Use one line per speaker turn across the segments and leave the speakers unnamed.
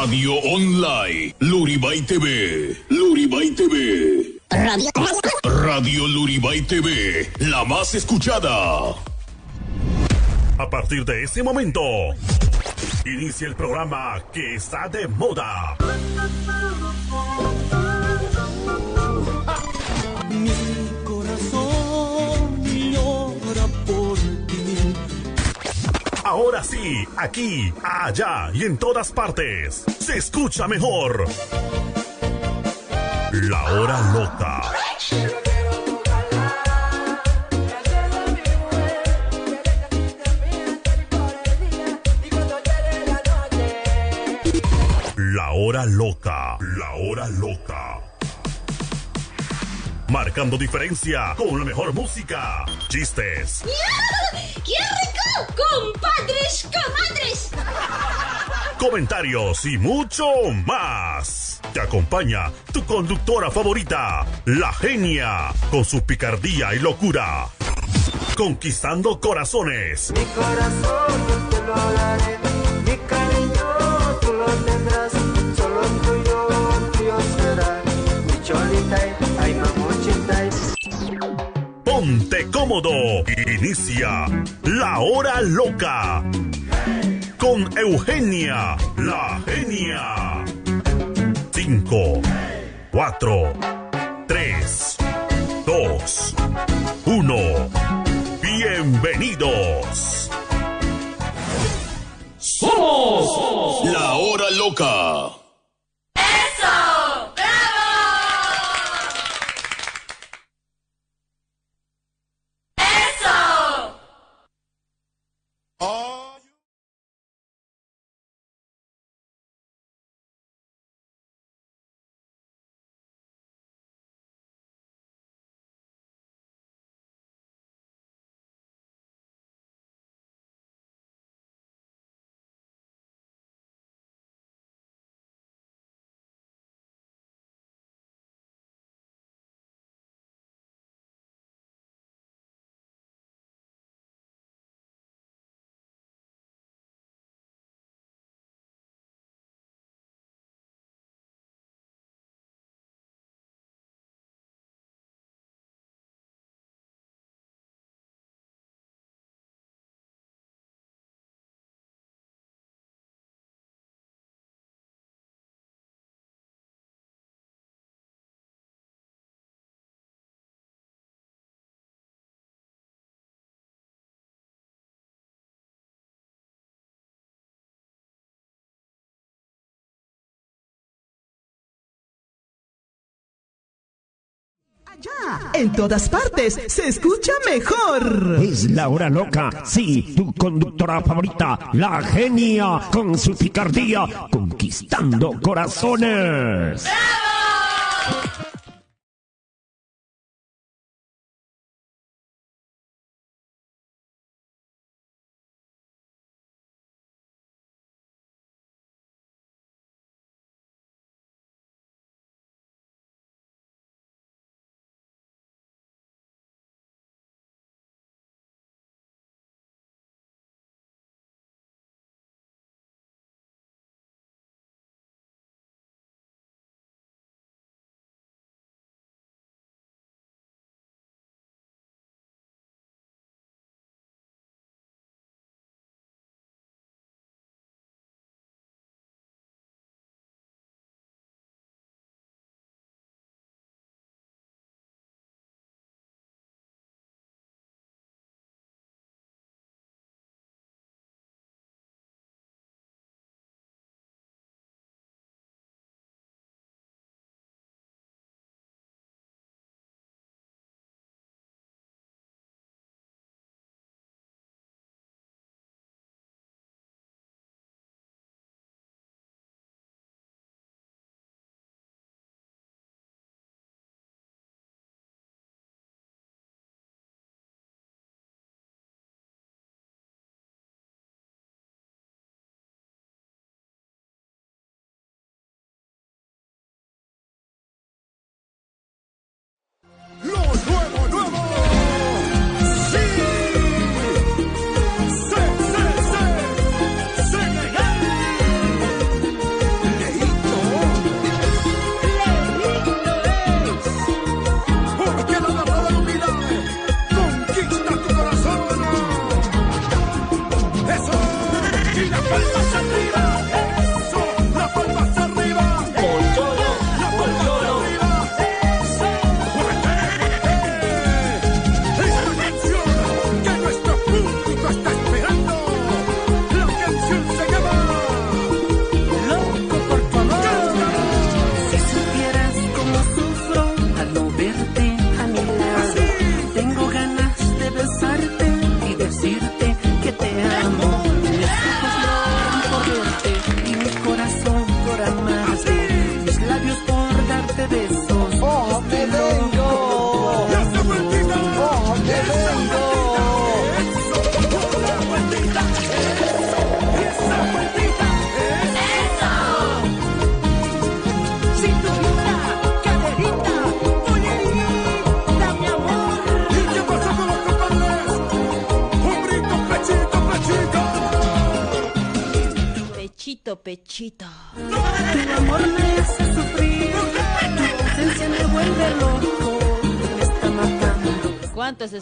Radio Online, Luribay TV, Luribay TV.
Radio.
Radio Luribay TV, la más escuchada.
A partir de ese momento, inicia el programa que está de moda. Ahora sí, aquí, allá y en todas partes, se escucha mejor. La hora loca. La hora loca. La hora loca. Marcando diferencia con la mejor música, chistes,
¡Qué rico! ¡Compadres, comadres!
comentarios y mucho más. Te acompaña tu conductora favorita, la genia, con su picardía y locura. Conquistando corazones.
Mi corazón yo te lo daré,
cómodo. Inicia la hora loca. Con Eugenia, la genia. 5, 4, 3, 2, 1. Bienvenidos.
Somos la hora loca.
¡Eso!
Ya, en todas partes se escucha mejor.
Es la hora loca, sí, tu conductora favorita, la genia, con su picardía, conquistando corazones.
¡Bravo!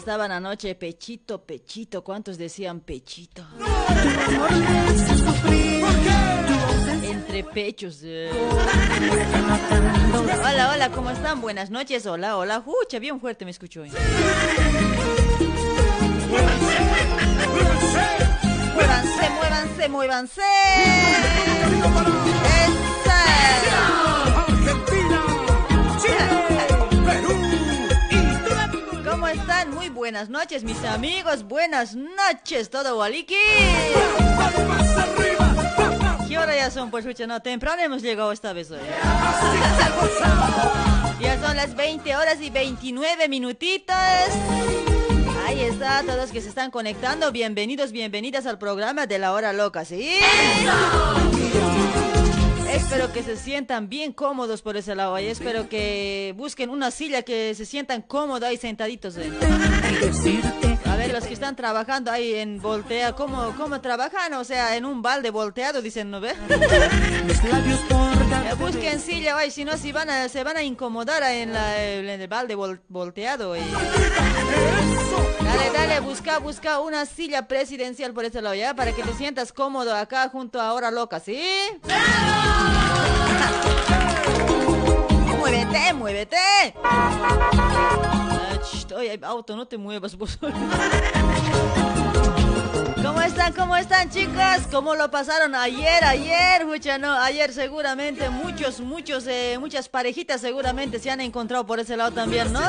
Estaban anoche? Pechito, pechito. ¿Cuántos decían pechito? Entre pechos. eh. Hola, hola, ¿cómo están? Buenas noches. Hola, hola. Ucha, bien fuerte me escucho hoy. Muévanse, muévanse, muévanse. Buenas noches, mis amigos. Buenas noches, todo Waliki. ¿Qué hora ya son? Pues, escucha, no, temprano hemos llegado esta vez hoy. Ya son las 20 horas y 29 minutitos. Ahí está, todos que se están conectando. Bienvenidos, bienvenidas al programa de la hora loca, ¿sí? Espero que se sientan bien cómodos por ese lado. Y espero que busquen una silla que se sientan cómodos ahí sentaditos. ¿eh? A ver, los que están trabajando ahí en voltea, ¿cómo, ¿cómo trabajan? O sea, en un balde volteado, dicen, ¿no ve? Eh, Busquen silla, ay, si no, si van a, se van a incomodar en, la, en el balde vol- volteado. eh. Dale, dale, busca, busca una silla presidencial por ese lado, ¿ya? Para que te sientas cómodo acá junto a Hora Loca, ¿sí? ¡Muévete, muévete! Oye, auto, no te muevas, vos. ¿Cómo están? ¿Cómo están, chicas? ¿Cómo lo pasaron ayer? Ayer, escucha, no, ayer seguramente muchos, muchos, eh, muchas parejitas seguramente se han encontrado por ese lado también, ¿no?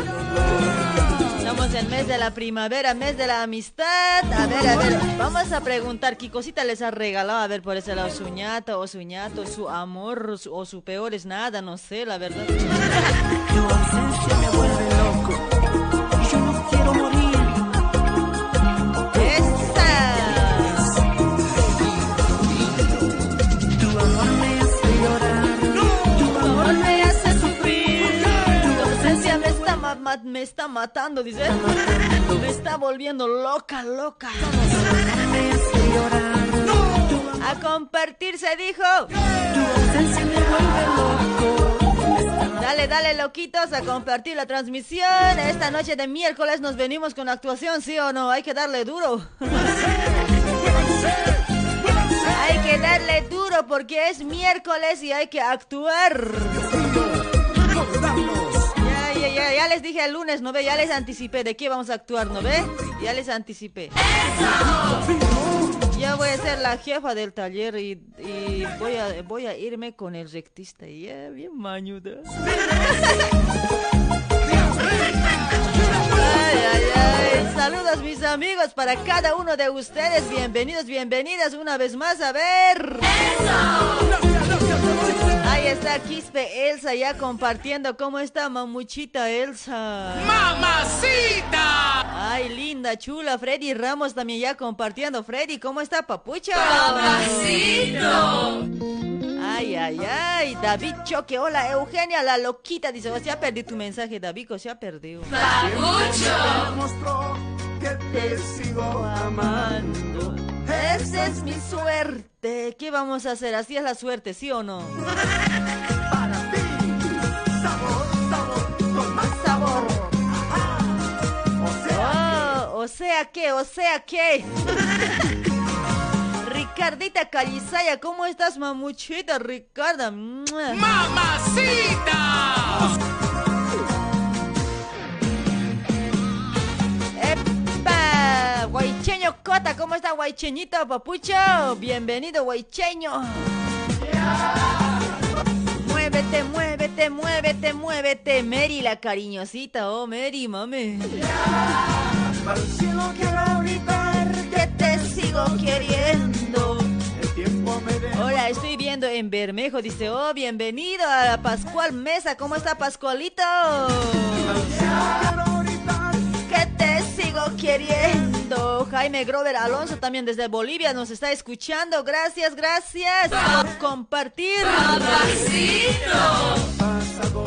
Estamos en mes de la primavera, mes de la amistad. A ver, a ver, vamos a preguntar qué cosita les ha regalado, a ver, por ese lado, su ñata o su ñato, su amor o su peor es nada, no sé, la verdad.
me
está matando, dice. Me está volviendo loca, loca. A compartir se dijo. Dale, dale, loquitos, a compartir la transmisión. Esta noche de miércoles nos venimos con actuación, ¿sí o no? Hay que darle duro. Hay que darle duro porque es miércoles y hay que actuar. Ya, les dije el lunes, ¿no ve? Ya les anticipé de qué vamos a actuar, ¿no ve? Ya les anticipé. Ya voy a ser la jefa del taller y, y voy, a, voy a irme con el rectista. Ya, bien mañuda. Ay, ay, ay. Saludos mis amigos para cada uno de ustedes. Bienvenidos, bienvenidas una vez más a ver. Ahí está Quispe Elsa ya compartiendo. ¿Cómo está mamuchita Elsa?
¡Mamacita!
Ay, linda, chula. Freddy Ramos también ya compartiendo. Freddy, ¿cómo está, papucha?
Papacito.
Ay, ay, ay. David Choque, hola, Eugenia, la loquita. Dice, oh, se ha perdido tu mensaje, David, o se ha perdido.
Mostró que te sigo
Amando. Esa es mi suerte. ¿Qué vamos a hacer? Así es la suerte, ¿sí o no?
para ti. Sabor, sabor, con más
Sabor.
O sea,
Oh, o sea que, o sea que. Ricardita Calizaya, ¿cómo estás, mamuchita, Ricarda?
¡Mamacita!
Guaycheño Cota, ¿cómo está Guaycheñito, papucho? Bienvenido, Guaycheño. Muévete, muévete, muévete, muévete. Mary, la cariñosita. Oh, Mary, mami.
para el cielo quiero gritar,
queriendo.
El tiempo me dejó.
Hola, estoy viendo en Bermejo. Dice, oh, bienvenido a Pascual Mesa. ¿Cómo está Pascualito? Que te sigo queriendo. Jaime Grover Alonso también desde Bolivia nos está escuchando. Gracias, gracias por compartir.
Pasa todo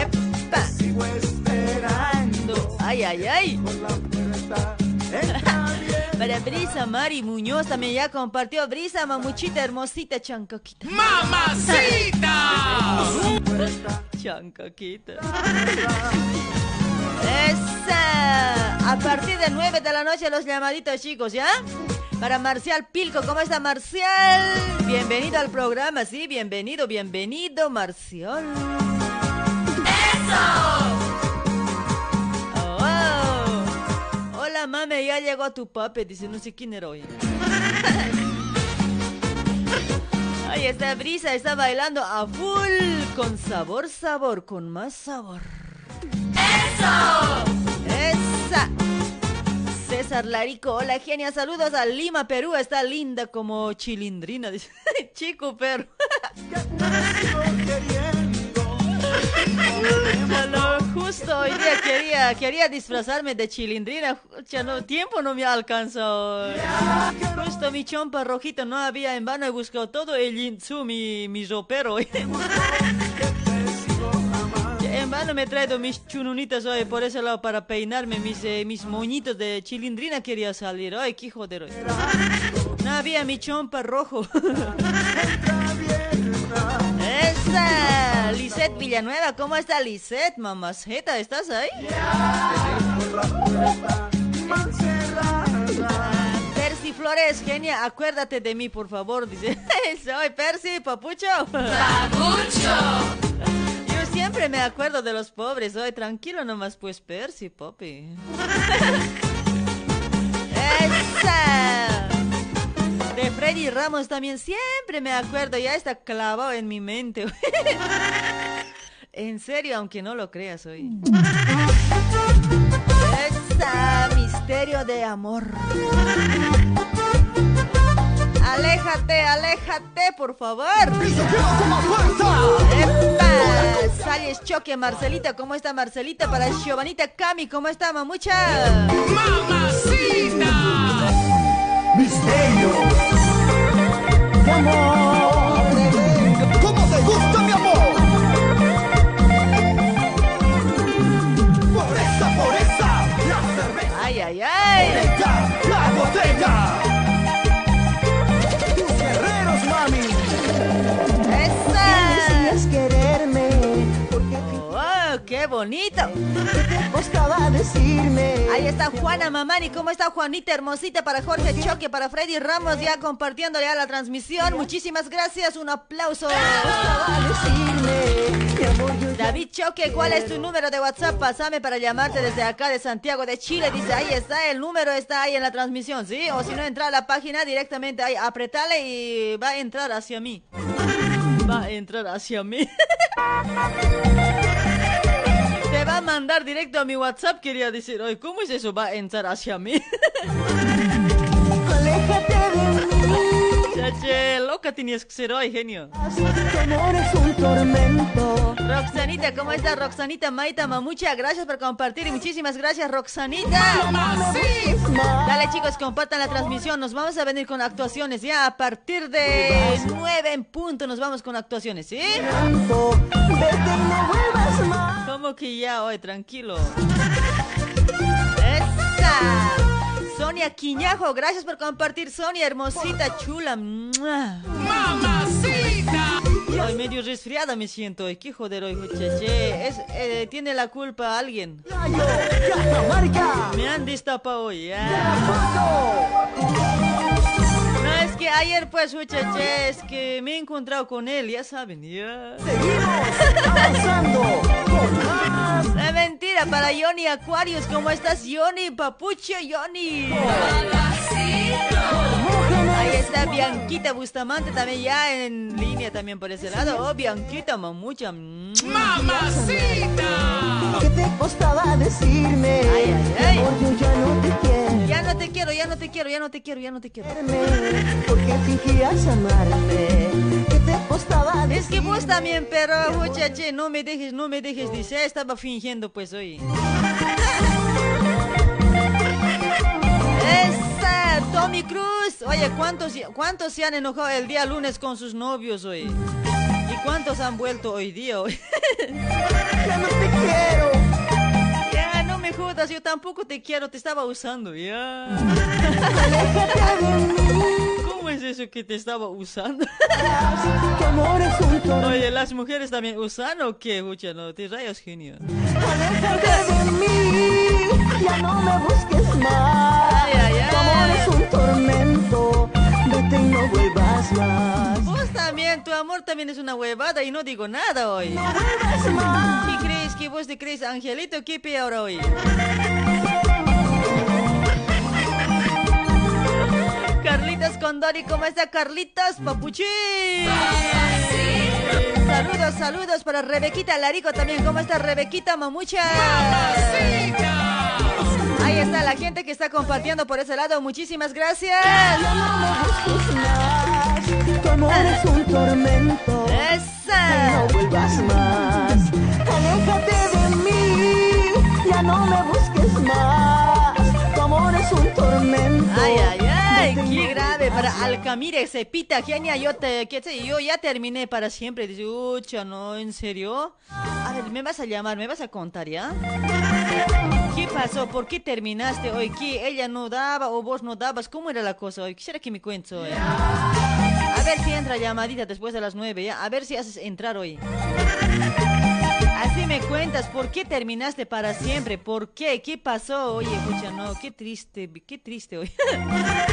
Epa.
sigo esperando.
Ay, ay, ay. Para Brisa Mari Muñoz también ya compartió. Brisa, mamuchita hermosita, chancoquita. Chancoquita. Esa. A partir de 9 de la noche los llamaditos chicos, ¿ya? Para Marcial Pilco, ¿cómo está Marcial? Bienvenido al programa, sí, bienvenido, bienvenido, Marcial. Oh. Hola, mame, ya llegó tu papi. Dice, no sé quién era hoy. Ay, esta brisa está bailando a full. Con sabor, sabor, con más sabor. César Larico, hola genia, saludos a Lima, Perú, está linda como chilindrina, dice, chico. Chalo, justo hoy día quería, quería disfrazarme de chilindrina, Chalo, tiempo no me alcanza hoy. Justo mi chompa rojito no había en vano, he buscado todo el Yinzu, mi, mi ropero. En me he traído mis chununitas hoy por ese lado para peinarme, mis, eh, mis moñitos de chilindrina quería salir. Ay, qué joder hoy. No había mi chompa rojo. Esa, Lisette Villanueva, ¿cómo está Lisette, mamaceta? ¿Estás ahí? Percy Flores, genia, acuérdate de mí, por favor, dice. Soy Percy, papucho. Yo siempre me acuerdo de los pobres, hoy tranquilo nomás, pues Percy, papi. Esa. De Freddy Ramos también siempre me acuerdo, ya está clavado en mi mente. en serio, aunque no lo creas hoy. Esa, misterio de amor. Aléjate, aléjate, por favor. ¡Epa! Sales choque, Marcelita. ¿Cómo está Marcelita? Para Giovanita Cami, ¿cómo está, mamucha?
Misterio.
¡Oh, qué bonito!
costaba decirme.
Ahí está Juana Mamani. ¿Cómo está Juanita hermosita? Para Jorge Choque, para Freddy Ramos, ya compartiendo ya la transmisión. Muchísimas gracias. Un aplauso. David Choque, ¿cuál es tu número de WhatsApp? Pásame para llamarte desde acá de Santiago de Chile. Dice, ahí está, el número está ahí en la transmisión, ¿sí? O si no, entra a la página directamente ahí, apretale y va a entrar hacia mí. Va a entrar hacia mí. Te va a mandar directo a mi WhatsApp, quería decir. Oye, ¿cómo es eso? Va a entrar hacia mí.
Aléjate de mí.
Chache, loca tenías que ser hoy, genio. Roxanita, ¿cómo estás, Roxanita Maita? Muchas gracias por compartir y muchísimas gracias, Roxanita. Dale, chicos, compartan la transmisión. Nos vamos a venir con actuaciones ya a partir de 9 en punto. Nos vamos con actuaciones, ¿sí? ¿Cómo que ya hoy? Tranquilo. ¡Esa! Sonia Quiñajo, gracias por compartir, Sonia, hermosita, chula. ¡Mamacita! Ay, medio resfriada me siento. Ay, qué joder hoy, che. Es, eh, tiene la culpa alguien. Me han destapado hoy, ya. Es que ayer, pues, muchaché, es que me he encontrado con él, ya saben, ya.
Seguimos avanzando con más.
Es mentira, para Johnny Aquarius, ¿cómo estás, Johnny? Papucho, Johnny. Ahí está Bianquita Bustamante también ya en línea también por ese lado. Oh, Bianquita, mamucha.
¿Qué te costaba decirme?
Ay, ay, ay.
Amor, yo ya no te quiero.
Ya no te quiero, ya no te quiero. ya no te quiero, ya no te quiero.
Porque fingías amarme, que te costaba
Es que vos también, pero muchache, no me dejes, no me dejes, dice, estaba fingiendo pues hoy. Esa, Tommy Cruz. Oye, ¿cuántos, ¿cuántos se han enojado el día lunes con sus novios hoy? ¿Y cuántos han vuelto hoy día hoy?
Ya no te quiero.
No jodas, yo tampoco te quiero, te estaba usando, ya. ¿Cómo es eso que te estaba usando? Oye, ¿las mujeres también usan o qué? Escucha, no, te rayas genio.
Ya no me busques más.
Ay, ay, ay.
Tu amor es un tormento. Vete y no vuelvas más.
Vos también, tu amor también es una huevada y no digo nada hoy.
vuelvas más.
¿Qué vos te crees, Angelito? ¿Qué pe ahora hoy? Carlitos Condori, ¿cómo está Carlitos? Papuchi. Saludos, saludos para Rebequita Larico también. ¿Cómo está Rebequita Mamucha? Ahí está la gente que está compartiendo por ese lado. Muchísimas gracias.
Ya no me busques más. Tu amor es un tormento.
Esa.
No vuelvas más. Aléjate de mí. Ya no me busques más. Tu amor es un tormento.
Ay, ay, ay,
y
qué
no
grave para. Alcamire, Cepita, genia, yo te, ¿qué sé? yo ya terminé para siempre. Dice, ucha, no, ¿en serio? A ver, me vas a llamar, me vas a contar, ¿ya? ¿Qué pasó? ¿Por qué terminaste hoy? ¿Qué? ¿Ella no daba o vos no dabas? ¿Cómo era la cosa hoy? Quisiera que me cuentes hoy. A ver si entra llamadita después de las nueve, ¿ya? A ver si haces entrar hoy. Así me cuentas, ¿por qué terminaste para siempre? ¿Por qué? ¿Qué pasó? Oye, escucha, no, qué triste, qué triste hoy.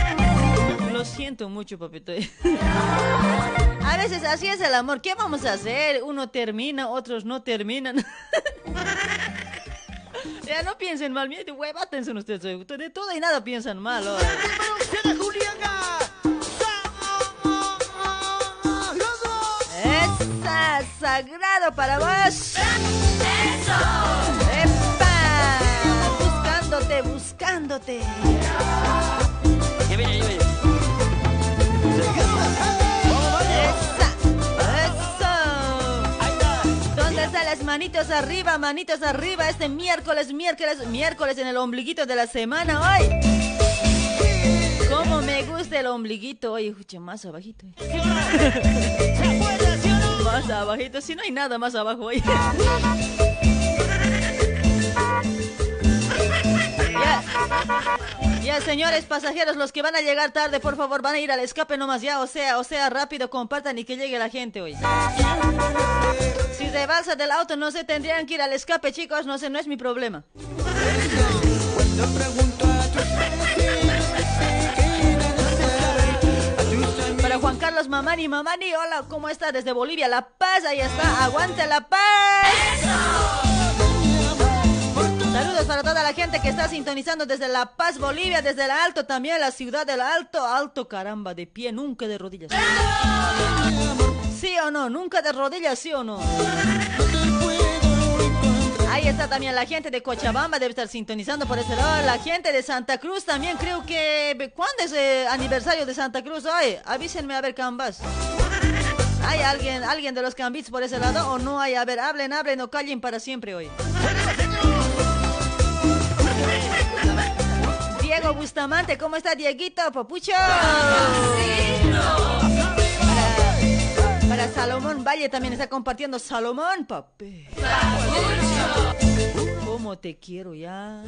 Lo siento mucho, papito. A veces así es el amor. ¿Qué vamos a hacer? Uno termina, otros no terminan. Ya no piensen mal, miren, huevátense ustedes. De todo y nada piensan mal. hoy. Esa, sagrado para vos.
¡Eso!
¡Epa! Buscándote, buscándote. Esa, manitos arriba, manitos arriba? Este miércoles, miércoles, miércoles en el ombliguito de la semana hoy. ¿Cómo me gusta el ombliguito hoy? Escucha, más abajito. Más abajito, si no hay nada más abajo hoy. Ya. Ya, señores pasajeros, los que van a llegar tarde, por favor, van a ir al escape nomás ya, o sea, o sea, rápido, compartan y que llegue la gente hoy. Si se balsa del auto, no se tendrían que ir al escape, chicos, no sé, no es mi problema. Para Juan Carlos Mamani, Mamani, hola, ¿cómo está? Desde Bolivia, La Paz, ahí está, aguante La Paz. Para toda la gente que está sintonizando desde La Paz, Bolivia, desde el Alto también, la ciudad del Alto, Alto, caramba, de pie, nunca de rodillas. ¿Sí o no? ¿Nunca de rodillas, sí o no? Ahí está también la gente de Cochabamba, debe estar sintonizando por ese lado. La gente de Santa Cruz también creo que... ¿Cuándo es el aniversario de Santa Cruz? Ay, avísenme a ver, Cambas. ¿Hay alguien, alguien de los Cambits por ese lado o no hay? A ver, hablen, hablen o callen para siempre hoy. Bustamante, ¿cómo está Dieguito? Papucho. Para, para Salomón Valle también está compartiendo Salomón, papi. ¿Cómo te quiero ya?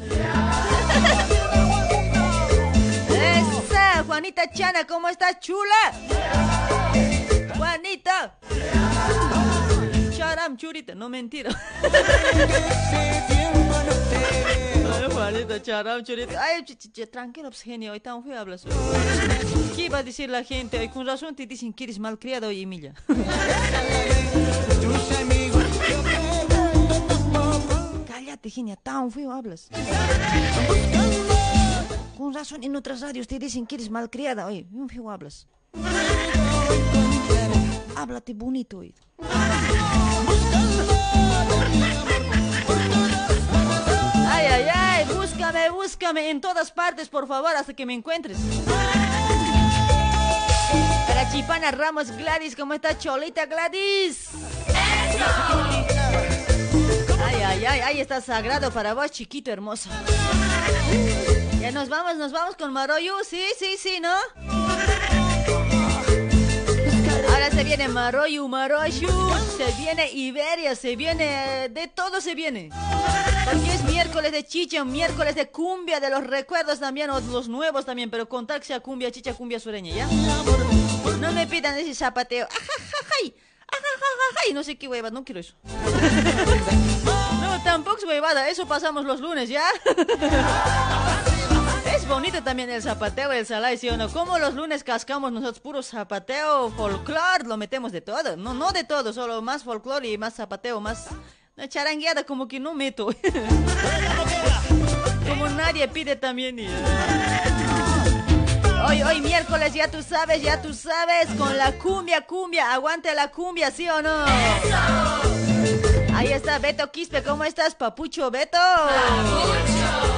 Esa, Juanita Chana, ¿cómo estás, chula? Juanita. Charam, churita, no mentira. Ay, Juanita, charam, churita. Ay, ch- ch- ch- tranquilo, pues, genio, hoy tan feo hablas. ¿Qué va a decir la gente? Ay, con razón te dicen que eres malcriada hoy, Emilia. Cállate, genia, tan feo hablas. Con razón en otras radios te dicen que eres malcriada, oye, un feo hablas. Háblate bonito. Ay, ay, ay, Búscame, búscame en todas partes, por favor, hasta que me encuentres. Para Chipana Ramos Gladys, ¿cómo está Cholita Gladys? Ay, ay, ay, ahí está sagrado para vos, chiquito hermoso. Ya nos vamos, nos vamos con Maroyu, sí, sí, sí, ¿no? Ahora se viene Maroyu, Maroyu, se viene Iberia, se viene, de todo se viene. Porque es miércoles de chicha, miércoles de cumbia, de los recuerdos también, o los nuevos también, pero con que sea cumbia, chicha, cumbia sureña, ¿ya? No me pidan ese zapateo. Ajajajay, ajajajay, no sé qué huevada, no quiero eso. No, tampoco es huevada, eso pasamos los lunes, ¿ya? Bonito también el zapateo, el salay, ¿sí o no? Como los lunes cascamos nosotros puro zapateo, folclore, lo metemos de todo. No, no de todo, solo más folclore y más zapateo, más charangueada como que no meto. Como nadie pide también. y- Hoy, hoy miércoles, ya tú sabes, ya tú sabes, con la cumbia, cumbia, aguante la cumbia, ¿sí o no? Ahí está Beto Quispe, ¿cómo estás, papucho Beto? Ay,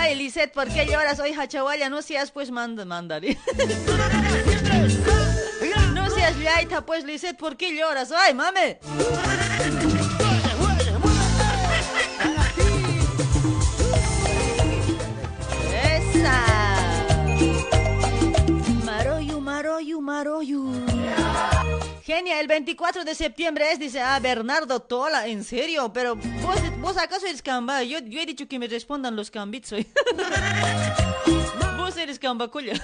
ay, Lisette, ¿por qué lloras hoy, Hachahuaya? No seas, pues, mand mandarín. No seas yaita, pues, Lisette, ¿por qué lloras? Ay, mame. Esa. Maroyu, Maroyu, Maroyu. Genia, el 24 de septiembre es, dice, ah, Bernardo Tola, ¿en serio? Pero vos, vos acaso eres camba, yo, yo he dicho que me respondan los cambits hoy. vos eres cambacuya.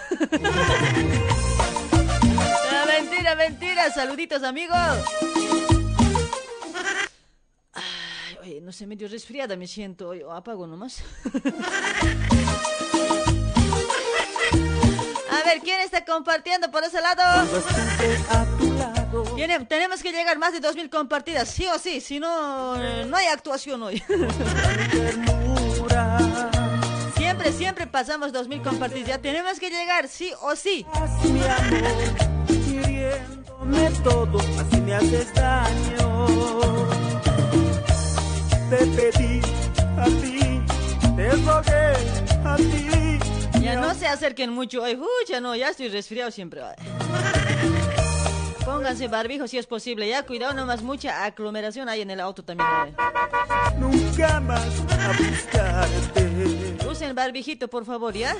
Ah, mentira, mentira, saluditos amigos. Ay, oye, no sé, medio resfriada me siento hoy, o apago nomás. A ver, ¿quién está compartiendo por ese lado? Tiene- tenemos que llegar más de 2.000 compartidas, sí o sí, si no, no hay actuación hoy. siempre, siempre pasamos 2.000 compartidas, ya tenemos que llegar, sí o sí.
mi amor, todo, así me haces daño. Te pedí a ti, te rogué a ti.
Ya no se acerquen mucho hoy, ya no, ya estoy resfriado siempre. Pónganse barbijo si es posible, ya cuidado nomás mucha aglomeración hay en el auto también.
Nunca más a.
Usen barbijito, por favor, ¿ya?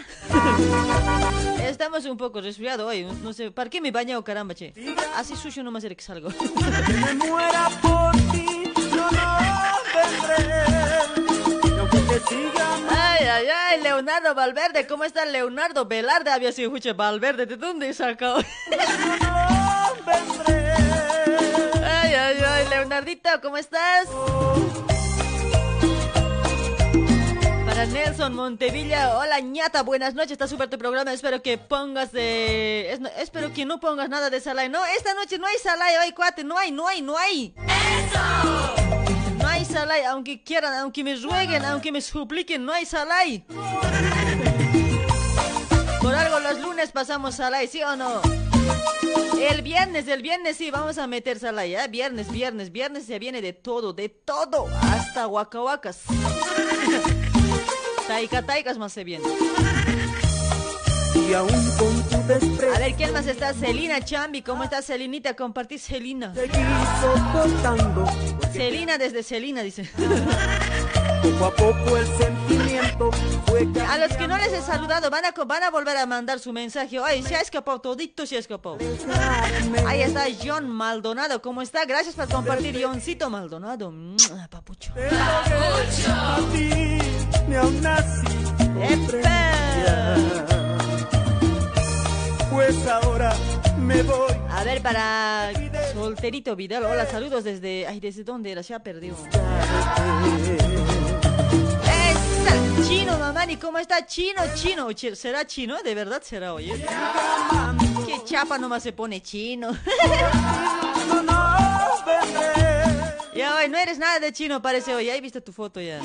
Estamos un poco resfriados hoy. No sé, ¿para qué me baño, caramba, che? Así sucio nomás era que salgo.
Me muera por ti, yo no vendré. Y aunque te siga
Ay, ay, ay, Leonardo Valverde, ¿cómo está Leonardo Velarde? Había sido escucha Valverde, ¿de dónde sacó? Ay, ay, ay, Leonardito, ¿cómo estás? Para Nelson Montevilla, hola ñata, buenas noches, está súper tu programa, espero que pongas de... es- espero que no pongas nada de salay. No, esta noche no hay salay, hoy cuate, no hay, no hay, no hay. No hay salay, aunque quieran, aunque me rueguen, aunque me supliquen, no hay salay. Por algo los lunes pasamos salay, ¿sí o no? El viernes, el viernes sí, vamos a meter salay, ¿eh? Viernes, viernes, viernes se viene de todo, de todo, hasta huacahuacas. Taika, taikas más se viene.
y aún con tu desprecio.
A ver, ¿quién más está? Celina Chambi, ¿cómo está Celinita? Compartí Celina. Celina desde Celina, dice.
poco a poco el sentimiento fue
A los que no les he saludado, van a, van a volver a mandar su mensaje. Ay, se ha escapado, todito se ha escapado. Ahí está John Maldonado, ¿cómo está? Gracias por compartir, Johncito Maldonado. Papucho.
Pues ahora me voy.
A ver, para Solterito Vidal, hola, saludos desde... Ay, ¿desde dónde era? Se ha perdido. Chino, mamani, ¿cómo está? Chino, chino. Chi- ¿Será chino? ¿De verdad será, oye? Qué chapa nomás se pone chino. Ya, hoy no eres nada de chino, parece hoy. Ya he visto tu foto ya.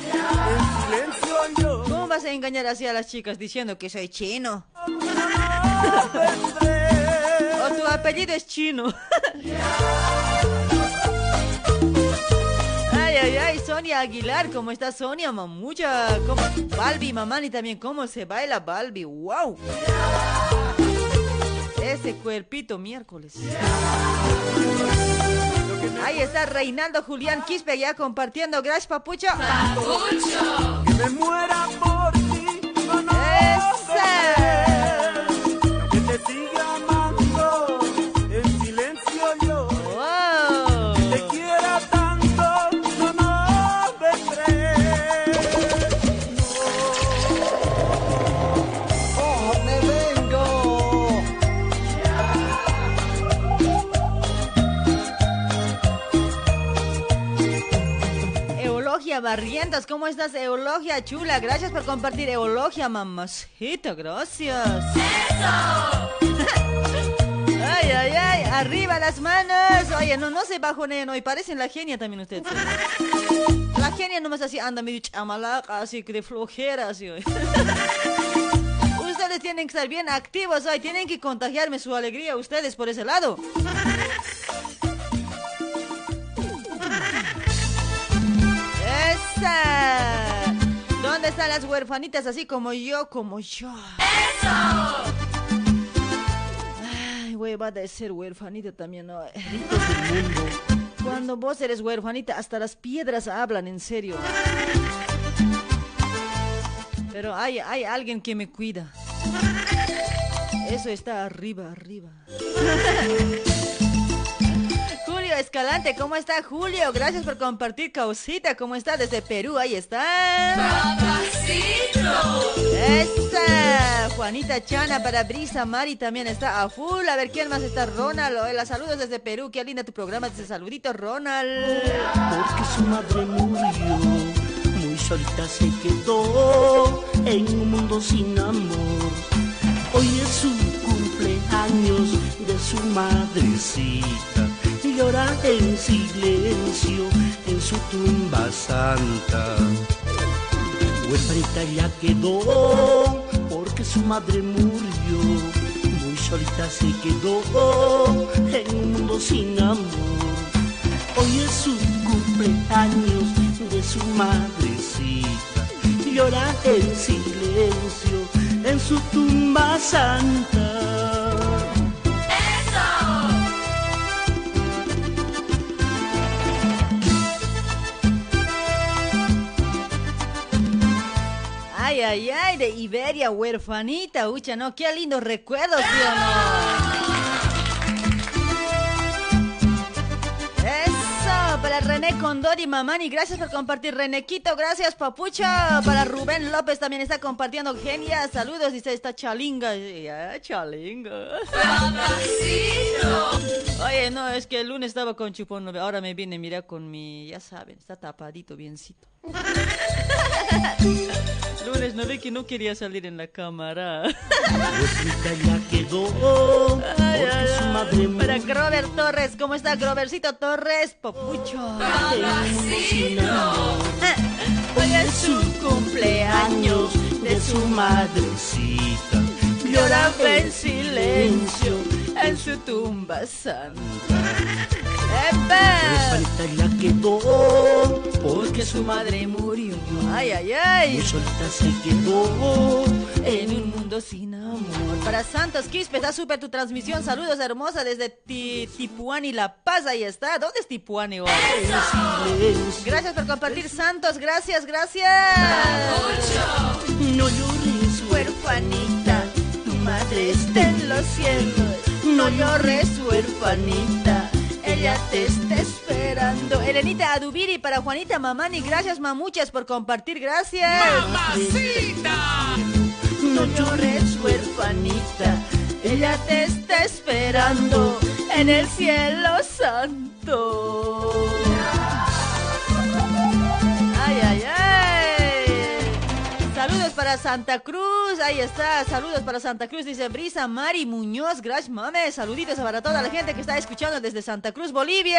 ¿Cómo vas a engañar así a las chicas diciendo que soy chino? O tu apellido es chino. Ay, ay, Sonia Aguilar. ¿Cómo está Sonia, mamucha? ¿Cómo? Balbi, mamani también. ¿Cómo se baila Balbi? ¡Wow! Ese cuerpito miércoles. Ahí está Reinaldo Julián Quispe ya compartiendo. Gracias, papucho.
Que me muera por
Barrientos, ¿cómo estás, Eulogia chula? Gracias por compartir, Eulogia, mamacita, gracias. Ay, ay, ay, arriba las manos. Oye, no, no se bajoneen hoy, parecen la genia también ustedes. La genia nomás así anda medio chamalaca, así que de flojera, así hoy. Ustedes tienen que estar bien activos hoy, tienen que contagiarme su alegría ustedes por ese lado. ¿Dónde están las huerfanitas así como yo, como yo? Ay, hueva de ser huerfanita también, ¿no? Cuando vos eres huerfanita, hasta las piedras hablan, en serio. Pero hay, hay alguien que me cuida. Eso está arriba, arriba. Julio Escalante, ¿cómo está Julio? Gracias por compartir causita. ¿Cómo está desde Perú? Ahí está. Esa. Juanita Chana para Brisa Mari también está a full. A ver quién más está. Ronald. Hola, saludos desde Perú. Qué linda tu programa. Dice saludito, Ronald.
porque su madre murió, muy solita se quedó en un mundo sin amor. Hoy es su cumpleaños de su madrecita, llora en silencio en su tumba santa. Huerfanita ya quedó porque su madre murió, muy solita se quedó en un mundo sin amor. Hoy es su cumpleaños de su madrecita. Llora en silencio en su tumba santa.
Ay, ay, de Iberia, huerfanita, ucha, no, qué lindos recuerdos, ¿sí o? Eso, para René Condori, Mamani, gracias por compartir, Renequito, gracias, Papucha, para Rubén López también está compartiendo, genia, saludos, dice esta chalinga, ya, chalinga. Oye, no, es que el lunes estaba con chupón, ahora me viene, mira, con mi, ya saben, está tapadito, biencito. Lunes no ve que no quería salir en la cámara.
Ya quedó porque su madre
Para Grover Torres, ¿cómo está Grovercito Torres? Popucho. Hoy es su cumpleaños
de su madrecita.
Lloraba en silencio en su tumba santa. ¡Epa!
Huerfanita ya quedó
Porque su madre murió. Ay, ay, ay.
muy solita se quedó
En un mundo sin amor. Para Santos Quispe, está súper tu transmisión. Saludos hermosa desde Ti- Tipuani, La Paz. Ahí está. ¿Dónde es Tipuani hoy? Gracias por compartir, Santos. Gracias, gracias.
No llores,
Huerfanita, tu madre está en los cielos. No llores, huerfanita. Ella te está esperando. Elenita Adubiri para Juanita Mamani. Gracias, mamuchas, por compartir. Gracias. No llores, huerfanita. Ella te está esperando en el cielo santo. Saludos para Santa Cruz. Ahí está. Saludos para Santa Cruz. Dice Brisa Mari Muñoz. Gracias, mames. Saluditos para toda la gente que está escuchando desde Santa Cruz, Bolivia.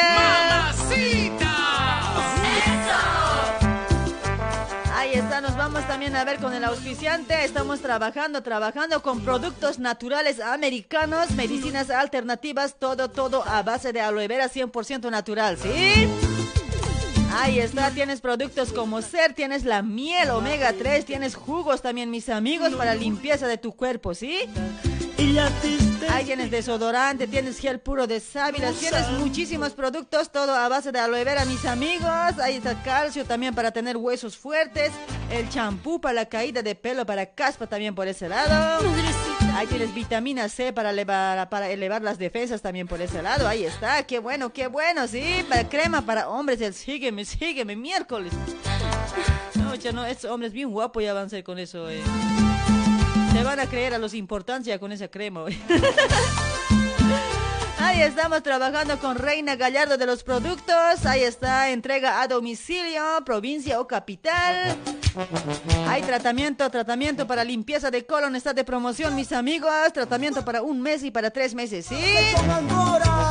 Ahí está, nos vamos también a ver con el auspiciante. Estamos trabajando, trabajando con productos naturales americanos, medicinas alternativas, todo, todo a base de aloe vera 100% natural, ¿sí? Ahí está, tienes productos como ser, tienes la miel omega 3, tienes jugos también, mis amigos, para limpieza de tu cuerpo, ¿sí? Ahí tienes desodorante, tienes gel puro de sábila, tienes muchísimos productos, todo a base de aloe vera, mis amigos. Ahí está calcio también para tener huesos fuertes, el champú para la caída de pelo, para caspa también por ese lado. Ahí tienes vitamina C para elevar, para elevar las defensas también por ese lado. Ahí está, qué bueno, qué bueno, sí. Para crema para hombres, el sígueme, sígueme, miércoles. No, ya no, estos hombres bien guapos ya van a ser con eso, eh. Van a creer a los importancia con esa crema, güey. Ahí estamos trabajando con Reina Gallardo de los productos. Ahí está, entrega a domicilio, provincia o capital. Hay tratamiento, tratamiento para limpieza de colon. Está de promoción, mis amigos. Tratamiento para un mes y para tres meses, ¿sí?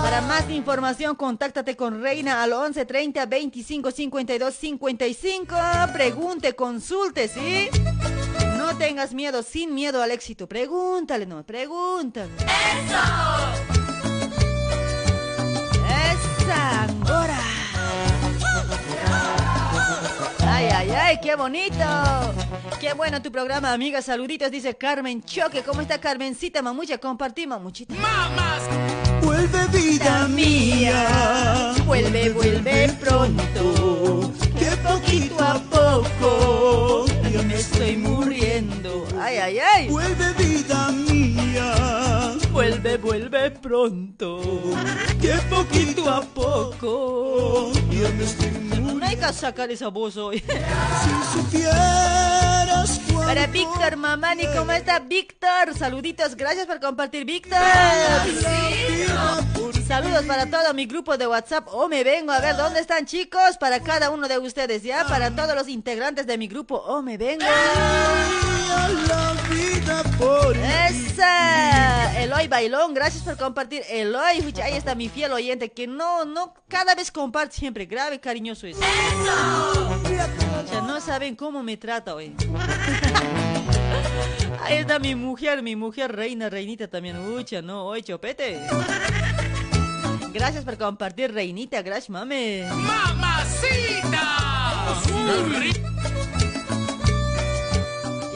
Para más información, contáctate con Reina al 11 30 25 52 55. Pregunte, consulte, ¿sí? No tengas miedo, sin miedo al éxito. Pregúntale, no, pregúntale. ¡Eso! ¡Esa Angora! ¡Ay, ay, ay! ¡Qué bonito! ¡Qué bueno tu programa, amiga! Saluditos, dice Carmen Choque. ¿Cómo está Carmencita, mamucha? Compartí, mamuchita. ¡Mamas!
Vuelve vida mía,
Vuelve, vuelve pronto.
que poquito a poco
Yo me estoy muriendo. ¡Ay, ay, ay!
Vuelve vida mía,
Vuelve, vuelve pronto.
que poquito a
Poco.
yo me estoy muriendo.
No hay que sacar esa voz hoy.
Si supieras cuánto
Para Víctor Mamani, ¿cómo está Víctor? Saluditos, gracias por compartir, Víctor. Saludos para todo mi grupo de WhatsApp. O me vengo a ver dónde están chicos. Para cada uno de ustedes, ¿ya? Para todos los integrantes de mi grupo. O me vengo. Esa. Eloy Bailón, gracias por compartir. Eloy, ahí está mi fiel oyente que no, no, cada vez comparte siempre. Grave, cariñoso es. Ya no saben cómo me trata hoy. Ahí está mi mujer, mi mujer reina, reinita también. Ucha, no, hoy chopete. Gracias por compartir, reinita. Gracias, mame.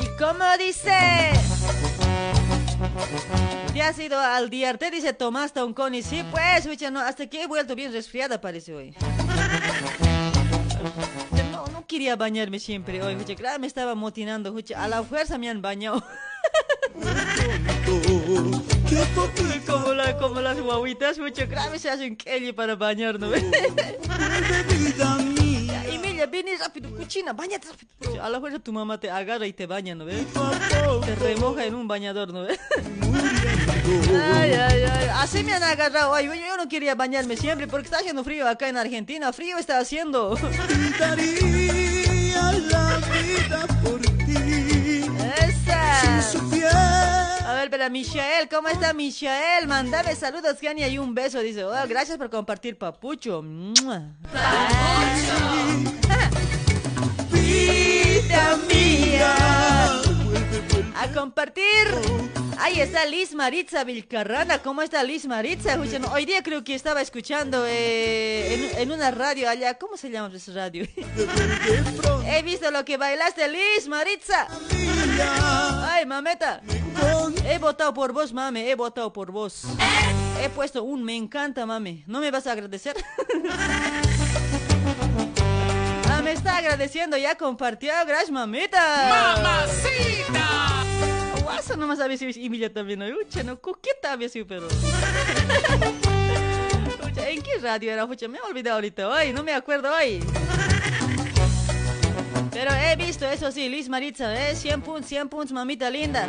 ¿Y cómo dice? ¿Te has ido al diarte? Dice Tomás Tonconi. Sí, pues, ucha, no, hasta que he vuelto bien resfriada parece hoy. No, quería bañarme siempre hoy, ucha, claro, me estaba motinando, a la fuerza me han bañado. como, la, como las guaguitas, mucho grave se hacen kelly para bañar, ¿no?
vida mía,
Ya, Emilia, ven rápido, cuchina, bañate rápido. A la fuerza tu mamá te agarra y te baña, ¿no ves? Te remoja en un bañador, ¿no ves? Ay, ay, ay. Así me han agarrado. Ay, yo, yo no quería bañarme siempre porque está haciendo frío acá en Argentina. Frío está haciendo.
daría la vida por ti.
Esa.
Si supieras
A ver, pero Michael, ¿cómo está Michael? Mandame saludos, Gania, y un beso. Dice, oh, gracias por compartir, papucho.
Mía,
A compartir. Ahí está Liz Maritza Vilcarrana. ¿Cómo está Liz Maritza? Hoy día creo que estaba escuchando eh, en, en una radio allá. ¿Cómo se llama esa radio? He visto lo que bailaste, Liz Maritza. Ay, mameta. He votado por vos, mame. He votado por vos. He puesto un me encanta, mame. ¿No me vas a agradecer? Ah, me está agradeciendo, ya compartió. Gracias, mamita.
¡Mamacita!
Guasa, no más sabes si Emilia también. ¿no? Ucha, no, coqueta había sido, pero. Ucha, ¿En qué radio era? Ucha, me he olvidado ahorita hoy, no me acuerdo hoy. Pero he visto, eso sí, Liz Maritza, ¿eh? 100 puntos, 100 puntos, mamita linda.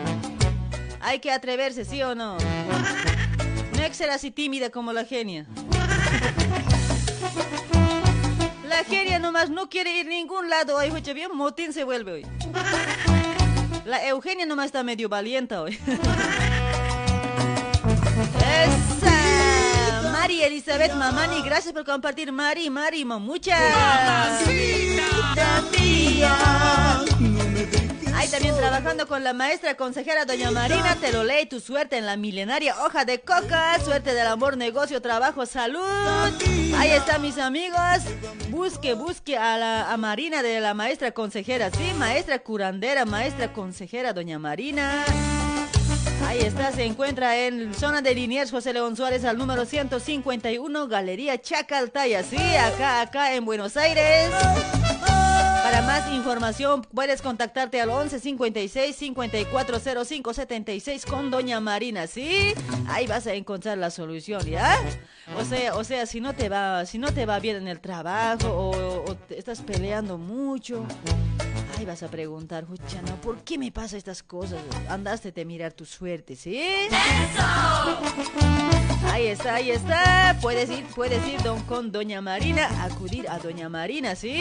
Hay que atreverse, ¿sí o no? No hay que ser así tímida como la genia. La genia nomás no quiere ir a ningún lado hoy, bien, motín se vuelve hoy. La Eugenia nomás está medio valienta hoy. Esa. Mari Elizabeth Mamani, gracias por compartir, Mari, Mari, mamucha. Ahí también trabajando con la maestra consejera doña Marina, te lo lee tu suerte en la milenaria hoja de coca, suerte del amor, negocio, trabajo, salud. Ahí está mis amigos. Busque, busque a la a Marina de la maestra consejera, sí, maestra curandera, maestra consejera doña Marina. Ahí está, se encuentra en zona de Liniers José León Suárez al número 151, Galería Chacaltaya, sí, acá, acá en Buenos Aires. Para más información puedes contactarte al 11 56 5405 76 con Doña Marina, ¿sí? Ahí vas a encontrar la solución, ¿ya? O sea, o sea, si no te va, si no te va bien en el trabajo o, o te estás peleando mucho, ahí vas a preguntar, Juchana, ¿por qué me pasa estas cosas? Andaste a mirar tu suerte, ¿sí? Ahí está, ahí está. Puedes ir, puedes ir don, con Doña Marina, acudir a Doña Marina, ¿sí?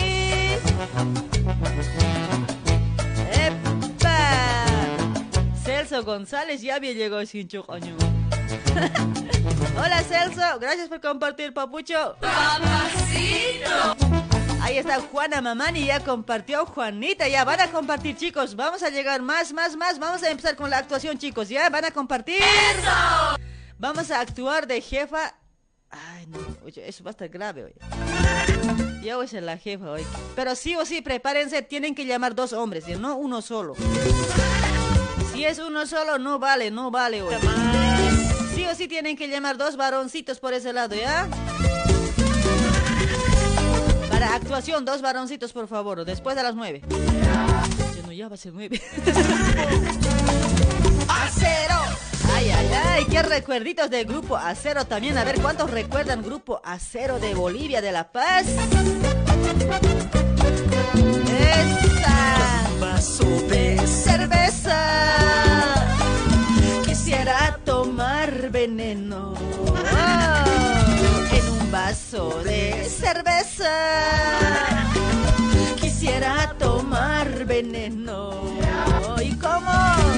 ¡Epa! Celso González ya había llegado sin años. Hola Celso, gracias por compartir, papucho.
Papacito.
Ahí está Juana Mamani, ya compartió Juanita, ya van a compartir chicos, vamos a llegar más, más, más, vamos a empezar con la actuación chicos, ya van a compartir. Vamos a actuar de jefa. Ay, no, oye, eso va a estar grave hoy. Ya voy a ser la jefa hoy. Pero sí o sí, prepárense, tienen que llamar dos hombres, y no uno solo. Si es uno solo, no vale, no vale hoy. Sí o sí tienen que llamar dos varoncitos por ese lado, ¿ya? Para actuación, dos varoncitos, por favor, después de las nueve. Ya no, ya va a ser nueve. ¡Acero! Ay, ay, ay, qué recuerditos del grupo Acero también. A ver, ¿cuántos recuerdan grupo Acero de Bolivia, de La Paz? Esa vaso de cerveza. Quisiera tomar veneno. Vaso de cerveza. Quisiera tomar veneno. ¿Y cómo?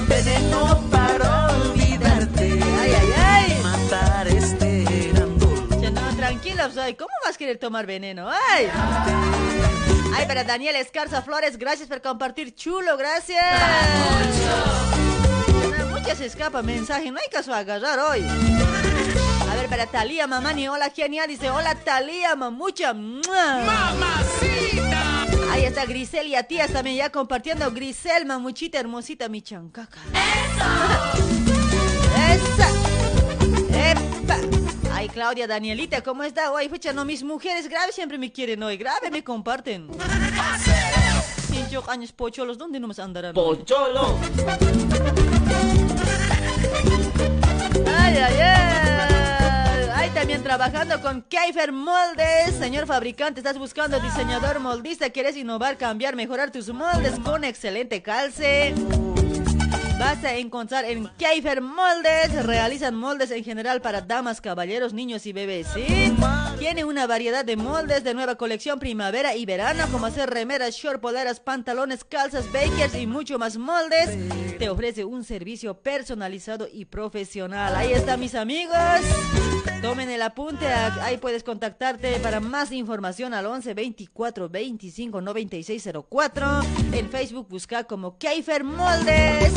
Veneno para olvidarte. Ay, ay, ay.
Matar esperando.
Ya no, tranquilos, ay, ¿cómo vas a querer tomar veneno? Ay. Ay, para Daniel Escarza Flores, gracias por compartir. Chulo, gracias. Muchas se escapa mensaje, no hay caso a agarrar hoy. Para Talía Mamani, hola genial, dice, hola Talía Mamucha.
Mamacita.
Ahí está Grisel y a tías también ya compartiendo. Grisel, mamuchita hermosita, mi chancaca. ¡Esa! ¡Epa! Ay, Claudia, Danielita, ¿cómo está? Oye, fecha, no, mis mujeres grave siempre me quieren hoy. Grave me comparten. Cinco años pocholos, ¿dónde no me andarán?
Pocholo.
Ay, ay, ay. También trabajando con Keifer Moldes. Señor fabricante, estás buscando diseñador moldista. ¿Quieres innovar, cambiar, mejorar tus moldes con excelente calce? Vas a encontrar en Keifer Moldes. Realizan moldes en general para damas, caballeros, niños y bebés, ¿sí? Tiene una variedad de moldes de nueva colección primavera y verano, como hacer remeras, short, poleras, pantalones, calzas, bakers y mucho más moldes. Te ofrece un servicio personalizado y profesional. Ahí está, mis amigos. Tomen el apunte, ahí puedes contactarte para más información al 11 24 25 96 04. En Facebook busca como Keifer Moldes.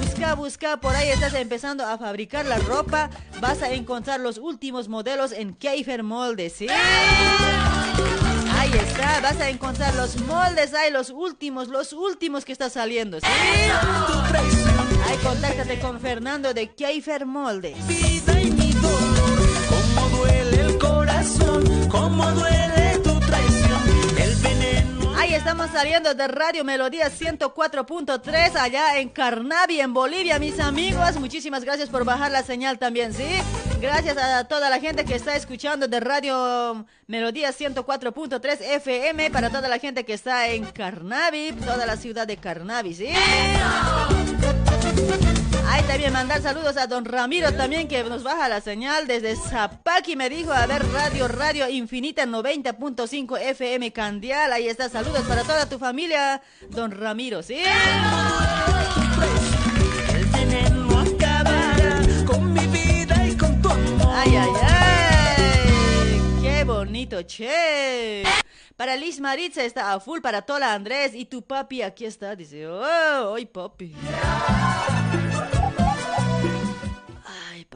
Busca, busca, por ahí estás empezando a fabricar la ropa. Vas a encontrar los últimos modelos en Keifer Moldes, ¿sí? Ahí está, vas a encontrar los moldes, hay los últimos, los últimos que está saliendo, ¿sí? Ahí contáctate con Fernando de Keifer Moldes.
Vida y mi dolor. Duele el corazón. Duele
estamos saliendo de Radio Melodía 104.3 allá en Carnavi, en Bolivia, mis amigos. Muchísimas gracias por bajar la señal también, ¿sí? Gracias a toda la gente que está escuchando de Radio Melodía 104.3 FM, para toda la gente que está en Carnavi, toda la ciudad de Carnavi, ¿sí? Ahí también mandar saludos a don Ramiro también que nos baja la señal desde Zapaki me dijo a ver Radio Radio Infinita 90.5 FM Candial. Ahí está, saludos para toda tu familia, don Ramiro, ¿sí? Ay, ay, ay. Qué bonito, che. Para Liz Maritza está a full. Para Tola Andrés. Y tu papi aquí está. Dice, oh, hoy papi.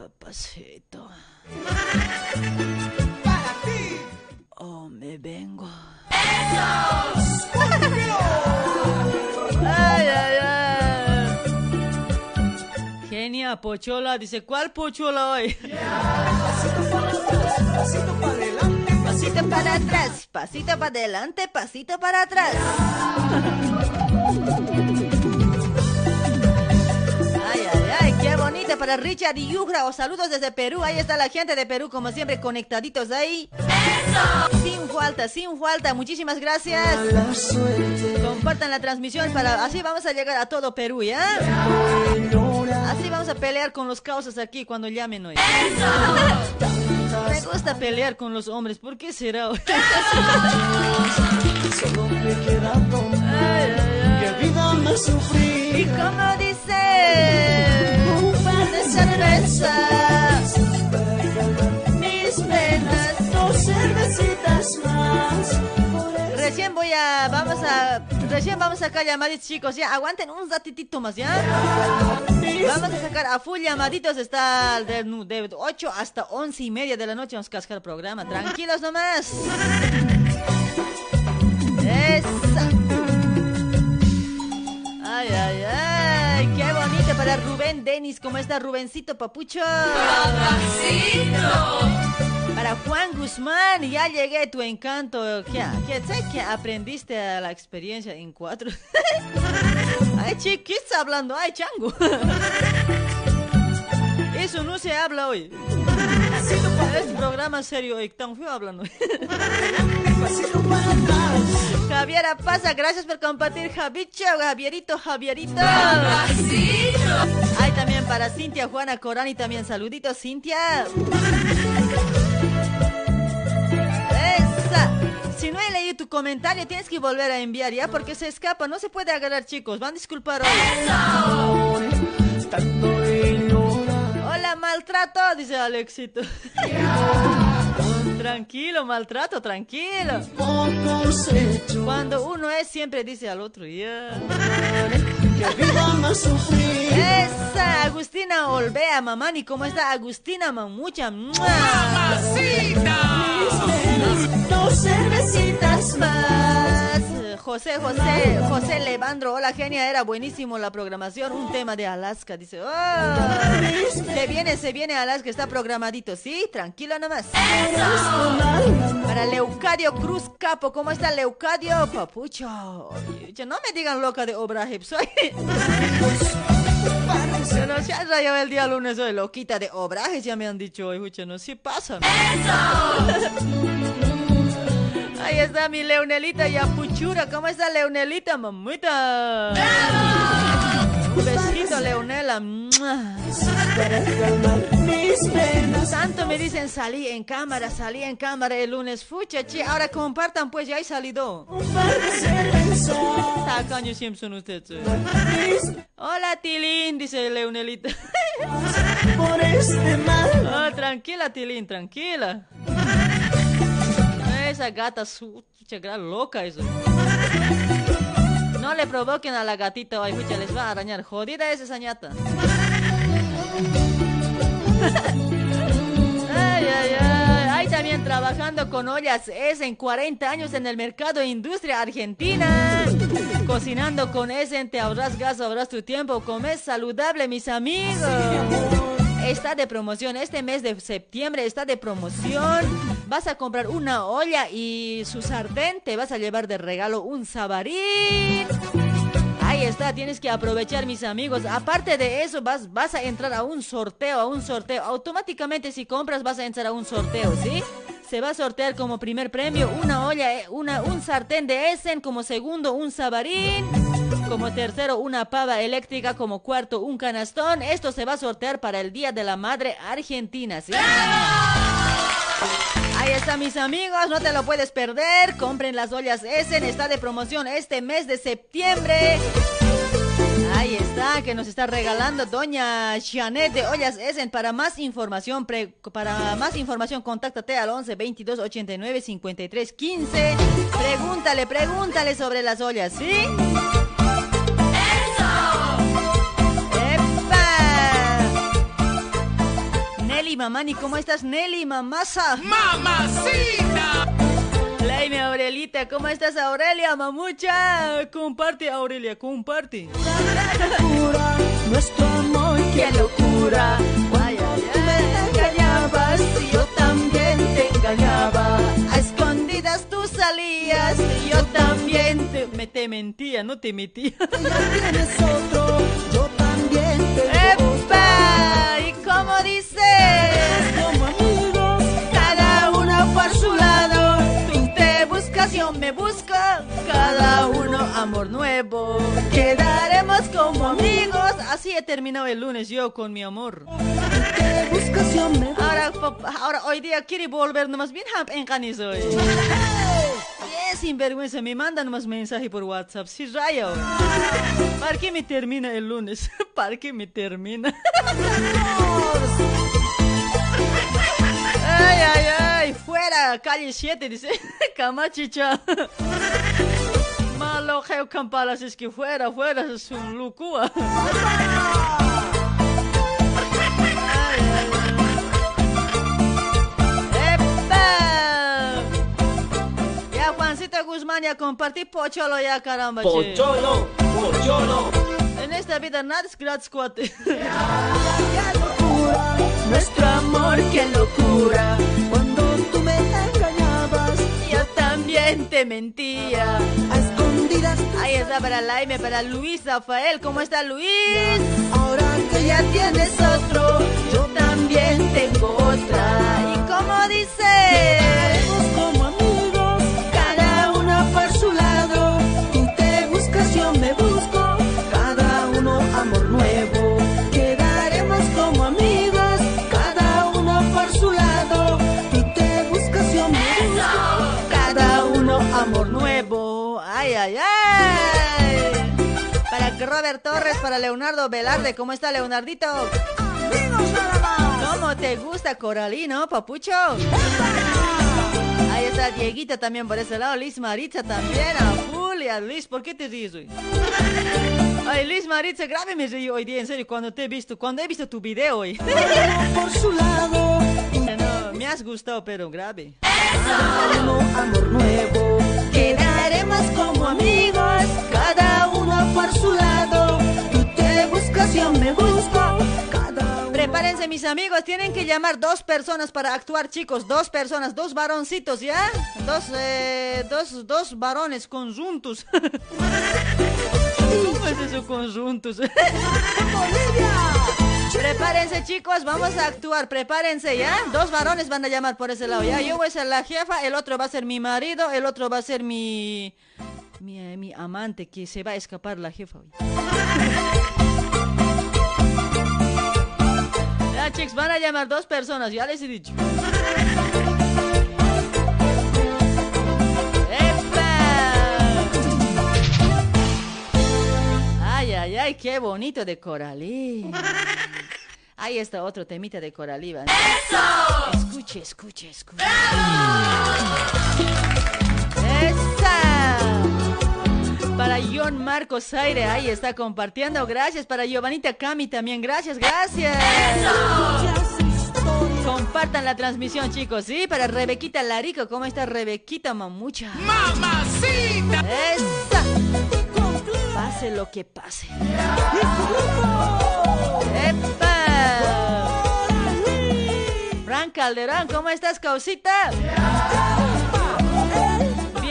Papacito.
Para ti.
Oh, me vengo.
¡Esos!
Ay, ay, ay. Genia Pochola dice, ¿cuál Pochola hoy?
Pasito para adelante.
Pasito para atrás, pasito para adelante, pasito para atrás. Para Richard y Yugra. O saludos desde Perú. Ahí está la gente de Perú, como siempre, conectaditos ahí. Sin falta, sin falta. Muchísimas gracias. Compartan la transmisión para así vamos a llegar a todo Perú, ¿ya? Así vamos a pelear con los causas aquí cuando llamen hoy. Me gusta pelear con los hombres, ¿por qué será? hoy?
Que vida me
Y como dice,
cervezas.
mis penas.
Dos cervecitas más.
Recién voy a, vamos a, recién vamos a sacar llamaditos chicos, ya, aguanten un ratitito más, ¿ya? Vamos a sacar a full llamaditos, está de, de 8 hasta 11 y media de la noche, vamos a cascar el programa, tranquilos nomás. Esa. Ay, ay, ay, qué bonito para Rubén Denis, ¿cómo está Rubencito Papucho? Para Juan Guzmán, ya llegué tu encanto. ¿Qué, qué, sé que aprendiste a la experiencia en cuatro? Ay, chiquis hablando, ay, chango. Eso no se habla hoy. Es programa serio hoy, tan feo hablando. Javiera pasa, gracias por compartir, Javicho, Javierito, Javierito. Hay también para Cintia, Juana, Corani, también saluditos, Cintia. Esa. Si no he leído tu comentario, tienes que volver a enviar ya, porque se escapa, no se puede agarrar, chicos. Van a disculpar hoy. Hola, maltrato, dice Alexito. Tranquilo, maltrato, tranquilo. Cuando uno es, siempre dice al otro, ya.
Que vida me sufrí.
Esa, Agustina Olvea, mamani, ¿cómo está Agustina Mamucha? ¡Mua!
Dos cervecitas
más. José, José, José Levandro, hola genia, era buenísimo la programación, un tema de Alaska, dice, oh, se viene, se viene Alaska, está programadito, sí, tranquilo nomás. Para Leucadio Cruz Capo, ¿cómo está Leucadio? Papucho, no me digan loca de Obraje, soy... Yo no se ha rayado el día lunes hoy, loquita de Obrajes, ya me han dicho hoy, no, sí pasa. ¿no? Ahí está mi Leonelita y Apuchura. ¿Cómo está Leonelita, mamita? Un besito, Leonela. Tanto me dicen salí en cámara, salí en cámara el lunes. Fucha, chi. Ahora compartan, pues ya he salido. Tacaño siempre son ustedes. Hola, Tilín, dice Leonelita.
Por este mal.
Ah, tranquila, Tilín, tranquila. Esa gata su chegra loca eso. No le provoquen a la gatita, ay, pucha, les va a arañar. Jodida es esa ñata. Ay. Ahí también trabajando con ollas es en 40 años en el mercado industria argentina. Cocinando con Essen, te ahorras gas, ahorras tu tiempo. Comes saludable, mis amigos. Está de promoción. Este mes de septiembre está de promoción. Vas a comprar una olla y su sartén. Te vas a llevar de regalo un sabarín. Ahí está, tienes que aprovechar, mis amigos. Aparte de eso, vas, vas a entrar a un sorteo, a un sorteo. Automáticamente, si compras, vas a entrar a un sorteo, ¿sí? Se va a sortear como primer premio una olla, eh, una, un sartén de Essen, como segundo un sabarín, como tercero una pava eléctrica, como cuarto un canastón. Esto se va a sortear para el Día de la Madre Argentina, ¿sí? Ahí está, mis amigos, no te lo puedes perder. Compren las ollas Essen, está de promoción este mes de septiembre. Ahí está. que nos está regalando doña Janet de Ollas Essen. Para más información, pre- para más información, contáctate al 11 22 89 53 15. Pregúntale, pregúntale sobre las ollas, ¿sí? ¡Epa! Nelly Mamani, ¿cómo estás, Nelly Mamasa?
¡Mamacita!
Laime Aurelita, ¿cómo estás, Aurelia, mamucha? Comparte, Aurelia, comparte.
locura, nuestro amor, qué locura.
Ay, ay,
Tú me engañabas y yo también te engañaba.
A escondidas tú salías y yo también te, me te mentía, no te metía.
Tienes otro, yo también tengo
¡Epa! ¿Y cómo dice? Yo me busco, cada uno amor nuevo. Quedaremos como amigos. Así he terminado el lunes yo con mi amor.
Te buscas, yo me
Ahora, hoy día quiere volver nomás bien hap en hoy. Bien sinvergüenza, me manda nomás mensaje por WhatsApp. Sí, rayo. ¿Para qué me termina el lunes? ¿Para qué me termina? Ay, ay, ay. Calle 7, dice Camachicha. Malo geo campalas, es que fuera, fuera, es un lucúa. ¡Epa! Ya, Juancito Guzmán, ya compartí pocholo ya, caramba.
Pocholo, pocholo.
En esta vida nada es gratis, cuate.
locura, nuestro amor, qué locura.
También te mentía.
a escondidas.
Ahí está para Laime, para Luis Rafael. ¿Cómo está Luis?
Ahora que ya tienes otro, yo también tengo otra.
¿Y cómo dice? Robert Torres, para Leonardo Velarde. ¿Cómo está Leonardito? ¿Cómo te gusta Coralino, papucho? Ahí está Dieguita también por ese lado. Liz Maritza también. A full. Y a Liz, ¿por qué te ríes hoy? Ay, Liz Maritza, grave me reí hoy día, en serio, cuando te he visto, cuando he visto tu video hoy.
por su lado.
No, me has gustado, pero grave.
Uno amor nuevo. Quedaremos como amigos, cada uno
Prepárense mis amigos, tienen que llamar dos personas para actuar chicos, dos personas, dos varoncitos, ¿ya? Dos, eh, dos, dos varones conjuntos. ¿Cómo es eso conjuntos? Prepárense chicos, vamos a actuar, prepárense, ¿ya? Dos varones van a llamar por ese lado, ¿ya? Yo voy a ser la jefa, el otro va a ser mi marido, el otro va a ser mi... Mi, eh, mi amante, que se va a escapar la jefa hoy. Ya, chicos, van a llamar dos personas, ya les he dicho. ¡Epa! Ay, ay, ay, qué bonito de Coralí. Ahí está otro temita de Coralí. ¿vale? Escuche, escuche, escuche. ¡Esa! Para John Marcos Aire, ahí está compartiendo. Gracias. Para Giovanita Cami también. Gracias, gracias. Compartan la transmisión, chicos. Sí, para Rebequita Larico. ¿Cómo está Rebequita Mamucha?
¡Mamacita!
¡Esa! Pase lo que pase. ¡Epa! Fran Calderón, ¿cómo estás, Causita?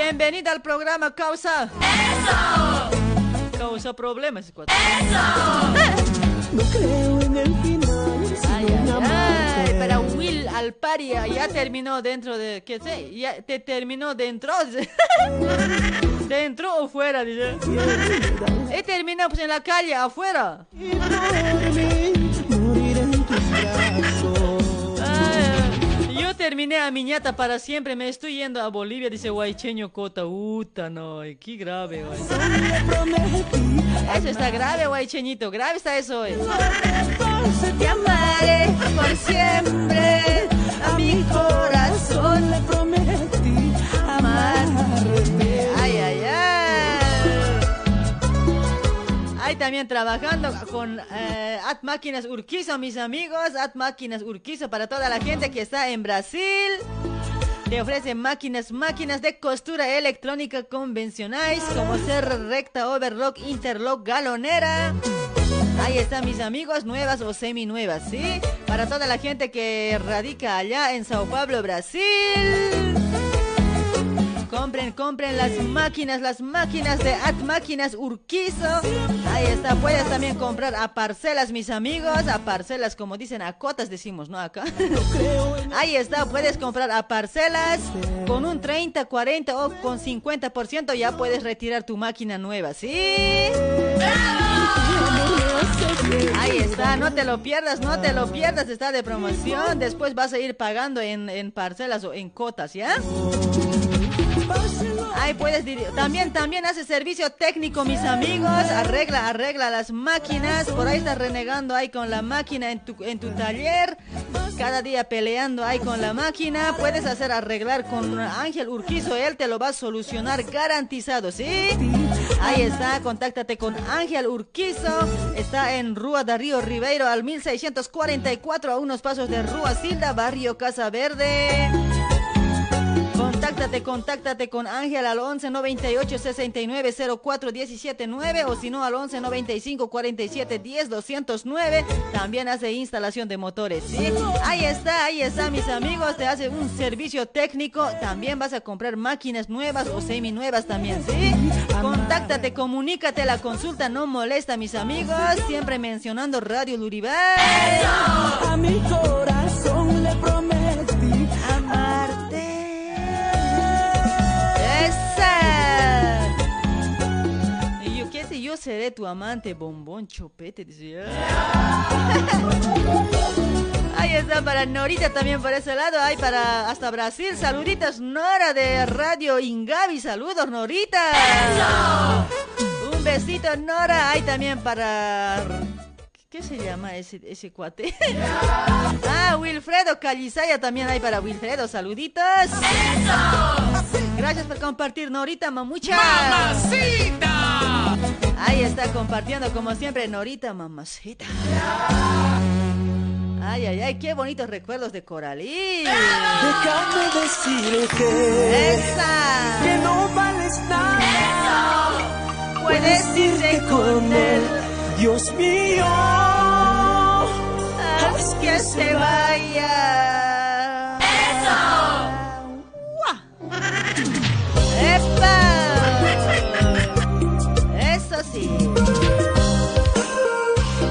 Bienvenida al programa, Causa. ¡Eso! Causa problemas, cuate.
No creo en el final.
Ay,
sin
ay,
amarte.
ay, para Will Alparia, ya terminó dentro de, ¿qué sé? Ya te terminó dentro. ¿Dentro o fuera, dice? He terminado pues en la calle, afuera.
Y por mí, morir en tus brazos.
Terminé a mi ñata para siempre, me estoy yendo a Bolivia, dice Guaycheño Cota. Uta, no, qué grave, güey. Eso está grave, guay, cheñito. Grave está eso, eh. Te amaré por siempre. A mi corazón le prometí amarte. También trabajando con eh, At Máquinas Urquizo, mis amigos. At Máquinas Urquizo para toda la gente que está en Brasil. Te ofrece máquinas, máquinas de costura electrónica convencionales como ser recta, overlock, interlock, galonera. Ahí están mis amigos, nuevas o semi nuevas, ¿sí? Para toda la gente que radica allá en Sao Paulo, Brasil. Compren, compren las máquinas, las máquinas de At Máquinas Urquizo. Ahí está, puedes también comprar a parcelas, mis amigos. A parcelas, como dicen, a cotas decimos, ¿no? Acá. Ahí está, puedes comprar a parcelas con un 30, 40 o con 50%. Ya puedes retirar tu máquina nueva, ¿sí? Ahí está, no te lo pierdas, no te lo pierdas, está de promoción. Después vas a ir pagando en, en parcelas o en cotas, ¿ya? Ahí puedes dir- también también hace servicio técnico mis amigos, arregla arregla las máquinas, por ahí estás renegando ahí con la máquina en tu en tu taller, cada día peleando ahí con la máquina, puedes hacer arreglar con Ángel Urquizo, él te lo va a solucionar garantizado, ¿sí? Ahí está, contáctate con Ángel Urquizo, está en Rúa de Río Ribeiro al 1644 a unos pasos de Rúa Silda, barrio Casa Verde. Contáctate, contáctate con Ángel al 11 98 69 04 17 9 o si no al 11 95 47 10 209. También hace instalación de motores, ¿sí? Ahí está, ahí está, mis amigos. Te hace un servicio técnico. También vas a comprar máquinas nuevas o semi nuevas también, ¿sí? Contáctate, comunícate. La consulta no molesta, mis amigos. Siempre mencionando Radio Luribay.
A
seré tu amante, bombón, chopete, decía. Ahí está para Norita también por ese lado. Ahí para hasta Brasil. Saluditos, Nora de Radio Ingavi. Saludos, Norita. Un besito, Nora. Ahí también para. ¿Qué se llama ese, ese cuate? ah, Wilfredo Calizaya también hay para Wilfredo. Saluditos. Gracias por compartir, Norita Mamucha.
¡Mamacita!
Ahí está compartiendo como siempre, Norita Mamacita. Ay, ay, ay, qué bonitos recuerdos de Coralí.
Déjame decirte
Esa.
que no vales nada.
Puedes irte con él.
Dios mío.
Haz que se vaya. ¡Epa! Eso sí.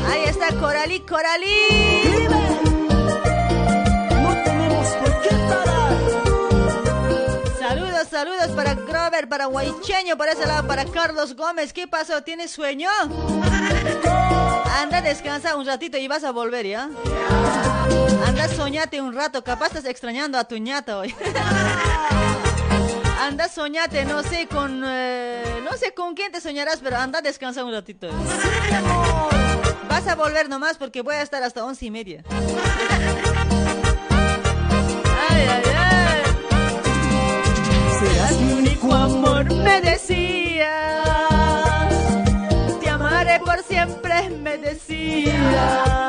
Ahí está Coralí, Coralí. Para Guaycheño, por ese lado, para Carlos Gómez. ¿Qué pasó? ¿Tienes sueño? Anda, descansa un ratito y vas a volver, ¿ya? Anda, soñate un rato, capaz estás extrañando a tu ñata hoy. Anda, soñate, no sé con... eh, no sé con quién te soñarás, pero anda, descansa un ratito. Vas a volver nomás porque voy a estar hasta once y media.
Único amor.
me decías, te amaré por siempre, me decías,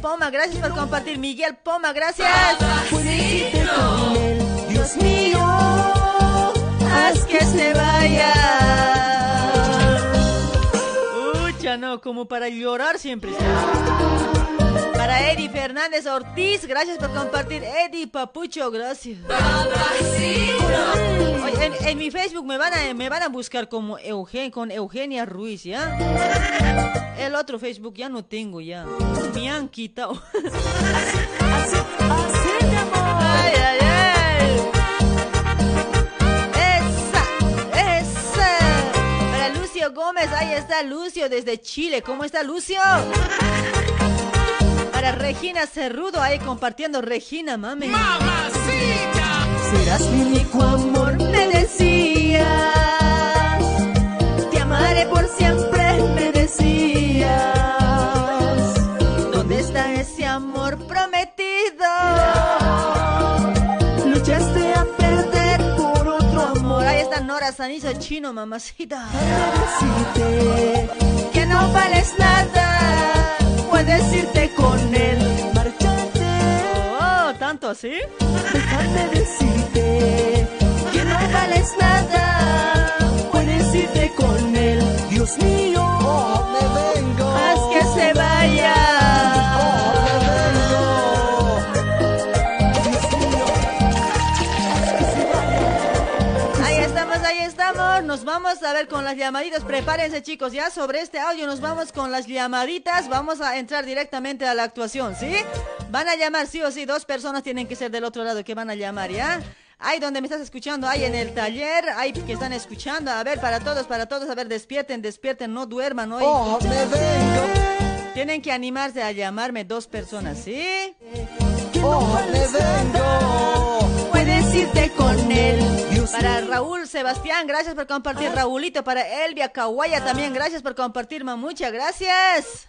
Poma, gracias por compartir, Miguel Poma, gracias.
Dios mío.
haz que se vaya. No, como para llorar siempre. Para Eddie Fernández Ortiz, gracias por compartir. Eddie Papucho, gracias. En, en mi Facebook me van a, me van a buscar como Eugen, con Eugenia Ruiz, ¿ya? El otro Facebook ya no tengo ya. Me han quitado. está Lucio desde Chile. ¿Cómo está Lucio? Para Regina Cerrudo ahí compartiendo Regina, mami.
¡Mamacita!
Serás mi único amor, me decías. Te amaré por siempre,
Sanizo Chino, mamacita.
Decirte que no vales nada. Puedes irte con él, marcharte.
Oh, ¿tanto así?
Déjame decirte que no vales nada. Puedes irte con él, Dios mío. me vengo. Haz que se vaya.
Ahí ahí estamos. Nos vamos a ver con las llamaditas. Prepárense, chicos, ya sobre este audio nos vamos con las llamaditas. Vamos a entrar directamente a la actuación, ¿sí? Van a llamar sí o sí. Dos personas tienen que ser del otro lado que van a llamar, ¿ya? Ahí donde me estás escuchando, ahí en el taller, ahí que están escuchando. A ver, para todos, para todos, a ver, despierten, despierten, no duerman hoy.
Oh, me vengo.
Tienen que animarse a llamarme dos personas, ¿sí?
Oh, vengo. Puedes irte con él,
Para Raúl Sebastián, gracias por compartir, Raulito. Para Elvia Kawaya también, gracias por compartir, muchas gracias.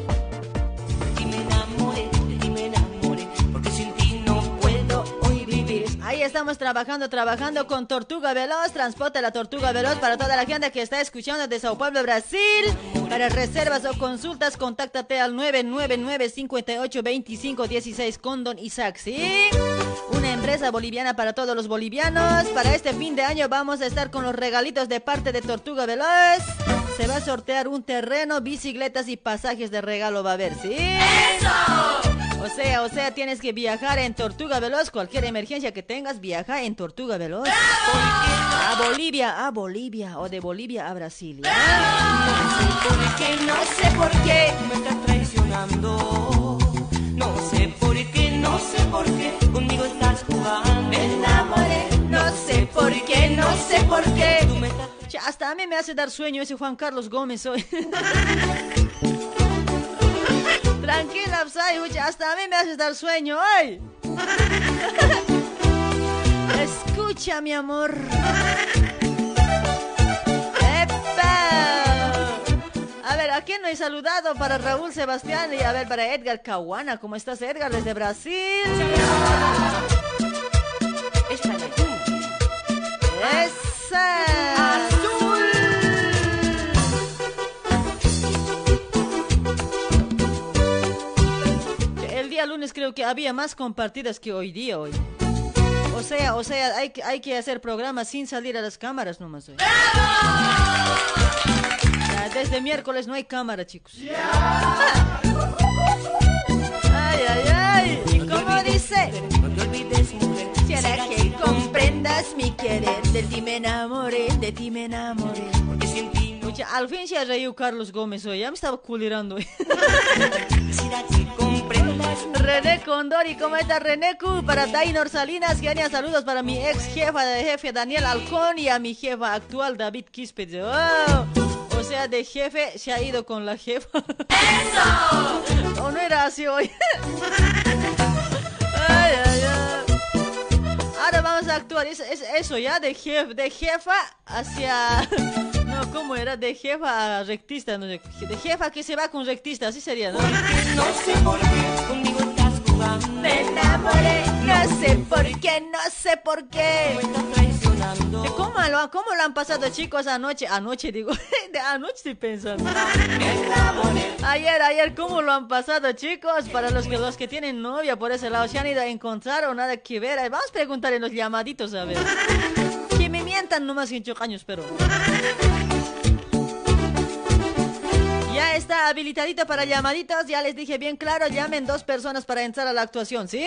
Estamos trabajando, trabajando con Tortuga Veloz. Transporte la Tortuga Veloz para toda la gente que está escuchando de Sao Paulo, Brasil. Para reservas o consultas, contáctate al 999-5825-16 Condon Isaac, ¿sí? Una empresa boliviana para todos los bolivianos. Para este fin de año vamos a estar con los regalitos de parte de Tortuga Veloz. Se va a sortear un terreno, bicicletas y pasajes de regalo va a haber, ¿sí? O sea, o sea, tienes que viajar en Tortuga Veloz. Cualquier emergencia que tengas, viaja en Tortuga Veloz. A Bolivia, a Bolivia. O de Bolivia a Brasil. ¿ya?
Porque no sé por qué me estás traicionando. No sé por qué, no sé por qué conmigo estás jugando. Me enamoré, no sé por qué, no sé por qué. Tú me estás
Cha, Hasta a mí me hace dar sueño ese Juan Carlos Gómez hoy. Tranquila, Psy, hasta a mí me hace dar sueño hoy. Escucha, mi amor. ¡Epa! A ver, ¿a quién no he saludado? Para Raúl Sebastián y a ver, para Edgar Caguana. ¿Cómo estás, Edgar, desde Brasil? ¡Esa! Día lunes creo que había más compartidas que hoy día hoy. O sea, o sea, hay, que- hacer programas sin salir a las cámaras nomás hoy. Ya, desde miércoles no hay cámara, chicos. Ay, ay, ay. ¿Y cómo dice? Que comprendas mi querer. De ti me enamoré, de ti me enamoré.
Porque sin ti
al fin se ha reído Carlos Gómez hoy. Ya me estaba culirando hoy. René Condori, ¿cómo está René Q? Para Dainor Salinas, genia, saludos para mi ex jefa de jefe Daniel Alcón y a mi jefa actual David Quispe. Oh, o sea, de jefe se ha ido con la jefa. ¡Eso! ¿O no era así hoy? ay, ay, ay. Vamos a actuar, es, es eso ya, de, jef, de jefa hacia... No, ¿cómo era? De jefa a rectista, no. De jefa que se va con rectista, así sería, ¿no?
Jugando.
Me enamoré, no sé por qué, no sé por qué.
Me estás traicionando.
¿Cómo lo, ¿Cómo lo han pasado chicos anoche? Anoche digo, de anoche estoy pensando. Ayer, ayer, ¿cómo lo han pasado chicos? Para los que, los que tienen novia por ese lado, ¿se han ido a encontrar o nada que ver? Vamos a preguntar en los llamaditos, a ver. Que me mientan nomás en años, pero... Está habilitadito para llamaditos, ya les dije bien claro, llamen dos personas para entrar a la actuación, ¿sí?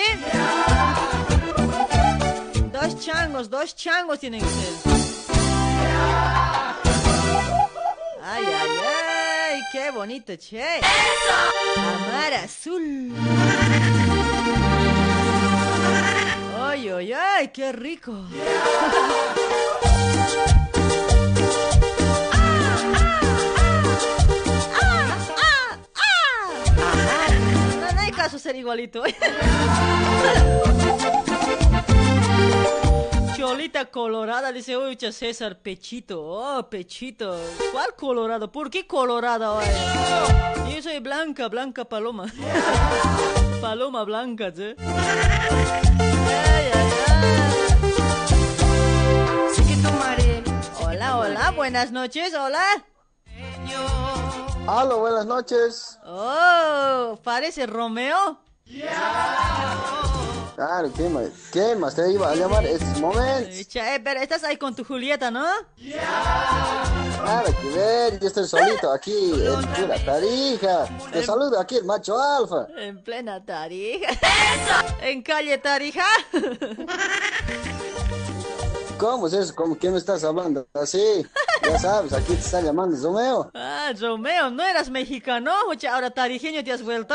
Dos changos, dos changos tienen que ser. Ay, ay, ay, qué bonito, che. Amar azul. Ay, ay, ay, qué rico. caso ser igualito. Cholita colorada, dice, uy, César, pechito, oh, pechito. ¿Cuál colorado? ¿Por qué colorado? oye? Yo soy blanca, blanca paloma. paloma blanca, ¿sí? Ay, ay, ay. Hola, hola, buenas noches, hola.
Aló, buenas noches.
Oh, parece Romeo.
Claro, ¿qué más? ¿Qué más te iba a llamar? Es momento.
Che, pero estás ahí con tu Julieta, ¿no?
Nada que ver, yo estoy solito aquí en pura tarija. Te saludo aquí el macho alfa.
En plena Tarija. En calle Tarija.
¿Cómo es eso? ¿Cómo que me estás hablando así? Ya sabes, aquí te está llamando Romeo.
Ah, Romeo, ¿no eras mexicano? Oye, ahora tarijeño te has vuelto.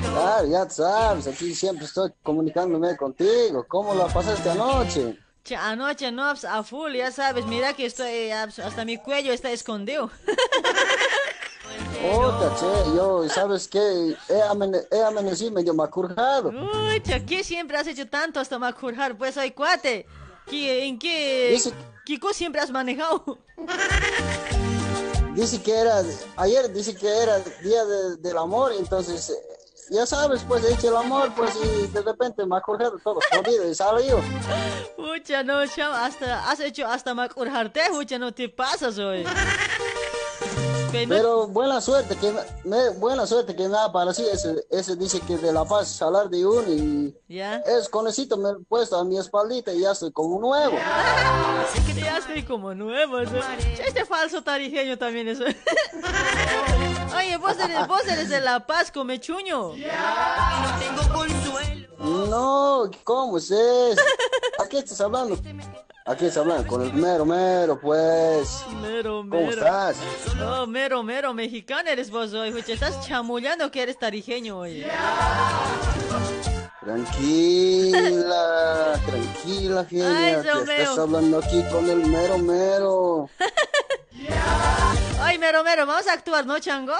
Claro, ya sabes, aquí siempre estoy comunicándome contigo. ¿Cómo la pasaste anoche?
Che, anoche no, pues, a full, ya sabes, mira que estoy, eh, hasta mi cuello está escondido.
Otra, che, yo, ¿sabes qué? He, amane- he amanecido medio macurjado.
Uy, che, ¿qué siempre has hecho tanto hasta macurjar? Pues, ay, cuate. ¿Qué, ¿En qué,
Dice-
qué cosa siempre has manejado?
Dice que era, ayer dice que era día de- del amor, entonces, eh, ya sabes, pues he hecho el amor, pues, y de repente me ha acordado todo jodido y salió.
Pucha, no, chama, hasta, has hecho hasta macurjarte, pucha, no te pasas hoy. Que no-
Pero buena suerte, que me, buena suerte que me ha aparecido ese, ese dice que de La Paz salar de uno y
¿Ya?
es conecito me he puesto a mi espaldita y ya estoy como nuevo.
Así que ya estoy como nuevo. Este falso tarijeño también es. Oye, vos eres, vos eres de La Paz, comechuño.
No tengo consuelo.
No, ¿cómo es eso? ¿A qué estás hablando? ¿A qué estás hablando? Con el mero mero, pues.
Mero,
¿Cómo estás?
Oh, mero, mero, mexicano eres vos hoy. Pucha, estás chamullando que eres tarijeño hoy.
Tranquila, tranquila,
Ay,
genia. que
Romeo.
estás hablando aquí con el mero mero.
Ay, mero, mero, vamos a actuar, ¿no, chango?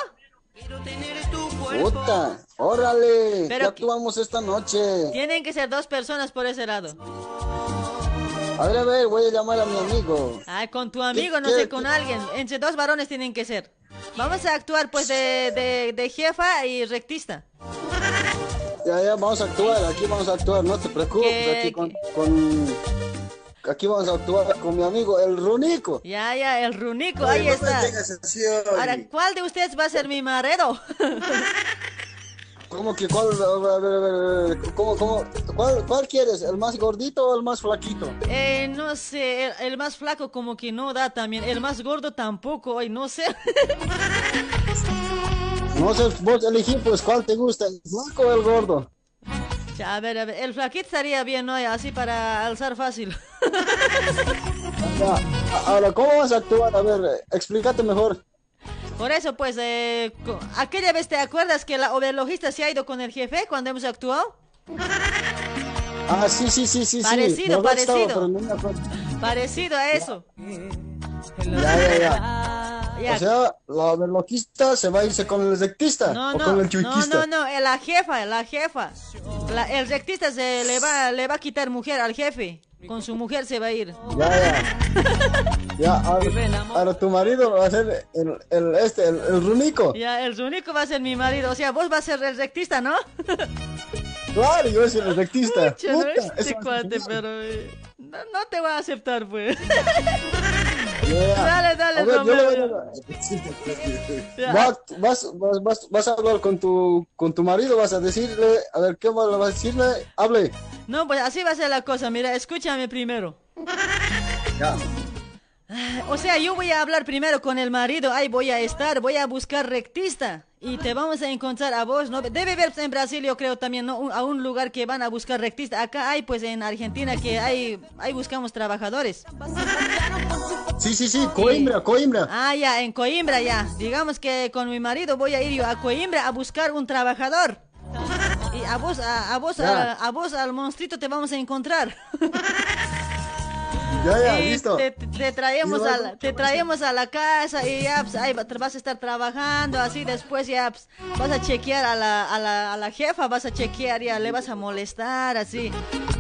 Puta, órale.
Pero
¿Qué actuamos esta noche?
Tienen que ser dos personas por ese lado.
A ver, a ver, voy a llamar a mi amigo.
Ay, con tu amigo, no sé, con alguien. Entre dos varones tienen que ser. Vamos a actuar, pues, de, de, de jefa y rectista.
Ya, ya, vamos a actuar, aquí vamos a actuar, no te preocupes.
¿Qué-
Aquí con, con- Aquí vamos a actuar con mi amigo, el Runico.
Ya, ya, el runico, ahí está. Ahora, ¿cuál de ustedes va a ser mi marido?
¿Cómo que cuál? ¿Cómo, cómo? ¿Cuál, cuál quieres? ¿El más gordito o el más flaquito?
Eh, no sé, el, el más flaco como que no da también, el más gordo tampoco, hoy no sé.
No sé, vos elegí, pues, ¿cuál te gusta? ¿El flaco o el gordo?
Ya, a ver, a ver, el flaquito estaría bien, ¿no? Así para alzar fácil.
Ya, Ahora, ¿cómo vas a actuar? A ver, explícate mejor.
Por eso, pues, eh, aquella vez te acuerdas que la overlogista se ha ido con el jefe cuando hemos actuado?
Ah, sí, sí, sí, sí.
Parecido,
sí.
Parecido.
no acuerdo.
Parecido a eso.
Ya, ya, ya.
Ya.
O sea, la verloquista se va a irse con el rectista
No,
o
no,
con el
no,
chuiquista.
no, no, eh, la jefa, la jefa. La- el rectista se le va, le va a quitar mujer al jefe. Con su mujer se va a ir.
Ya, ya. Ya, ahora, ahora tu marido va a ser el, el este, el, el runico.
Ya, el único va a ser mi marido. O sea, vos vas a ser el rectista, ¿no?
Claro, yo soy el rectista.
Pucha, no, este
va a
cuate,
ser
pero eh, no, no te voy a aceptar, pues.
Yeah.
Dale, dale,
A ver, a- vas, vas, vas, vas a hablar con tu, con tu marido, vas a decirle, a ver, ¿qué vas a decirle? Hable.
No, pues así va a ser la cosa. Mira, escúchame primero.
Ya.
O sea, yo voy a hablar primero con el marido, ahí voy a estar, voy a buscar rectista y te vamos a encontrar a vos, ¿no? Debe haber en Brasil, yo creo también, ¿no? Un- a un lugar que van a buscar rectista. Acá hay, pues en Argentina, que hay, ahí buscamos trabajadores.
Sí, sí, sí, Coimbra, Coimbra.
Ah, ya, en Coimbra, ya. Digamos que con mi marido voy a ir yo a Coimbra a buscar un trabajador. Y a vos, a, a vos, a, a vos, al monstruito te vamos a encontrar.
Ya, ya,
Y
listo.
Te, traemos a la, te traemos a la casa y ya pues, ahí vas a estar trabajando así después ya pues, vas a chequear a la, a, la, a la jefa vas a chequear ya le vas a molestar así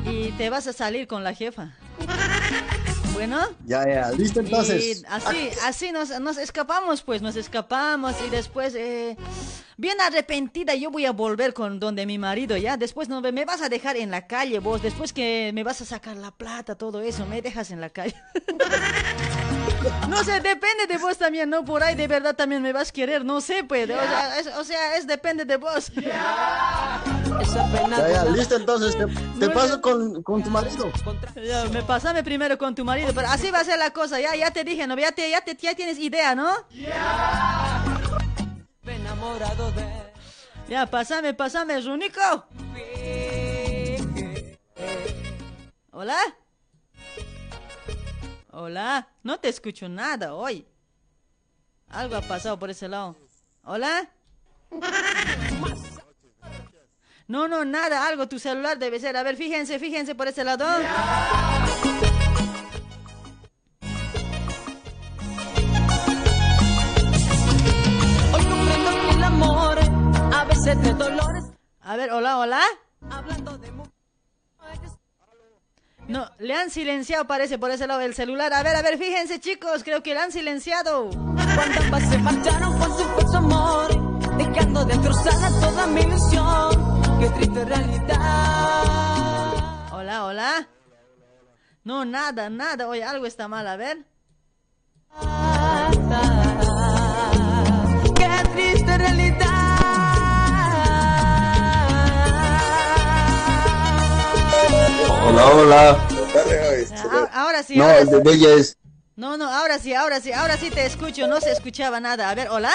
y te vas a salir con la jefa bueno.
Ya, ya, listo entonces.
y así así nos, nos escapamos pues nos escapamos y después eh, bien arrepentida yo voy a volver con donde mi marido ya. Después no me me vas a dejar en la calle vos. Después que me vas a sacar la plata todo eso me dejas en la calle no sé, depende de vos también, ¿no? Por ahí de verdad también me vas a querer, no sé, pues. O, sea, es, o sea, es depende de vos.
Ya, ya, listo entonces. Te, te paso con, con tu marido.
Ya, me pasame primero con tu marido, pero así va a ser la cosa, ya, ya te dije, ¿no? Ya, te, ya, te, ya tienes idea, ¿no? Ya, pasame, pasame, Runico. Hola. Hola, no te escucho nada hoy. Algo ha pasado por ese lado. Hola. No, no, nada, algo, tu celular debe ser. A ver, fíjense, fíjense por ese lado.
Hoy comprendo que el amor a veces de dolores.
A ver, hola, hola. No, le han silenciado, parece, por ese lado del celular. A ver, a ver, fíjense, chicos, creo que le han silenciado.
Cuando ambas se marcharon con su falso amor, dejando destrozada toda mi ilusión. Qué triste realidad.
Hola, hola. No, nada, nada. Oye, algo está mal, a ver.
Qué triste realidad.
Hola, hola.
Ah, ahora sí,
No,
ahora
el de es.
No, no, ahora sí, ahora sí, ahora sí te escucho. No se escuchaba nada. A ver, hola.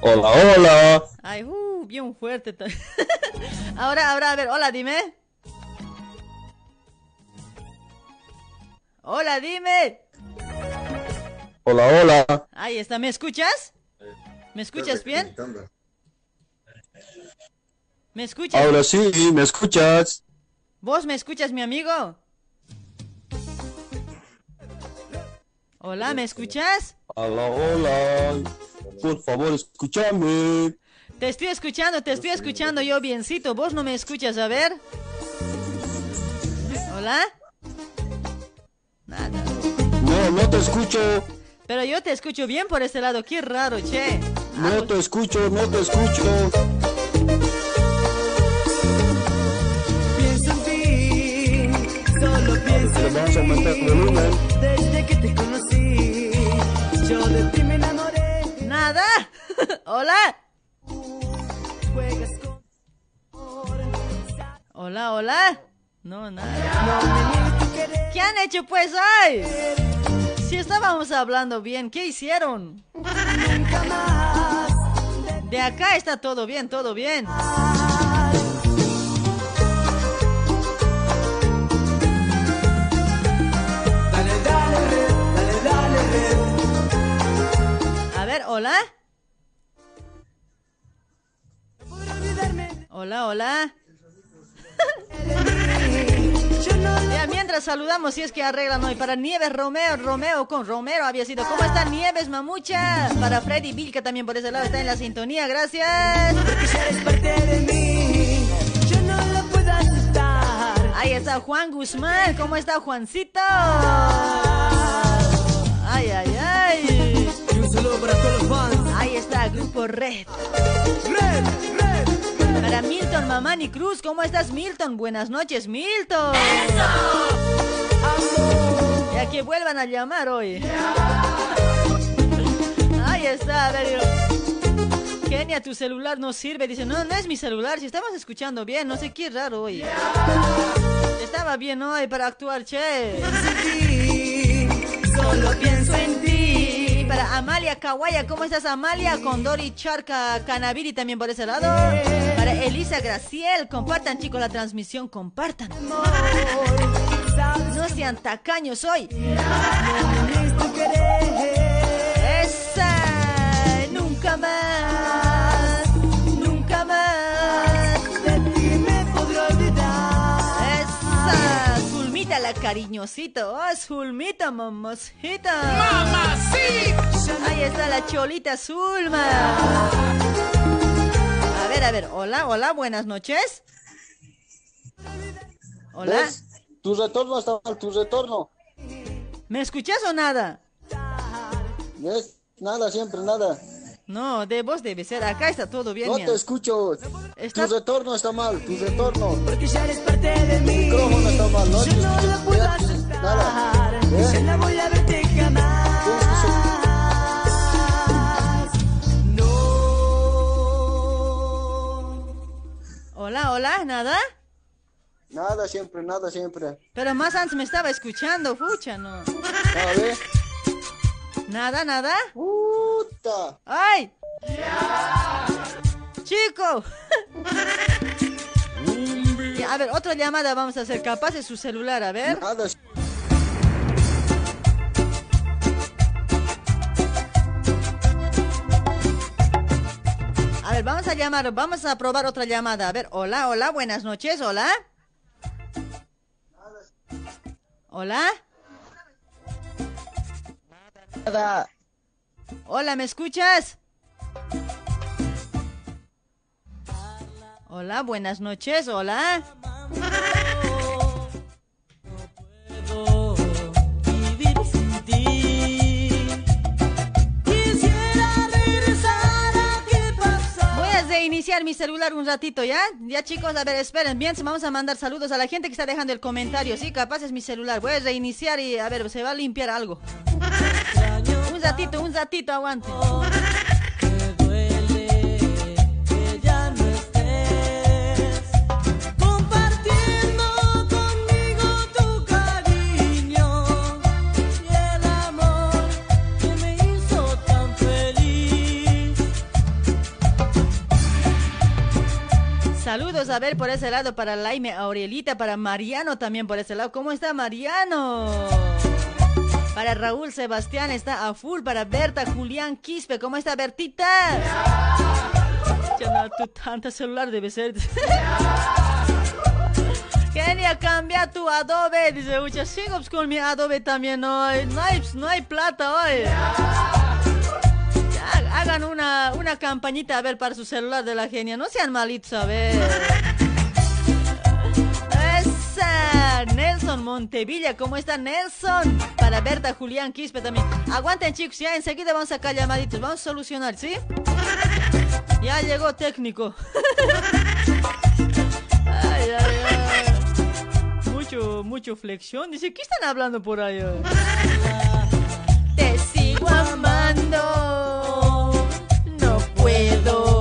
Hola, hola.
Ay, uh, bien fuerte. ahora, ahora, a ver, hola, dime. Hola, dime.
Hola, hola.
Ahí está, ¿me escuchas? ¿Me escuchas bien? ¿Me escuchas?
Ahora sí, ¿me escuchas?
¿Vos me escuchas, mi amigo? Hola, ¿me escuchas?
Hola, hola. Por favor, escúchame.
Te estoy escuchando, te estoy escuchando yo biencito. ¿Vos no me escuchas? A ver. ¿Hola? Nada.
No, no te escucho.
Pero yo te escucho bien por este lado. Qué raro, che.
No te escucho, no te escucho. Le vamos a aumentar el volumen.
desde que te conocí. Yo de ti me enamoré.
Nada. Hola. Hola, hola. No, nada. ¿Qué han hecho pues ay? Si estábamos hablando bien, ¿qué hicieron? De acá está todo bien, todo bien. Hola. Hola, hola. Mientras saludamos, si es que arreglan hoy para Nieves Romeo, Romeo con Romero había sido. ¿Cómo están Nieves, mamucha? Para Freddy Vilca también por ese lado está en la sintonía, gracias. Ahí está Juan Guzmán, ¿cómo está Juancito? Ay, ay, ay.
Saludo para todos los fans.
Ahí está, Grupo Red.
Red, red.
Para Milton Mamani Cruz, ¿cómo estás Milton? Buenas noches, Milton. Ya que vuelvan a llamar hoy. Ahí está, a ver. Kenia, tu celular no sirve. Dice, no, no es mi celular. Si estamos escuchando bien, no sé qué raro hoy. Estaba bien hoy para actuar, che. Solo Para Amalia Kawaya, ¿cómo estás, Amalia? Con Dori Charca Canaviri también por ese lado. Para Elisa Graciel, compartan, chicos, la transmisión, compartan. No sean tacaños hoy. Esa, nunca más, Zulmita la cariñosita. Oh, Zulmita, mamacita.
¡Mamacita!
Ahí está la cholita Zulma. A ver, a ver. Hola, hola, buenas noches. Hola.
¿Ves? Tu retorno está mal, tu retorno.
¿Me escuchas o nada?
¿Ves? Nada, siempre nada.
No, de vos debe ser. Acá está todo bien.
No te escucho.
Está-
Tu retorno está mal, tu retorno.
Porque ya eres parte de mí.
micrófono está mal, no te
Yo no lo puedo
Ya,
aceptar.
Nada.
Ya
¿Eh?
no voy a verte jamás. No.
Hola, hola, nada.
Nada, siempre, nada, siempre.
Pero más antes me estaba escuchando, fucha, no.
A ver.
Nada, nada.
Puta.
¡Ay! ¡Chico! A ver, otra llamada vamos a hacer. Capaz de su celular, a ver.
Nada.
A ver, vamos a llamar, vamos a probar otra llamada. A ver, hola, hola, buenas noches, hola. Hola. Hola, ¿me escuchas? Hola, buenas noches, hola. Voy a reiniciar mi celular un ratito, ¿ya? Ya chicos, a ver, esperen, bien, vamos a mandar saludos a la gente que está dejando el comentario, ¿sí? Capaz es mi celular. Voy a reiniciar y, a ver, se va a limpiar algo. Un ratito, un ratito, aguante. Saludos, a ver, por ese lado para Laime Aurelita, para Mariano también por ese lado. ¿Cómo está Mariano? Para Raúl Sebastián está a full. Para Berta Julián Quispe, ¿cómo está Bertita? Ya tu tanta celular debe ser. Kenia, cambia tu Adobe. Dice, muchas sigo pues, con mi Adobe también. Hay, no hay, no hay plata hoy. Hagan una, una campañita a ver para su celular de la genia. No sean malitos, a ver. Montevilla, ¿cómo está Nelson? Para Berta Julián Quispe también. Aguanten chicos, ya enseguida vamos a sacar llamaditos, vamos a solucionar, ¿sí? Ya llegó técnico. Mucho, mucho flexión. Dice, ¿qué están hablando por ahí? Te sigo amando. No puedo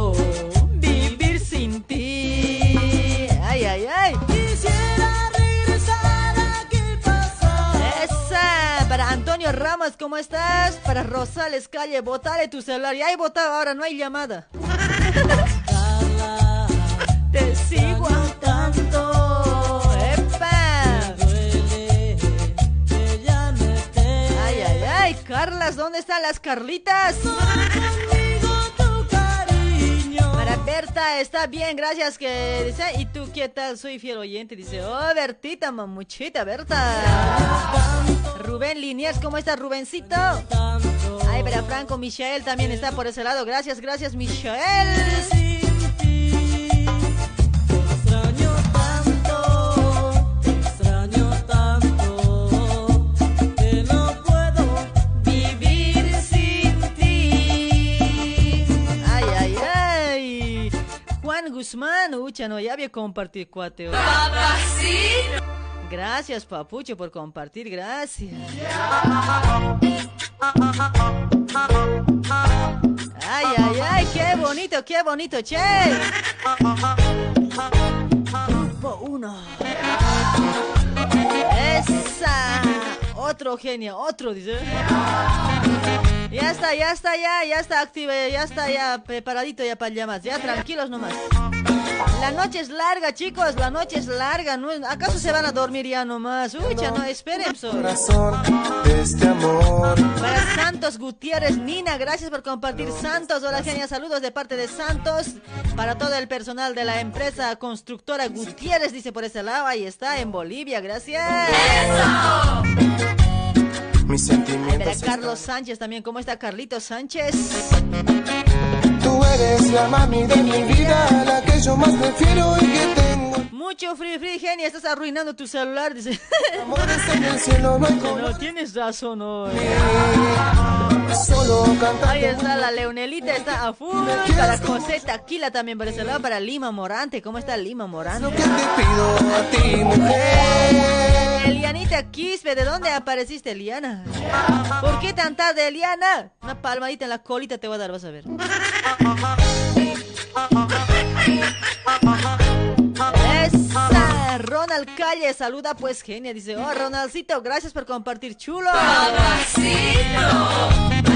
Antonio Ramos, ¿cómo estás? Para Rosales Calle, botale tu celular. Ya hay votado, ahora no hay llamada. Te sigo tanto. ¡Epa! Ay, ay, ay. Carlas, ¿dónde están las Carlitas? Berta, está bien, gracias que dice. ¿Y tú qué tal? Soy fiel oyente, dice. Oh, Bertita, mamuchita, Berta. Rubén Liniers, ¿cómo estás, Rubencito? Ay, para Franco, Michelle también está por ese lado. Gracias, gracias, Michelle. Guzmán, ucha, no, ya había compartido cuate. hoy. Gracias, papucho, por compartir, gracias. Ay, ay, ay, qué bonito, qué bonito, che. Grupo 1. Esa. Otro genio, otro, dice. Ya está, ya está, ya, ya está activo, ya está, ya preparadito ya para llamadas. Ya tranquilos nomás. La noche es larga, chicos, la noche es larga. ¿no? ¿Acaso se van a dormir ya nomás? Uy, ya no, esperen.
Corazón de este amor.
Para Santos Gutiérrez, Nina, gracias por compartir. Santos, hola genia, saludos de parte de Santos. Para todo el personal de la empresa constructora Gutiérrez, dice por ese lado, ahí está, en Bolivia, gracias.
Mis
Para
sentimientos.
Carlos Sánchez también, ¿cómo está Carlitos Sánchez?
Tú eres la mami de mi vida, la que yo más prefiero y que tengo.
Mucho free free genia, estás arruinando tu celular, dice.
En el cielo no
No tienes razón hoy.
Solo cantando.
Ahí está la Leonelita, está a full. Para José Taquila también ese lado. Para Lima Morante, ¿cómo está Lima Morante?
Te pido a ti, mujer.
Elianita Quispe, ¿de dónde apareciste, Eliana? ¿Por qué tan tarde, Eliana? Una palmadita en la colita te voy a dar, vas a ver. Ronald Calle, saluda pues genia, dice, oh Ronaldcito, gracias por compartir, chulo. Ahí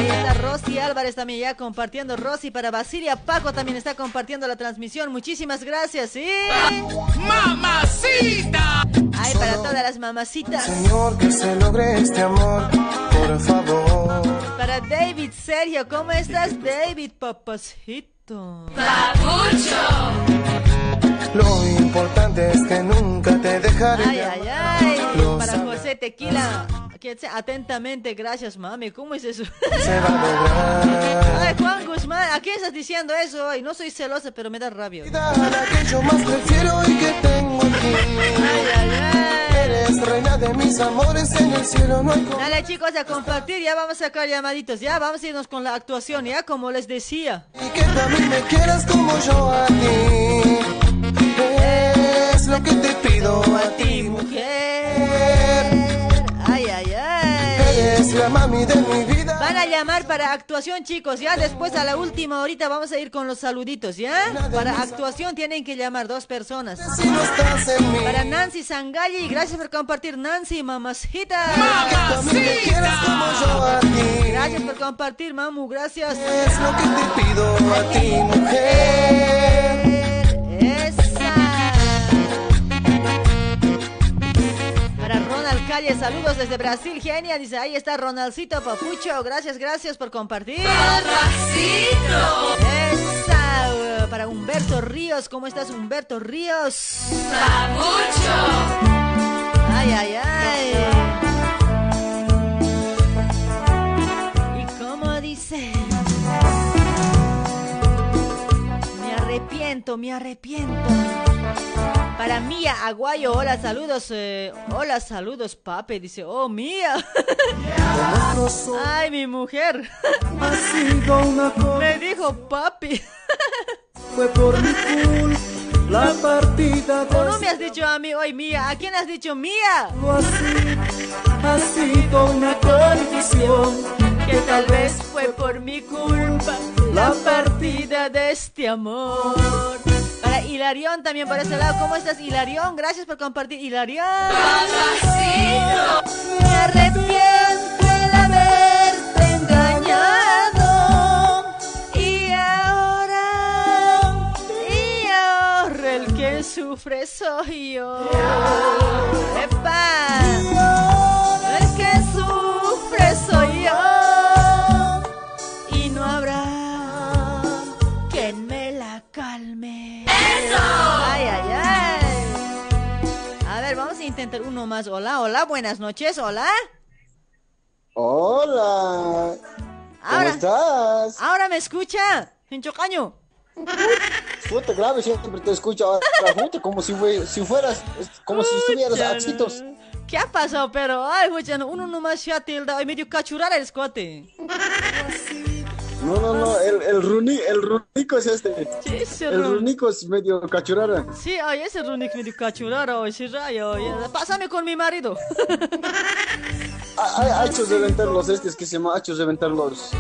está Rosy Álvarez también ya compartiendo, Rosy para Basilia Paco también está compartiendo la transmisión, muchísimas gracias, ¿sí?
¡Mamacita!
Ay, para todas las mamacitas.
Señor, que se logre este amor, por favor.
Para David Sergio, ¿cómo estás, David, papacito?
Lo importante es que nunca te dejaré.
Ay, ay, ay.
Lo
Para José Tequila, que atentamente, gracias, mami. ¿Cómo es eso?
se va a.
Ay, Juan Guzmán, ¿a qué estás diciendo eso hoy? No soy celosa, pero me da rabia.
Yo más prefiero y que tengo aquí.
Ay, ay, ay.
Eres reina de mis amores, en el cielo no hay
Dale chicos a compartir, ya vamos a sacar llamaditos, ya vamos a irnos con la actuación, ya como les decía.
Y que también me quieras como yo a ti. Es lo que te pido a ti,
Mujer. Ay, ay, ay.
Eres la mami de mi vida.
Van a llamar para actuación, chicos, ya después a la última horita vamos a ir con los saluditos, ¿ya? Para actuación tienen que llamar dos personas.
Si no estás en mí.
Para Nancy Sangalli, gracias por compartir, Nancy, mamacita. Gracias por compartir, mamu, gracias.
Es lo que te pido a ti, mujer.
Calle, saludos desde Brasil, genia. Dice, ahí está Ronaldcito Papucho. Gracias, gracias por compartir. Esa. Para Humberto Ríos, ¿cómo estás, Humberto Ríos? Ay, ay, ay. ¿Y cómo dice? Arrepiento, me arrepiento. Para Mía Aguayo, hola, saludos. eh, hola, saludos, pape. Dice, oh, Mía. Ay, mi mujer. Me dijo papi.
fue por mi culpa la partida de
¿O no me has dicho a mí hoy Mía? ¿A quién has dicho Mía?
así. Ha sido una condición
Que tal vez fue por mi culpa la partida de este amor. Para Hilarión también por ese lado. ¿Cómo estás, Hilarión? Gracias por compartir, Hilarión. Me arrepiento de haberte engañado. Y ahora, y ahora el que sufre soy yo. ¡Epa! El que sufre soy yo. Uno más. Hola, hola, buenas noches, hola.
Hola. ¿Cómo
Ahora,
estás?
ahora me escucha. Hinchocaño.
Puta, grave, siempre te escucho ahora, puta, como si, si fueras, como si estuvieras achitos.
¿Qué ha pasado, pero? Ay, mucha, no, uno nomás se ha tildado y medio cachurar el escote.
No, no, no, el, el, runi, el runico es este.
Sí, ese
El
run-
runico es medio cachurara.
Sí, ay, ese Runik medio cachurar, ay, ese rayo. oye, Pásame con mi marido.
Ha, ha- ha hecho reventar los estes que se llama, ha hecho reventar los,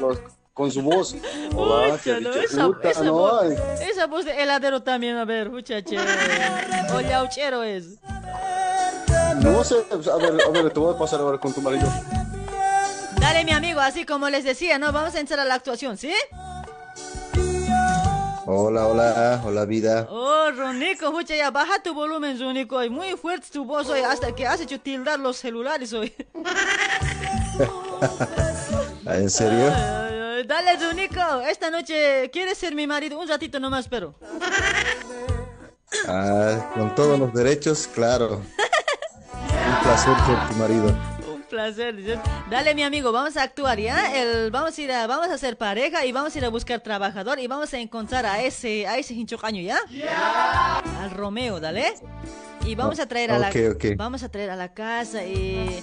los con su voz. Hola,
Uy,
te ha
no, esa,
puta,
esa
no,
voz, esa voz de heladero también, a ver, muchacho. O yauchero es.
No sé, a ver, a ver, te voy a pasar ahora con tu marido.
Dale, mi amigo, así como les decía, ¿no? Vamos a entrar a la actuación, ¿sí?
Hola, hola, hola vida.
Oh, Ronico, mucha ya, baja tu volumen, Ronico. hoy. Muy fuerte tu voz hoy, hasta que has hecho tildar los celulares hoy.
¿En serio?
Ay, Dale, Ronico, esta noche, ¿quieres ser mi marido? Un ratito nomás, pero.
Ah, con todos los derechos, claro. Un placer ser tu marido.
Placer. dice. Dale, mi amigo, vamos a actuar, ¿ya? El, vamos a ir a, vamos a ser pareja y vamos a ir a buscar trabajador y vamos a encontrar a ese, a ese hinchocaño, ¿ya? Al Romeo, dale. Y vamos a traer a la,
Ok, ok.
vamos a traer a la casa y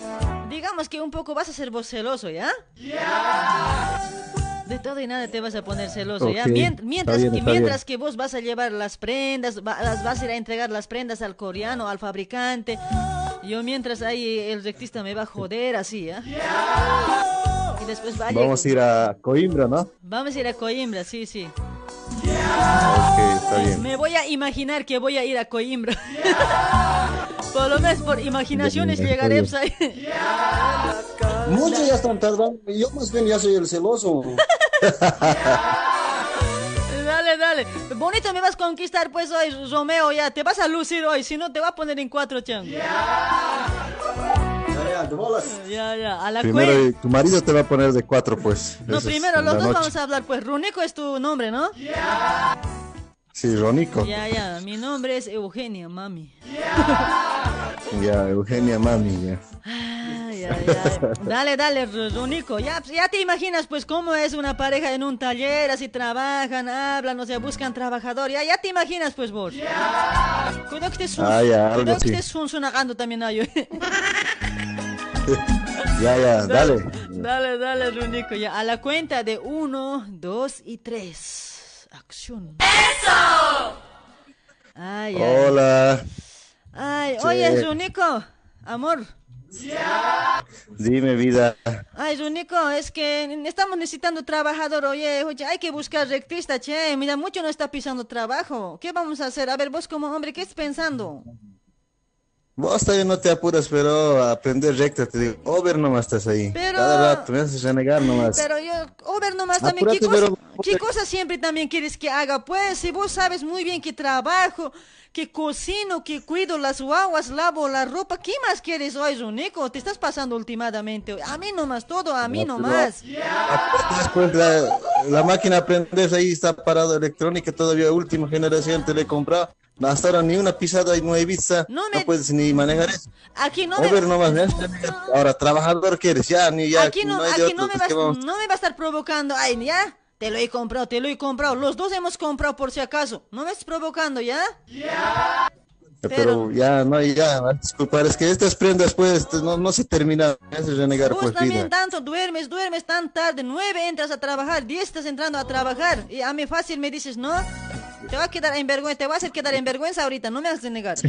digamos que un poco vas a ser vos celoso, ¿ya? De todo y nada te vas a poner celoso, ¿ya?
Ok,
Mien-
está
mientras
bien,
que, mientras que vos vas a llevar las prendas, va- las vas a ir a entregar las prendas al coreano, al fabricante. Yo mientras ahí el rectista me va a joder así, ¿ya? Y después va a
Vamos a ir a Coimbra, ¿no?
Vamos a ir a Coimbra, sí, sí.
Ok, está bien.
Me voy a imaginar que voy a ir a Coimbra. por lo menos por imaginaciones llegaré pues, ahí.
Muchos ya están tardando, yo más bien ya soy el celoso.
Dale. Bonito me vas a conquistar pues hoy, Romeo, ya. Te vas a lucir hoy, si no te va a poner en cuatro changos. Ya, ya, a la
Primero
cuenta.
tu marido te va a poner de cuatro, pues.
No, primero los dos
noche.
vamos a hablar, pues. Runico es tu nombre, ¿no?
Sí, Ronico.
Ya, ya. Mi nombre es Eugenia, mami.
Ya, Eugenia Mami, ya.
Ay, ay, ay. Dale, dale, Runico. Ya, ya te imaginas, pues, cómo es una pareja en un taller, así trabajan, hablan, o sea, buscan trabajador. Ya, ya te imaginas, pues, vos. Cuidado que te sun-
Ah, ya, algo
cuidado que
así.
te sun- sonagando también a yo.
Ya, ya, dale.
Dale, dale, Runico. Ya, a la cuenta de uno, dos y tres. Acción. ¡Eso! Ay, ay.
Hola.
Ay,
Sí.
oye, Runico. Amor.
Dime, vida.
Ay, Runico, es que estamos necesitando trabajador, oye, oye, hay que buscar rectista, che, mira, mucho no está pisando trabajo. ¿Qué vamos a hacer? A ver, vos como hombre, ¿qué estás pensando?
Vos todavía no te apuras, pero aprender recta, te digo. Over nomás estás ahí.
Pero-
Cada rato me haces renegar nomás.
Pero yo, Over nomás también, ¿qué
Apúrate,
cosa,
pero-
¿qué cosa siempre también quieres que haga? Pues, si vos sabes muy bien que trabajo, que cocino, que cuido las guaguas, lavo la ropa, ¿qué más quieres hoy, Runico? Te estás pasando últimamente. A mí nomás, todo a mí
No,
nomás.
Después la, la máquina aprendes ahí está parado electrónica todavía última generación te le he comprado hasta ahora ni una pisada y nuevita no,
me-
puedes ni manejar eso
Aquí no me...
Over nomás ¿eh? ahora trabajador quieres ya ni ya
aquí no,
de
aquí
otro,
no me
pues,
vas, no me va a estar provocando. Ay, ya. Te lo he comprado, te lo he comprado. Los dos hemos comprado por si acaso. No me estás provocando, ¿ya?
Pero, ya no ya disculpar es que estas prendas pues no, no se termina me haces renegar
Vos
pues
también
vida
tanto duermes, duermes tan tarde. Nueve entras a trabajar, diez estás entrando a trabajar. Y a mí fácil me dices, no. Te va a quedar en vergüenza, te va a quedar en vergüenza ahorita. No me de negar.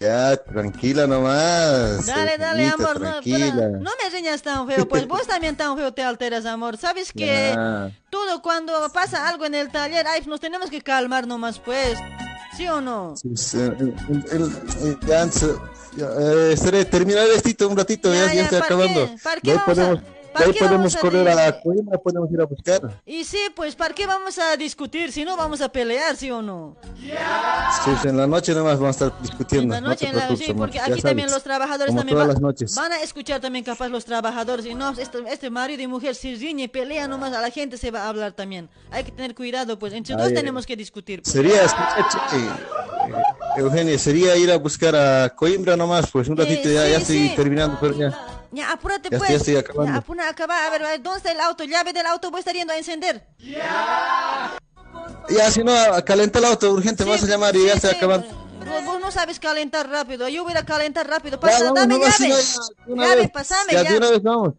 ya tranquila nomás
Dale, dale,
Eugeniita,
amor. No,
tranquila
pero no me riñas tan feo, pues vos también tan feo te alteras, amor. ¿Sabes que todo cuando pasa algo en el taller, ay, nos tenemos que calmar nomás, pues? ¿Sí o no?
Sí, sí, el- ya, eh, terminar esto un ratito, ya, ya,
ya,
acabando.
¿Para qué
De ahí
vamos a-
podemos,
para
ahí
qué
podemos
vamos
correr a Coimbra, podemos ir a buscar.
Y sí, pues, ¿para qué vamos a discutir si no vamos a pelear, sí o no?
Sí, sí, en la noche nomás vamos a estar discutiendo.
En la noche,
no
en la,
preocupes,
sí, porque aquí también
sabes,
los trabajadores
como
también
todas
va-
las noches.
van a escuchar también capaz los trabajadores. Y no, este, este marido y mujer si riñe, pelea nomás, a la gente se va a hablar también. Hay que tener cuidado, pues, entre dos tenemos que discutir. pues.
Sería, che, eh, Eugenia, sería ir a buscar a Coimbra nomás, pues un ratito ya,
sí,
ya estoy
sí.
terminando, pero ya.
Ya, apúrate
Ya
pues.
estoy- ya estoy acabando.
Ya, apura, acaba. A ver, ¿dónde está el auto? Llave del auto, voy a estar yendo a encender.
Ya, si no, calenta el auto urgente, me vas a llamar y ya estoy acabando.
Vos, vos no sabes calentar rápido, yo voy a calentar rápido.
Ya,
Pasa,
vamos,
dame
si
llave.
no, ya,
llave,
vez.
pasame,
Ya,
ya.
de una vez vamos.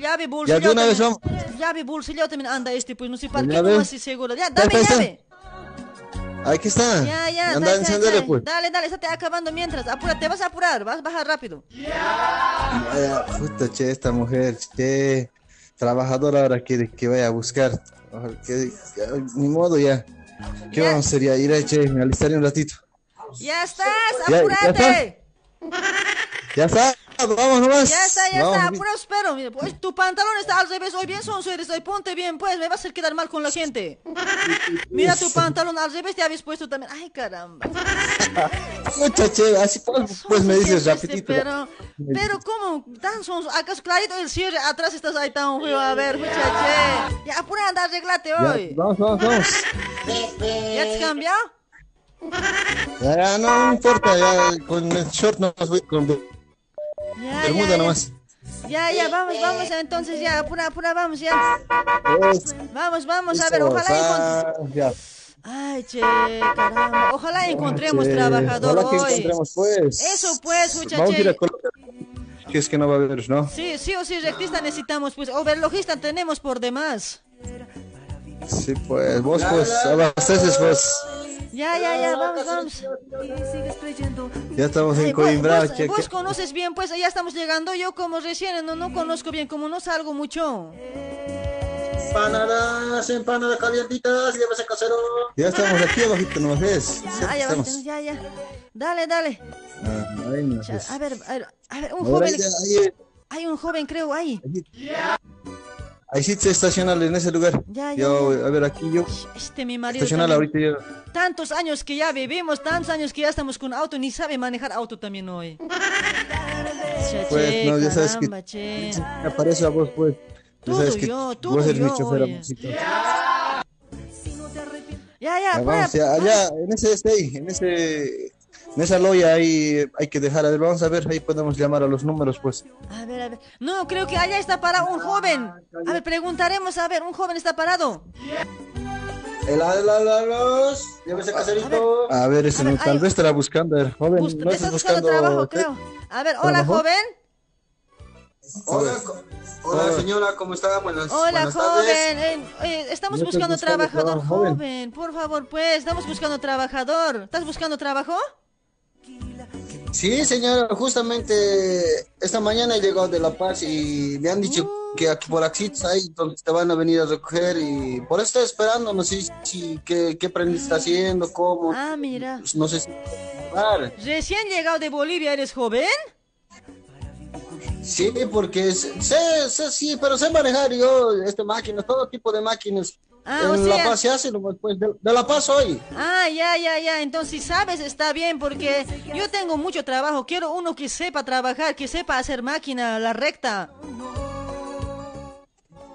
Llave, bolsillo.
Ya, de una vez
también. Llave, bolsillo también anda este, pues no sé para qué no así seguro. Ya, dame llave.
Aquí está.
Ya, ya,
Anda,
ya, ya,
encendele,
ya.
pues.
Dale, dale, estate acabando mientras. Apúrate, vas a apurar, vas a bajar rápido.
Vaya, puta, che, esta mujer, che, trabajadora ahora quiere que vaya a buscar. Que- ni modo ya. ¿Qué
Ya.
vamos a hacer ya? Ir a che, me alistaré un ratito.
Ya estás,
Ya, ya
apúrate.
Ya está, vamos nomás.
Ya está, ya
Vamos.
está, apura, espero. Mira, pues tu pantalón está al revés. Hoy bien sonso eres, hoy ponte bien, pues, me vas a hacer quedar mal con la gente. Mira tu pantalón al revés, te habías puesto también. Ay, caramba.
Pucha, che, así pues, pues me dices rapidito.
Pero, pero, ¿cómo? Tan sonso. ¿Acaso clarito el cierre? Atrás estás ahí tan feo. A ver, muchache. Ya, apura, anda, arreglate
Ya,
hoy.
vamos, vamos, vamos.
¿Ya te has cambiado?
Ya, ya, no, no importa, ya con el short nomás voy con
Ya,
bermuda
ya,
nomás.
Ya, ya, vamos, vamos, entonces ya, apura, apura, vamos, ya.
Pues,
Vamos, vamos, a
listo,
ver, ojalá encontremos. Ay, che, caramba. Ojalá encontremos
Che,
trabajador
ojalá que
hoy.
encontremos, pues.
Eso pues,
colocar. Que es que no va a haber, ¿no?
Sí, sí o sí, rectista necesitamos, pues. Overlogista tenemos por demás.
Sí, pues, vos, pues, abasteces, pues.
Ya, ya, ya, vamos, vamos.
Ya estamos en Coimbra.
vos- vos conoces bien, pues ya estamos llegando. Yo como recién no, no conozco bien, como no salgo mucho.
Empanadas, empanadas calientitas, llévese casero.
Ya estamos aquí abajito, ¿no ves?
Ah, ya,
estamos.
ya, ya. Dale, dale.
Ah, ahí no.
A ver, a ver, a ver, un
Ahora
joven. Hay un joven, creo, ahí.
Ahí sí te estacional en ese lugar.
Ya, ya,
Yo,
ya.
a ver, aquí yo.
Este, mi marido.
Estacional ahorita yo.
Tantos años que ya vivimos, tantos años que ya estamos con auto, ni sabe manejar auto también hoy.
Pues,
che,
no, ya sabes que-
caramba, che.
Me aparece a vos, pues.
Todo
sabes que
yo, todo
vos eres mi
yo,
chofer,
oye.
amorcito.
Ya, ya,
Ya, vamos, ya, allá, en ese stay, en ese, en esa loya ahí hay que dejar, a ver, vamos a ver, ahí podemos llamar a los números, pues.
A ver, a ver. No, creo que allá está parado un joven. A ver, preguntaremos, a ver, un joven está parado.
El los, llévese caserito.
A ver, ese
A ver,
no, tal
ahí-
vez estará buscando, a ver, joven,
Bus-
no
está
estás
buscando
buscando...
trabajo, creo. A ver, hola,
¿Trabajo?
joven.
Hola, señora, ¿cómo está? Buenas,
Hola,
buenas
joven.
tardes.
Eh, eh, estamos
¿No estás
buscando
buscando
trabajador,
trabajo, joven?
joven. Por favor, pues, estamos buscando trabajador. ¿Estás buscando trabajo?
Sí, señora, justamente esta mañana he llegado de La Paz y me han dicho que aquí por aquí hay donde te van a venir a recoger y por eso estoy esperando, no sé si qué, qué está haciendo, cómo,
Ah, mira.
no sé si...
Recién llegado de Bolivia, ¿eres joven?
Sí, porque sé, sé, sí, pero sé manejar yo este máquinas, todo tipo de máquinas.
Ah,
en
o
La Paz se hace, pues, de, de La Paz hoy.
Ah, ya, ya, ya. Entonces, si sabes, está bien, porque yo tengo mucho trabajo. Quiero uno que sepa trabajar, que sepa hacer máquina, la recta.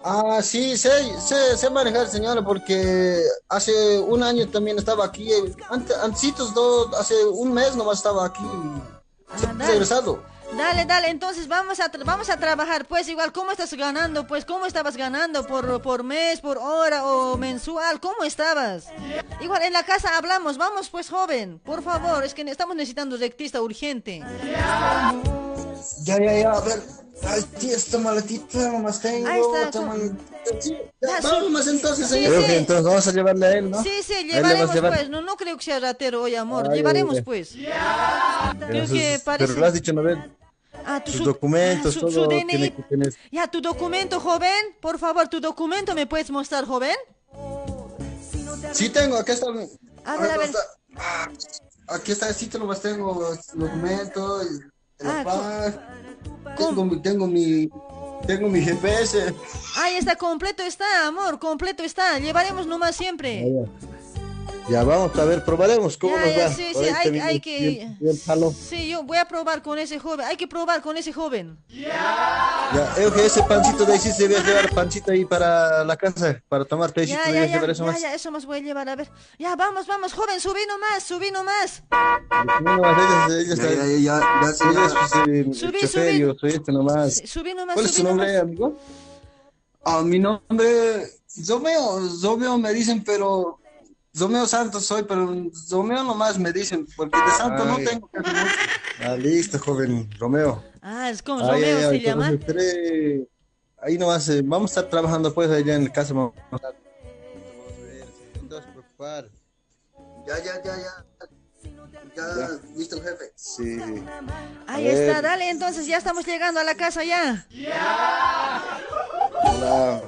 Ah, sí, sé, sé, sé manejar, señora, porque hace un año también estaba aquí. Antes, dos, hace un mes nomás estaba aquí.
Ah,
regresado.
Dale, dale, entonces vamos a, vamos a trabajar, pues igual, ¿cómo estás ganando? Pues, ¿cómo estabas ganando? ¿Por, por mes, por hora o mensual? ¿Cómo estabas? Igual, en la casa hablamos, vamos pues, joven, por favor, es que estamos necesitando rectista urgente.
Ya, ya, ya, a ver. Ay, sí, esta maletita nomás tengo.
Ahí está,
esta
co-
mal- Sí,
Ya, su-
vamos entonces,
Sí,
señor.
Creo
sí.
que entonces vamos a llevarle a él, ¿no?
Sí, sí, llevaremos
llevar.
pues, no, no creo que sea ratero hoy, amor,
Ay,
llevaremos pues. Creo
Entonces,
que parece...
Pero lo has dicho, ¿no ves?
Ah, tu
Sus
su-
documentos,
su- su
todo
DNI.
tiene que tener.
Ya, tu documento, joven, por favor, tu documento, ¿me puedes mostrar, joven?
Sí tengo, aquí está.
A ver, a ver.
está- ah, Aquí está el sitio, nomás tengo el documento, el, el
Ah,
paz. Tengo, mi- tengo mi tengo mi GPS.
Ahí está, completo está, amor, completo está. Llevaremos nomás siempre.
Ya vamos a ver, probaremos cómo
Ya,
nos
ya,
va.
sí, sí,
ahí
hay- hay que-
bien- bien jalo.
Sí, yo voy a probar con ese joven. Hay que probar con ese joven.
Ya, Euge, ese pancito de ahí sí se debía llevar pancito ahí para la casa, para tomar tecito,
Ya, ya, ya,
llevar eso
ya,
más.
ya, eso más voy a llevar. A ver. Ya, vamos, vamos, joven, subí nomás, subí nomás. Subí, subí.
yo soy este nomás.
Sí, Subí nomás,
¿Cuál es
subí
su nombre,
nomás.
amigo?
Ah, mi nombre, Zomeo, Zomeo me dicen, pero Zomeo Santos soy, pero Zomeo nomás me dicen, porque de Santo no tengo casi mucho.
Ah, listo, joven Romeo.
Ah, es como
Ay,
Romeo se llama.
entonces, Ahí nomás, eh, vamos a estar trabajando pues allá en el caso. vamos a estar- No te vas a preocupar.
Ya, ya, ya, ya. Ya, listo, jefe.
Sí.
Ahí está, dale, entonces ya estamos llegando a la casa ya.
Hola.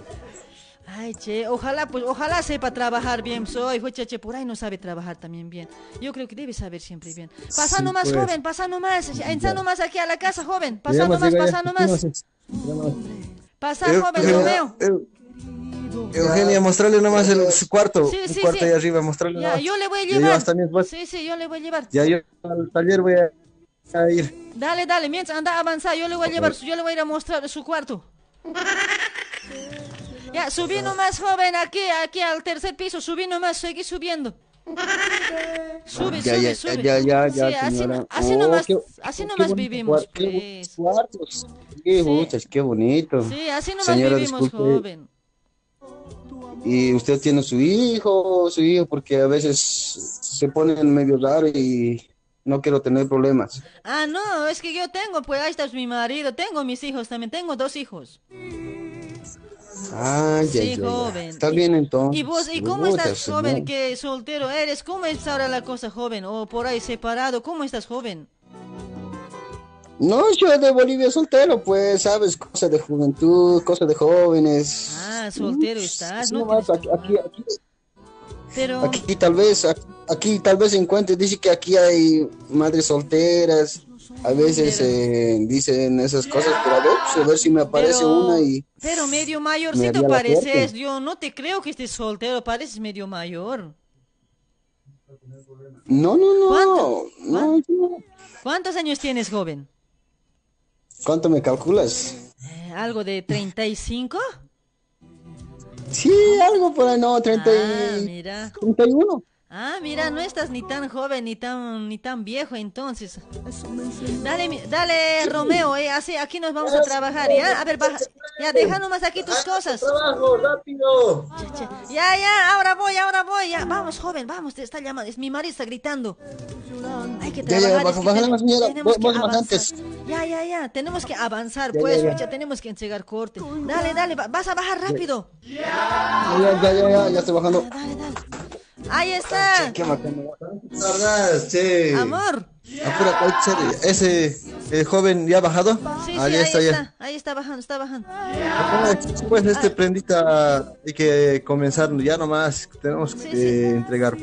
Ay, che, ojalá, pues, ojalá sepa trabajar bien. Soy, fue che, por ahí no sabe trabajar también bien. Yo creo que debe saber siempre bien. Pasa
Sí,
nomás,
pues.
joven, pasa nomás. Entra nomás aquí a la casa, joven. Pasa
Llegamos,
nomás, pasa nomás. Pasa, joven,
Eu-
Romeo.
Eu- Eugenia, mostrarle nomás el, su cuarto.
Sí, sí,
cuarto
sí.
ahí arriba, mostrarle
Ya,
nomás.
yo le voy a llevar. Sí, sí, yo le voy a llevar.
Ya yo al taller voy a, a ir.
Dale, dale, mientras anda a avanzar, yo le voy a llevar, su- yo le voy a ir a mostrar su cuarto. Ya, subí nomás, joven, aquí, aquí al tercer piso, subí nomás, seguí subiendo. Sube,
Ya,
sube,
ya,
sube.
ya, ya,
Sí,
ya,
así,
señora.
así
Oh,
nomás,
qué-
así nomás
bonito
vivimos,
qué
pues.
Cuartos. Qué muchas, qué bonito.
Sí, así nomás
Señora,
vivimos,
disculpe,
joven.
Y usted tiene su hijo, su hijo, porque a veces se ponen medio raro y no quiero tener problemas.
Ah, no, es que yo tengo, pues ahí está mi marido, tengo mis hijos también, tengo dos hijos.
Ah, ya,
Sí,
ya, ya.
joven.
Está bien entonces.
¿Y vos, y cómo estás, joven, que soltero eres? ¿Cómo es ahora la cosa, joven? ¿O por ahí separado? ¿Cómo estás, joven?
No, yo de Bolivia soltero, pues, sabes, cosas de juventud, cosas de jóvenes.
Ah, soltero estás, ¿no?
nomás, aquí, aquí, aquí,
Pero,
aquí tal vez, aquí, aquí tal vez encuentre, dice que aquí hay madres solteras, a veces eh, dicen esas cosas, pero a ver, pues, a ver si me aparece
Pero-
una y...
pero medio
Me
mayorcito
la
pareces. Yo no te creo que estés soltero, pareces medio mayor.
No, no, no,
¿Cuánto?
no, no.
¿Cuántos años tienes, joven?
¿Cuánto me calculas?
Eh, ¿Algo de 35?
Sí, algo por ahí, no, 30
Ah,
y...
mira.
31.
Ah, mira, no estás ni tan joven ni tan ni tan viejo entonces. Dale, dale, Romeo, eh, así aquí nos vamos a trabajar, ¿ya? A ver, baja. Ya, deja nomás aquí tus cosas.
¡Trabajo, rápido!
Ya, ya, ahora voy, ahora voy, ya. Vamos, joven, vamos, te está llamando. Es mi marido está gritando. Hay que
Ya, ya,
trabajar.
baja-
tenemos que avanzar.
antes.
Ya, ya, ya. Tenemos que avanzar,
Ya,
pues,
ya, ya.
ya tenemos que entregar corte. Dale, dale, va- vas a bajar rápido.
Ya, ya, ya, ya, ya, ya estoy bajando.
Ahí está.
Qué
sí.
Amor.
Ahí, che, ese eh, joven ya ha bajado.
Sí, sí,
Ah,
ahí está,
está, ya.
Ahí está bajando, está bajando.
Pues este prendita hay que comenzar ya nomás, tenemos que eh, entregar.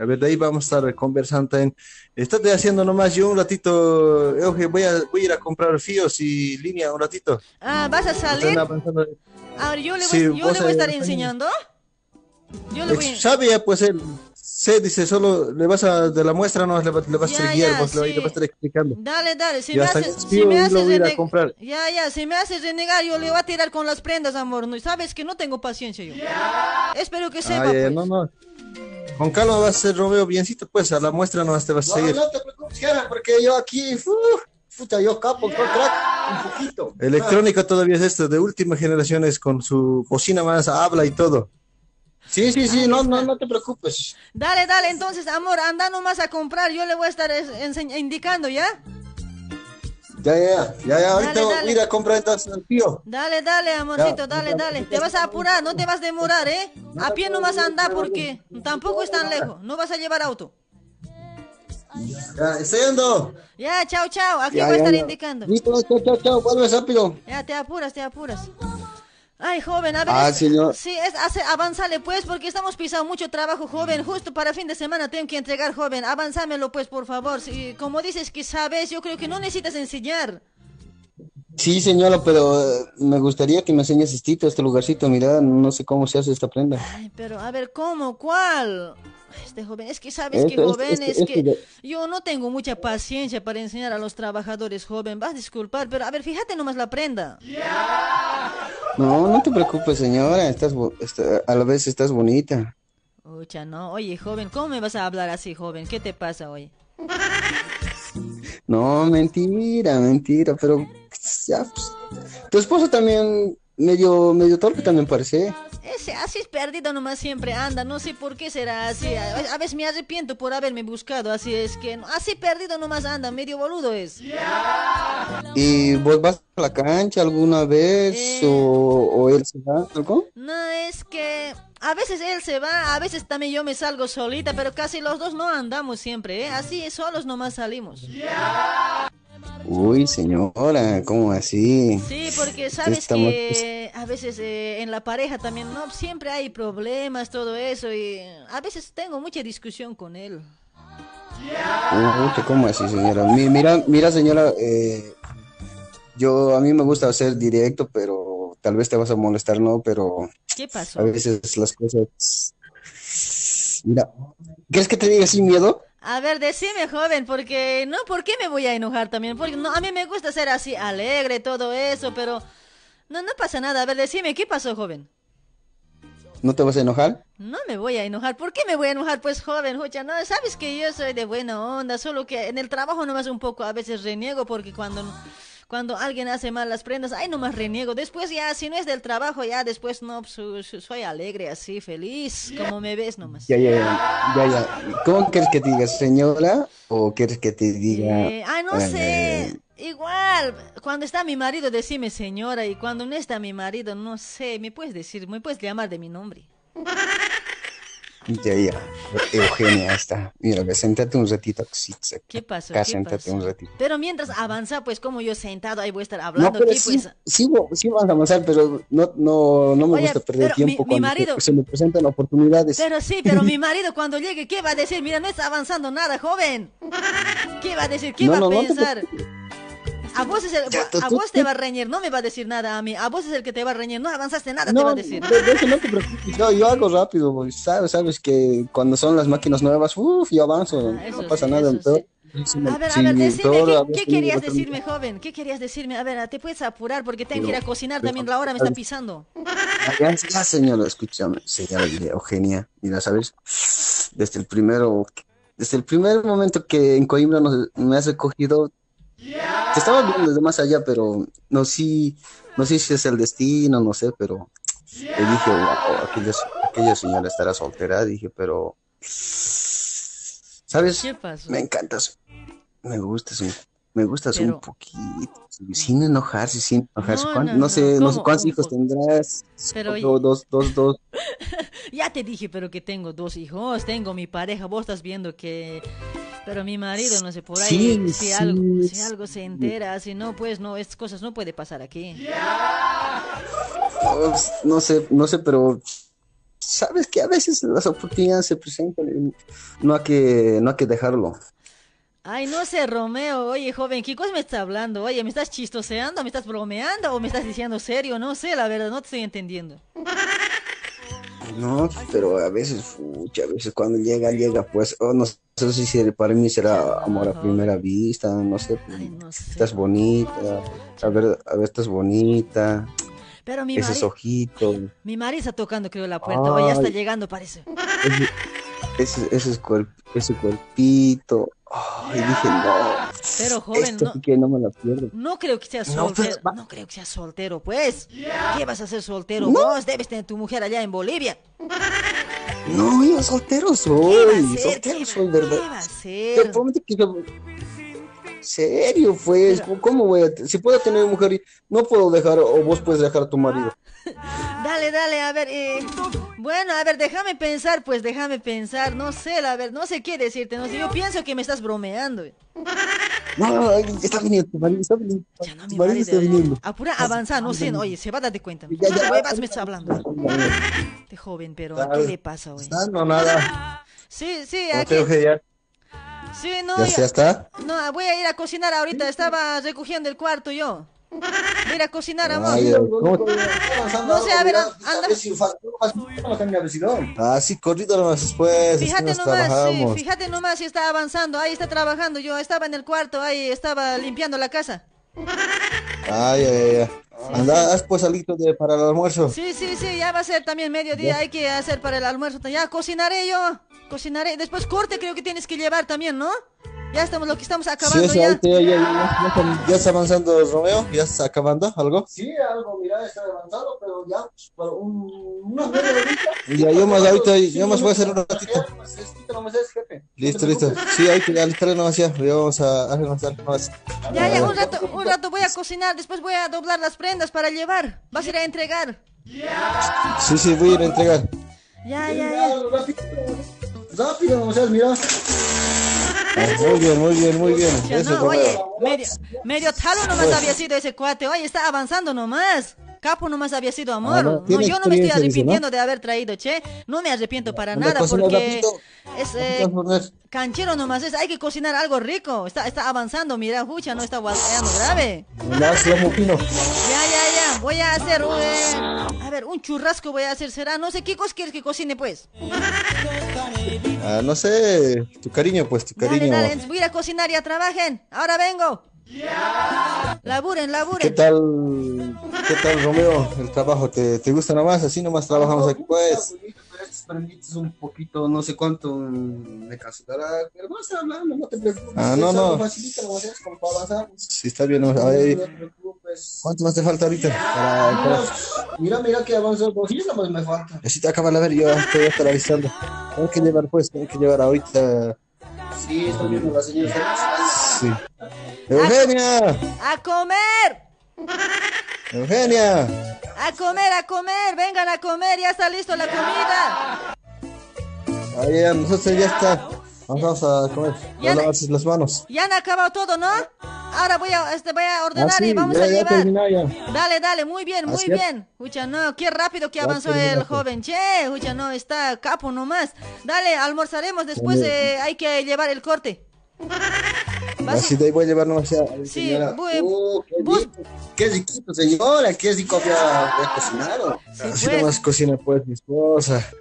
A ver, de ahí vamos a estar conversando también. Estate haciendo nomás yo un ratito, Euge, voy a, voy a ir a comprar fíos y línea un ratito.
Ah, ¿vas a salir? Ahora, yo le voy,
Sí,
yo le voy a estar enseñando. Yo le voy a...
Sabe ya, pues él, se dice, solo le vas a, de la muestra no le, va- le vas a guiar,
ya,
vos le,
sí.
le vas a estar explicando.
Dale, dale, si me haces, si me haces
voy a ir a
reneg-
comprar.
Ya, ya, si me haces renegar, yo le voy a tirar con las prendas, amor. ¿no? Sabes que no tengo paciencia yo. Espero que sepa,
Ah, ya,
pues.
no, no. Con calma vas a ser Romeo biencito, pues a la muestra nomás te vas a
No,
seguir.
no te preocupes, porque yo aquí, puta, yo capo, yo crack, un poquito.
Electrónica todavía es esto, de última generación es con su bocina más habla y todo.
Sí, sí, sí, no, no, no te preocupes.
Dale, dale, entonces, amor, anda nomás a comprar. Yo le voy a estar indicando, ¿ya?
Ya, ya, ya, ya, ahorita
Dale,
voy
dale.
a ir a comprar entonces el tío.
Dale, dale, amorcito,
Ya.
dale, dale. Te vas a apurar, no te vas a demorar, ¿eh? A pie no vas a andar porque tampoco es tan lejos. No vas a llevar auto.
Ya, estoy yendo.
Ya, chao, chao. Aquí
Ya,
voy a estar
ya.
indicando.
Listo, chao, chao, chao, vuelve rápido.
Ya, te apuras, te apuras. Ay, joven, a ver.
Ah,
es-
señor.
Sí, es, hace, avanzale, pues, porque estamos pisando mucho trabajo, joven. Justo para fin de semana tengo que entregar, joven. Avanzámelo, pues, por favor. Sí, como dices que sabes, yo creo que no necesitas enseñar.
Sí, señora, pero eh, me gustaría que me enseñes este, este lugarcito. Mira, no sé cómo se hace esta prenda.
Ay, pero a ver, ¿cómo? ¿Cuál? Este joven, es que sabes que joven,
este,
es
este
que
de-
yo no tengo mucha paciencia para enseñar a los trabajadores joven. Vas a disculpar, pero a ver, fíjate nomás la prenda.
No, no te preocupes, señora. Estás, bo- está- a la vez estás bonita.
Ucha, no. Oye, joven, ¿cómo me vas a hablar así, joven? ¿Qué te pasa hoy?
No, mentira, mentira, pero ya, pues, tu esposo también medio, medio torpe también parece.
Ese así es perdido nomás siempre anda, no sé por qué será así. A, a veces me arrepiento por haberme buscado, así es que así perdido nomás anda, medio boludo es.
¿Y vos vas a la cancha alguna vez
Eh.
o, o él se va algo?
No es que a veces él se va, a veces también yo me salgo solita, pero casi los dos no andamos siempre, ¿eh? Así solos nomás salimos.
Uy, señora, ¿cómo así?
Sí, porque sabes
Estamos-
que a veces eh, en la pareja también no siempre hay problemas, todo eso y a veces tengo mucha discusión con él.
Uy, ¿cómo así, señora? Mi- Mira, mira, señora, eh, yo a mí me gusta ser directo, pero tal vez te vas a molestar, ¿no? Pero
¿Qué pasó?
a veces las cosas... Mira, ¿quieres que te diga sin miedo?
A ver, decime, joven, porque no, ¿por qué me voy a enojar también? Porque no, a mí me gusta ser así alegre, todo eso, pero no, no pasa nada. A ver, decime, ¿qué pasó, joven?
¿No te vas a enojar?
No me voy a enojar. ¿Por qué me voy a enojar, pues, joven? Jucha, no, sabes que yo soy de buena onda, solo que en el trabajo nomás un poco a veces reniego porque cuando cuando alguien hace mal las prendas, ay, nomás reniego. Después ya, si no es del trabajo, ya después no, su- su- soy alegre, así, feliz, como me ves nomás.
Ya, ya, ya, ya. ¿Cómo quieres que te diga señora o quieres que te diga...
Eh, ah, no
eh,
sé. Igual, cuando está mi marido, decime señora, y cuando no está mi marido, no sé, me puedes decir, me puedes llamar de mi nombre.
Ya, ya. Eugenia, está. Mira, ve, séntate un ratito.
¿Qué pasó?
Acá,
¿Qué
séntate
pasó?
un ratito.
Pero mientras avanza, pues como yo sentado, ahí voy a estar
No,
hablando
pero
aquí,
sí,
pues.
sí, sí vamos a avanzar, pero no, no, no me
Oye,
gusta perder
mi-
tiempo
mi
cuando
marido-
se, me presentan oportunidades.
Pero sí, pero mi marido cuando llegue, ¿qué va a decir? Mira, no está avanzando nada, joven. ¿Qué va a decir? ¿Qué
No,
va
no,
a
no te
pensar? A vos, es el-
tú-
a
tú-
vos te va a reñir, no me va a decir nada a mí. A vos es el que te va a reñir, no avanzaste nada, te
No,
va a
de,
decir.
de eso no te preocupes. Yo, yo hago rápido, boy. sabes, sabes que cuando son las máquinas nuevas, uff, yo avanzo,
Ah,
no pasa
sí,
nada.
eso
Peor-
A ver, a
sí,
ver, decime, ¿qué, qué querías decirme, joven? ¿Qué querías decirme? A ver, te puedes apurar porque tengo que ir a cocinar también, la hora me está pisando.
Ya, ya, señora, escúchame, señora Eugenia, mira, ¿sabes? Desde el primero, desde el primer momento que en Coimbra nos, me has recogido, te estaba viendo desde más allá, pero no sí, no sé si es el destino, no sé, pero le dije, wow, aquella, aquella señora estará soltera, dije, pero, ¿sabes?
¿Qué pasó?
Me encantas, me gustas, un- me gustas
Pero-
un poquito, sin enojarse, sin enojarse.
No,
¿Cuán-
no,
No,
no,
sé, no sé cuántos hijos tendrás.
Pero,
Otro, dos, dos, dos.
Ya te dije, pero que tengo dos hijos, tengo mi pareja, vos estás viendo que... Pero mi marido, no sé, por ahí,
Sí,
si,
sí,
algo, si algo se entera, si no, pues no, estas cosas no puede pasar aquí.
No, no sé, no sé, pero sabes que a veces las oportunidades se presentan y no hay que, no hay que dejarlo.
Ay, no sé, Romeo, oye, joven, ¿qué cosa me estás hablando? Oye, ¿me estás chistoseando, me estás bromeando o me estás diciendo serio? No sé, la verdad, no te estoy entendiendo.
No, pero a veces, fucha, a veces cuando llega, llega, pues, oh, no sé si para mí será amor a primera vista, no sé, pues, estás bonita, a ver, a ver, estás bonita,
Pero mi
esos ojitos,
mi marido está tocando, creo, la puerta. Oye, ya está
Ay.
llegando, parece.
ese, ese, ese, cuerp- ese cuerpito, dije, no,
Pero, joven,
esto
no,
sí que no me la pierdo.
no creo que seas
No, pero
soltero. No, creo que seas soltero, pues. ¿Qué vas a ser soltero? Vos debes tener tu mujer allá en Bolivia.
No, yo soltero soy, soltero soy, ¿verdad?
¿Qué va a
Te
ser?
prometo que yo- Serio, pues, ¿cómo voy a, si puedo tener mujer y no puedo dejar, o vos puedes dejar a tu marido?
Dale, dale, a ver, eh, bueno, a ver, déjame pensar, pues, déjame pensar, no sé, la ver, no sé qué decirte, no sé, yo pienso que me estás bromeando.
No, no, no, está viniendo, tu marido está viniendo, tu marido está viniendo.
Apura, avanza, no sé, no, oye, se va a darte cuenta.
Ya, ya.
¿Qué huevas me está hablando? Este joven, pero, ¿qué le pasa?
Ah, no, nada.
Sí, sí,
No
aquí,
ya,
sí, no,
ya, ya está.
no, voy a ir a cocinar ahorita, estaba recogiendo el cuarto yo. Voy a ir a cocinar, amor.
Ay.
No sé, a ver, anda.
Así corrido nomás después. así
Fíjate nomás, sí, fíjate nomás si está avanzando. Ahí está trabajando. Yo estaba en el cuarto, ahí estaba limpiando la casa.
Ay, ay, ay. Anda, haz pues algo de para el almuerzo.
Sí, sí, sí, ya va a ser también mediodía. Hay que hacer para el almuerzo. Ya cocinaré yo. Cocinaré. Después corte creo que tienes que llevar también, ¿no? Ya estamos, lo que estamos
Sí,
acabando
eso,
ya.
ahorita ya, ya, ya, ya, ya está avanzando Romeo, ya está acabando algo.
Sí, algo, mira, está avanzado, pero ya, para un, una media horita.
Ya, yo más ahorita, yo más voy a hacer un ratito. Listo, listo. Sí, hay que alistarle nomás ya. Ya vamos a avanzar nomás.
Ya, ya, un rato, un rato voy a cocinar. Después voy a doblar las prendas para llevar. Vas a ir a entregar.
Sí, sí, voy a ir a entregar.
Ya, ya, ya.
Rápido, no seas, mira.
Muy bien, muy bien, muy bien. Eso,
no, oye, medio, medio talo nomás había sido ese cuate. Oye, está avanzando nomás. Capo nomás había sido amor.
Ah, no,
no, yo no me estoy arrepintiendo de haber traído, che. No me arrepiento para nada porque es eh, canchero nomás es. Hay que cocinar algo rico. Está, está avanzando, mira, fucha, no está guateando grave. Ya, ya, ya. Voy a hacer, eh, a ver, un churrasco voy a hacer. ¿Será? No sé, ¿qué cosa quieres que cocine, pues?
Ah, no sé, tu cariño, pues, tu
Dale,
cariño.
dale, voy a ir a cocinar, ya trabajen. Ahora vengo. Laburen,
¿Qué
laburen.
tal, qué tal, Romeo? El trabajo, ¿te, te gusta nomás? Así nomás trabajamos aquí, pues.
Estos prenditos un poquito, no sé cuánto me cansará, pero vas a hablando, no te preocupes.
Ah, no, no.
Facilito, lo haces como para avanzar.
Sí, está bien.
No te preocupes.
¿Cuánto más te falta ahorita? Para, para...
Mira, mira que avanzó dos islas, pues me falta.
Así te acaba la ver, yo te voy a estar avisando. Tengo que llevar, pues, tengo que llevar ahorita.
Sí, estoy viendo la señora.
Sí. Eugenia,
¡A comer!
Eugenia.
¡A comer, a comer! ¡Vengan a comer! ¡Ya está listo la comida!
Ahí nosotros ya está. Vamos a comer.
Ya
lavarse las manos.
Ya han acabado todo, ¿no? Ahora voy a, este, voy a ordenar
Ah, sí,
y vamos
ya-
a llevar. Dale, dale, muy bien, muy
Así
bien. Escucha, no, qué rápido que avanzó el joven. Che, escucha, no, está capo nomás. Dale, almorzaremos, después eh, hay que llevar el corte.
Así de ahí voy a llevar nomás ya.
Sí,
Señora,
voy-
oh, qué, rico, qué riquito, señora, qué rico había había cocinado.
Así
pues.
nomás cocina, pues, mi esposa.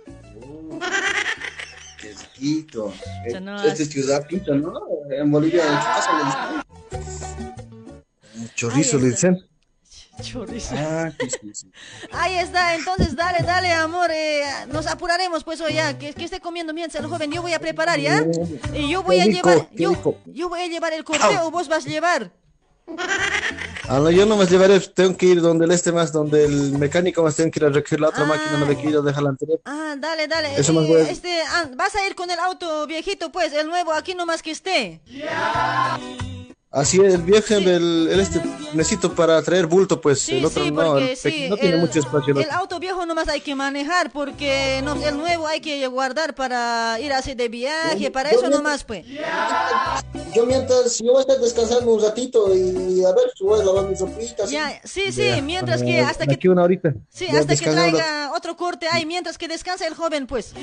Qué riquito.
No,
Este es ciudad Quito, ¿no? En Bolivia, ¿qué pasa?
Chorizo, le dicen.
Chorizo.
Ah, sí, sí, sí.
Ahí está, entonces dale, dale, amor. eh, nos apuraremos, pues, hoy ya. Que, que esté comiendo mientras el joven. Yo voy a preparar, ¿ya? Y yo voy a
rico,
llevar. Yo, yo voy a llevar el corte o vos vas a llevar.
Ah, no, yo no me llevaré, tengo que ir donde el este más, donde el mecánico más tengo que ir a recoger la otra máquina, no le quiero dejar la anterior.
Ah, dale, dale.
Eso voy a-
este, ah, vas a ir con el auto viejito, pues, el nuevo, aquí nomás que esté.
Así es, el viejo, el, el este, necesito para traer bulto, pues,
Sí,
el otro
sí,
no, el
sí,
no tiene
el-
mucho espacio. el
auto viejo nomás hay que manejar porque no, el nuevo hay que guardar para ir así de viaje, para
Yo
eso
me-
nomás, pues.
Yo mientras, yo voy a estar descansando un ratito y a ver, si voy a lavar mis ropitas.
Ya, sí, sí,
Ya,
mientras que hasta que
Aquí una horita.
sí,
Ya
hasta que traiga otro corte ahí, mientras que descansa el joven, pues.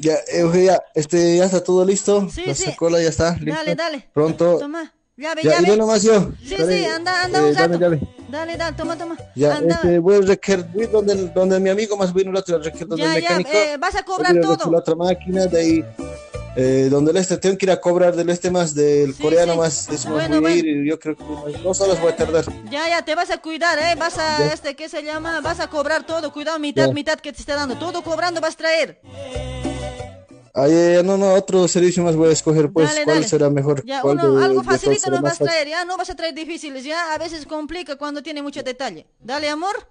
Ya, Eugenia, este, ya está todo listo.
Sí,
la
sí.
sacola ya está.
Dale, dale.
Pronto.
Toma. Llave,
Ya,
llave.
iré nomás yo.
Sí,
Estaré,
sí, anda, anda
eh,
un rato.
llave.
Dale, dale, toma, toma.
Ya,
anda.
este, voy a requerir donde, donde mi amigo más voy un rato requerir donde
Ya,
el
ya,
mecánico.
eh, vas a cobrar
a
todo.
La otra máquina, de ahí, eh, donde el este, tengo que ir a cobrar del este más, del
Sí,
coreano
sí.
más, eso
Bueno,
voy a ir,
bueno.
yo creo que dos horas voy a tardar.
Ya, ya, te vas a cuidar, ¿eh? Vas a,
Ya.
este, ¿qué se llama? Vas a cobrar todo, cuidado, mitad,
Ya.
mitad que te está dando. Todo cobrando vas a traer.
Ay, no, no, otro servicio más voy a escoger, pues,
Dale,
¿cuál
dale.
será mejor?
Ya,
¿Cuál
uno,
de-
algo facilito
será
no
más
vas a traer, ya, no vas a traer difíciles, ya, a veces complica cuando tiene mucho detalle. Dale, amor.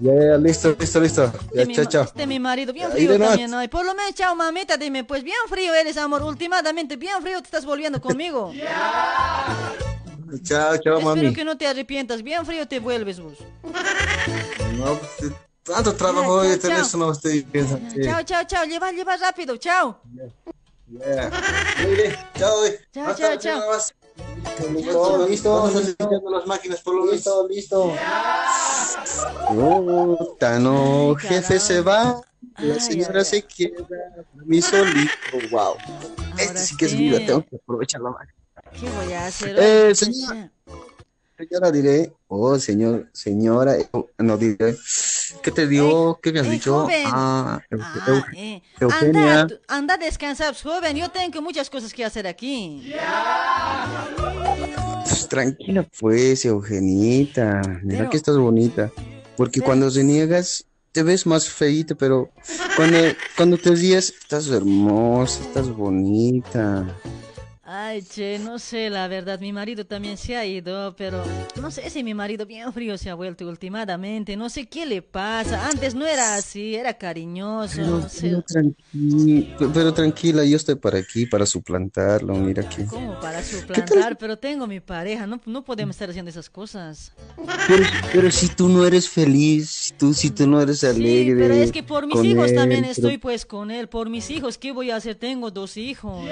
Ya, ya, listo, listo, listo. Ya,
Este
chao, chao.
Este mi marido, bien
Ya,
frío también, por lo menos, chao, mamita, dime, pues bien frío eres, amor, últimamente, bien frío te estás volviendo conmigo.
Chao, chao,
Espero
mami.
que no te arrepientas, bien frío te vuelves vos.
No, pues, tanto trabajo
Ya,
voy a
chao,
tener,
chao.
eso no estoy pensando. Sí.
Chao, chao, chao, lleva, lleva rápido, chao.
Mire, chao, eh.
Chao, chao, chao.
Listo, listo.
Vamos a limpiando las máquinas por lo menos.
Listo, listo.
Puta, no,
Ay,
jefe
caramba.
se va, la señora
ay,
se queda, mi solito, wow. Este sí que es vida, tengo que aprovechar la máquina.
¿Qué voy a hacer
Eh,
hoy?
Señor.
señora diré, oh, señor, señora, oh, no diré, ¿qué te dio? ¿Qué me has dicho?
joven.
Ah, Eu-
Ah,
Eu-
eh,
Eugenia.
Anda, anda a descansar, joven. Yo tengo muchas cosas que hacer aquí.
Pues, tranquila pues, Eugenita, mira que estás bonita, porque cuando reniegas te ves más feíta, pero cuando, cuando te ríes estás hermosa, estás bonita.
Ay, che, no sé, la verdad, mi marido también se ha ido, pero no sé si mi marido bien frío se ha vuelto últimamente, no sé qué le pasa, antes no era así, era cariñoso,
Pero,
no sé,
pero tranqui- pero- tranquila, yo estoy para aquí, para suplantarlo, mira que...
como para suplantar, pero tengo mi pareja, no, no podemos estar haciendo esas cosas.
Pero, pero si tú no eres feliz, si tú, si tú no eres
Sí,
alegre
pero es que por mis hijos
él,
también
pero-
estoy pues con él, por mis hijos, ¿qué voy a hacer? Tengo dos hijos.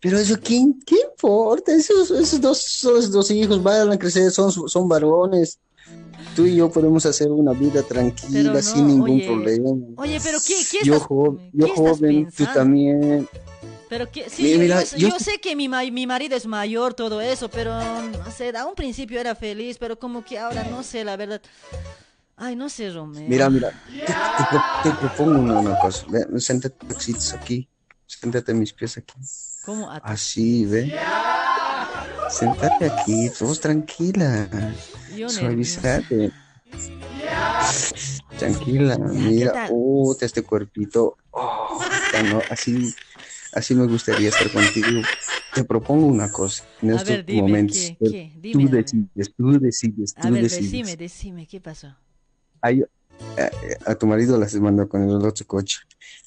Pero eso, ¿quién, qué importa? Esos, esos dos, esos dos hijos van a crecer, son, son varones. Tú y yo podemos hacer una vida tranquila,
no,
sin ningún
oye,
problema.
Oye, pero ¿qué, qué
yo
estás,
jo- yo
qué estás
joven, tú también.
Pero que, sí,
Mira,
yo- yo,
yo
yo sé que mi, mi marido es mayor, todo eso, pero no sé, a un principio era feliz, pero como que ahora no sé, la verdad. Ay, no sé, Romeo.
Mira, mira, te, te pro- te propongo una, una cosa. Ve, siéntate aquí, siéntate mis pies aquí. Así, ve. Siéntate aquí, vos tranquila. Suavizate. Tranquila, mira, oh, este cuerpito. Oh, no, así, así me gustaría estar contigo. Te propongo una cosa en
A
estos
ver, dime,
momentos.
¿qué, qué?
Tú
Dime,
decides, tú decides, tú
A ver,
decides.
decime, decime, ¿qué pasó?
Ay, a, a tu marido las mando con el otro coche.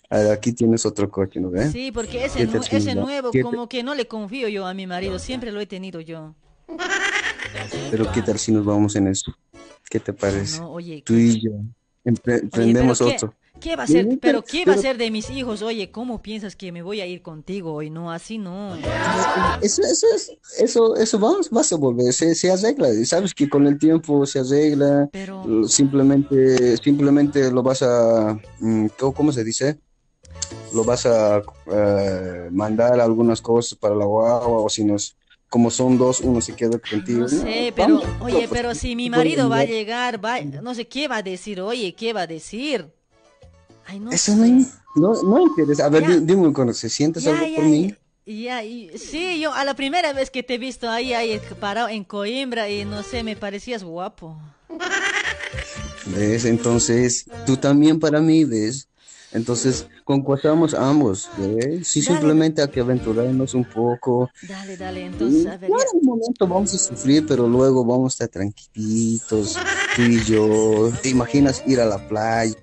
A- Aquí tienes otro coche, ¿no ves?
Sí, porque ese,
¿Qué te
nue- ese nuevo,
¿Qué te-
como que no le confío yo a mi marido, siempre lo he tenido yo.
Pero ¿qué tal si nos vamos en eso? ¿Qué te parece?
No, oye,
Tú y yo empre- emprendemos
pero ¿qué-
otro.
¿Qué va a ser? Pero ¿qué va a ser de mis hijos? Oye, ¿cómo piensas que me voy a ir contigo hoy? No, así no.
Eso, eso, es- eso, eso vamos, vas a volver, se, se arregla, y sabes que con el tiempo se arregla,
Pero-
simplemente, simplemente lo vas a, mm, ¿cómo, cómo se dice? Lo vas a eh, mandar algunas cosas para la guagua, o si nos, como son dos, uno se queda contigo.
No sé, pero,
vamos,
oye,
pues,
pero si mi marido va a llegar, va, no sé qué va a decir, oye, ¿qué va a decir? Ay, no
Eso no, no, no interesa. A ver,
Ya.
di- dime cuando se sientes algo
ya,
por mí.
Ya, y, sí, yo a la primera vez que te he visto ahí, ahí parado en Coimbra y no sé, me parecías guapo.
¿Ves? Entonces, tú también para mí, ¿ves? Entonces, concursamos ambos, ¿ves? Sí,
Dale.
simplemente hay que aventurarnos un poco.
Dale, dale, entonces, a ver,
un momento vamos a sufrir, pero luego vamos a estar tranquilitos, tú y yo. ¿Te imaginas ir a la playa?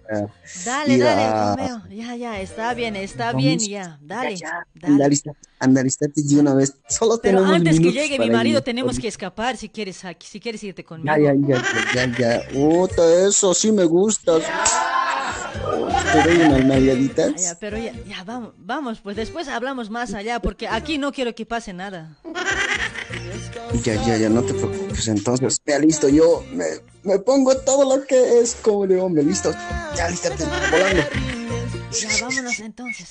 dale, dale,
a-
Romeo, ya, ya, está bien, está
Vamos.
bien, ya, dale,
Andar, alistar- andar, alistarte de una vez. Solo
Pero
tenemos
antes que llegue mi marido
ir.
tenemos que escapar si quieres si quieres irte conmigo.
Ya, ya, ya, ya, ya. Puta, eso sí me gusta. Te doy unas nalgaditas.
Ya, pero ya, ya, vamos, vamos, pues después hablamos más allá, porque aquí no quiero que pase nada.
Ya, ya, ya, no te preocupes. Entonces, ya listo, yo me, me pongo todo lo que es como de hombre. Listo, ya, lístate, volando.
Ya, vámonos entonces.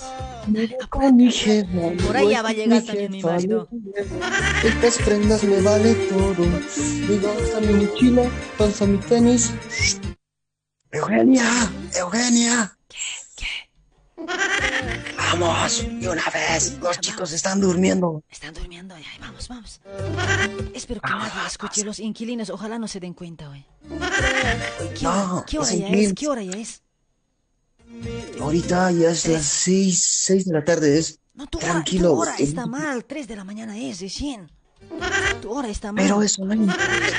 Con mi jefa.
Por ahí ya va a llegar también mi marido.
Estas prendas me vale todo. Mi bolsa, mi mochila, panza, mi tenis. Eugenia, Eugenia. Vamos, de una vez. Los chicos están durmiendo.
Están durmiendo ya, vamos, vamos. Espero que nadie escuche los inquilinos, ojalá no se den cuenta hoy. ¿Qué
No,
¿qué hora ya es? ¿Qué hora ya es?
Ahorita ya es las seis, seis de la tarde. Es
No, tu hora,
tranquilo.
tu hora
eh,
está mal, 3 de la mañana es recién. Tu hora está mal.
Pero eso no.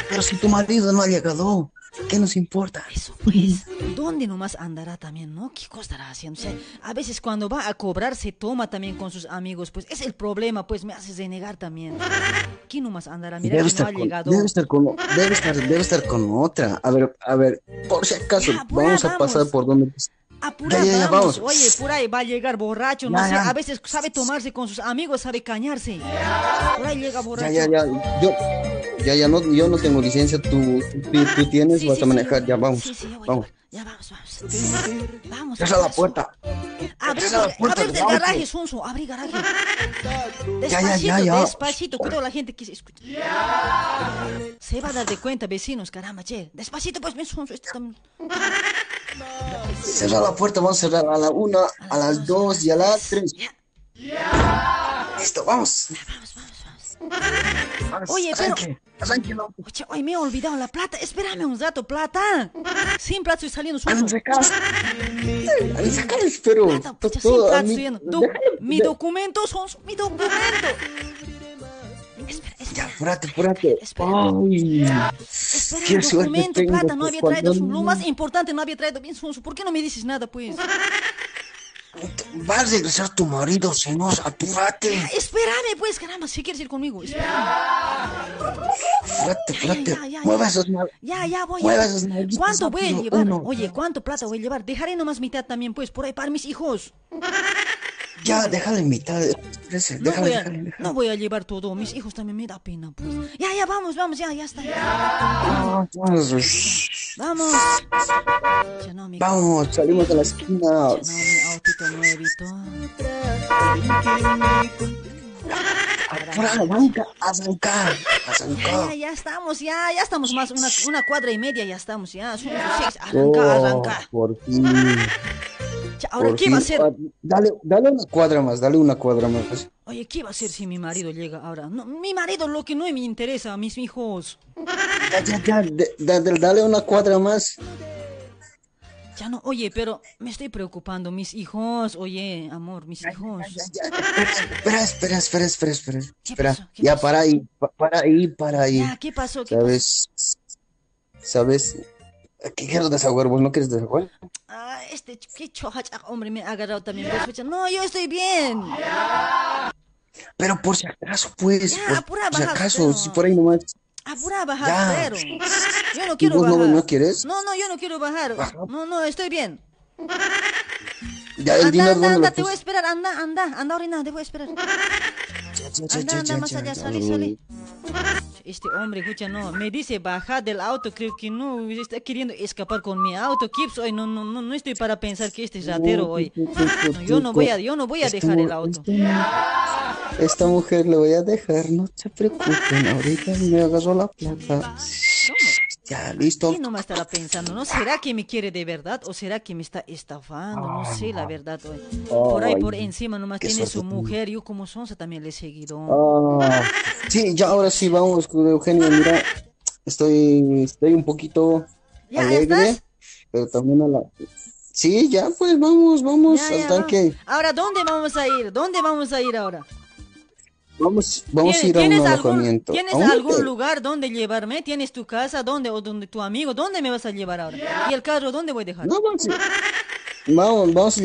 Pero si tu marido no ha llegado, ¿qué nos importa?
Eso pues, ¿dónde nomás andará también, no? ¿Qué cosa estará haciendo? O sea, a veces cuando va a cobrar se toma también con sus amigos, pues es el problema, pues me haces renegar también. ¿Quién nomás andará? Mira
Debe
que no ha
estar, con,
llegado.
debe, estar con, debe, estar, debe estar con otra. A ver, a ver, por si acaso,
apura,
vamos a
vamos.
pasar por donde.
Apura,
Ya, ya, ya,
vamos.
vamos.
Oye, por ahí va a llegar borracho, no sé, a veces sabe tomarse con sus amigos, sabe cañarse. Por ahí llega borracho.
Ya, ya, ya. Yo, ya, ya, no, yo no tengo licencia. Tú, tú, tú tienes,
Sí,
vas
sí,
a manejar. ya, vamos.
sí, sí, yo voy,
vamos.
Ya vamos, vamos. Vamos.
Cierra la puerta.
Abre,
la puerta
abre
del
garaje, Sonso, abre garaje.
Ya, ya,
Despacito,
ya, ya.
despacito, cuidado la gente que se escucha. Se va a dar de cuenta, vecinos, caramba, che. Despacito, pues, mi Sonso, este también.
Cerra la puerta, vamos a cerrar a la una, a las dos y a las tres. Listo, vamos.
Oye, pero.
Arranque.
Oye, hoy me he olvidado la plata. Espérame un rato, plata. Sin plata estoy saliendo
sacales, pero.
Pucha,
todo,
sin plata estoy. Do- mi documento, son mi documento.
Ya, apúrate, apúrate. Ay.
Espera,
Qué suerte
documento,
tengo,
plata, no había traído.
cuando-
Lo más importante, no había traído bien Sonso. ¿Por qué no me dices nada, pues?
Va a regresar tu marido, si no, apúrate.
Espérame, pues, caramba, si quieres ir conmigo.
Apúrate, apúrate.
ya.
esos
Ya, ya voy.
Nalguitas
¿Cuánto voy a llevar?
uno.
Oye, ¿cuánto plata voy a llevar? Dejaré nomás mitad también, pues, por ahí para mis hijos.
Ya, déjale en mitad. Espérese,
No
Déjale,
voy, a,
déjale, déjale.
no voy a llevar todo. Mis hijos también me da pena, pues. Ya, ya, vamos, vamos, ya, ya está.
Vamos,
Vamos. Ya no, mi,
Vamos, salimos de la esquina.
no, mi autito nuevito.
Apura, arranca, arranca,
Ya,
arranca.
ya, ya estamos, ya, ya estamos más, una, una cuadra y media ya estamos, ya. Son las seis. Arranca,
Oh,
arranca.
Por fin.
Ahora, ¿qué va a hacer?
Ah, Dale, dale una cuadra más, dale una cuadra más.
Oye, ¿qué va a hacer si mi marido llega ahora? No, mi marido lo que no me interesa, mis hijos.
Ya, ya, dale una cuadra más.
Ya no, oye, pero me estoy preocupando, mis hijos, oye, amor, mis hijos.
Espera, espera, espera, espera, espera. Espera, ya para ahí, pa- para ahí, para ahí.
¿qué pasó? ¿Qué
¿Sabes? ¿Sabes? ¿Qué quiero desahogar? ¿Vos no quieres desahogar?
Ah, este, qué chohacha, hombre, me ha agarrado también. pucha. No, yo estoy bien.
Pero por si acaso, pues,
Ya,
por,
apura,
por si
baja,
acaso, si por ahí nomás.
Apura a bajar,
Ya.
pero. Yo no
¿Y
quiero
vos no,
bajar.
no quieres?
No, no, yo no quiero bajar. No, no, estoy bien.
Ya, el
anda,
dinero,
anda,
¿dónde
anda, te voy a esperar, anda, anda, anda a orinar, te voy a esperar. Anda, anda, más allá, salí, salí. Este hombre, escucha, no, me dice bajar del auto, creo que no, está queriendo escapar con mi auto, Kips, hoy no, no, no, no estoy para pensar que este es ratero hoy. No, yo no voy a, yo no voy a dejar el auto.
Esta mujer le voy a dejar, no se preocupen, ahorita me agarró la plata. Ya, listo.
¿Quién no me estará pensando? ¿No será que me quiere de verdad o será que me está estafando? No sé la verdad. Por ahí, por encima nomás tiene su mujer, yo como sonsa también le he seguido.
Ah, sí, ya ahora sí vamos con Eugenio, mira, estoy, estoy un poquito
¿Ya, ya
alegre,
estás?
pero también a la... Sí, ya pues vamos, vamos
Ya,
al
ya,
tanque.
vamos. Ahora, ¿dónde vamos a ir? ¿Dónde vamos a ir ahora?
Vamos, vamos a ir a un
¿Tienes algún,
alojamiento.
¿tienes
¿A un
algún
hotel?
lugar donde llevarme? ¿Tienes tu casa? ¿Dónde? ¿O donde tu amigo? ¿Dónde me vas a llevar ahora? ¿Y el carro dónde voy a dejar?
No, vamos a, vamos, vamos, a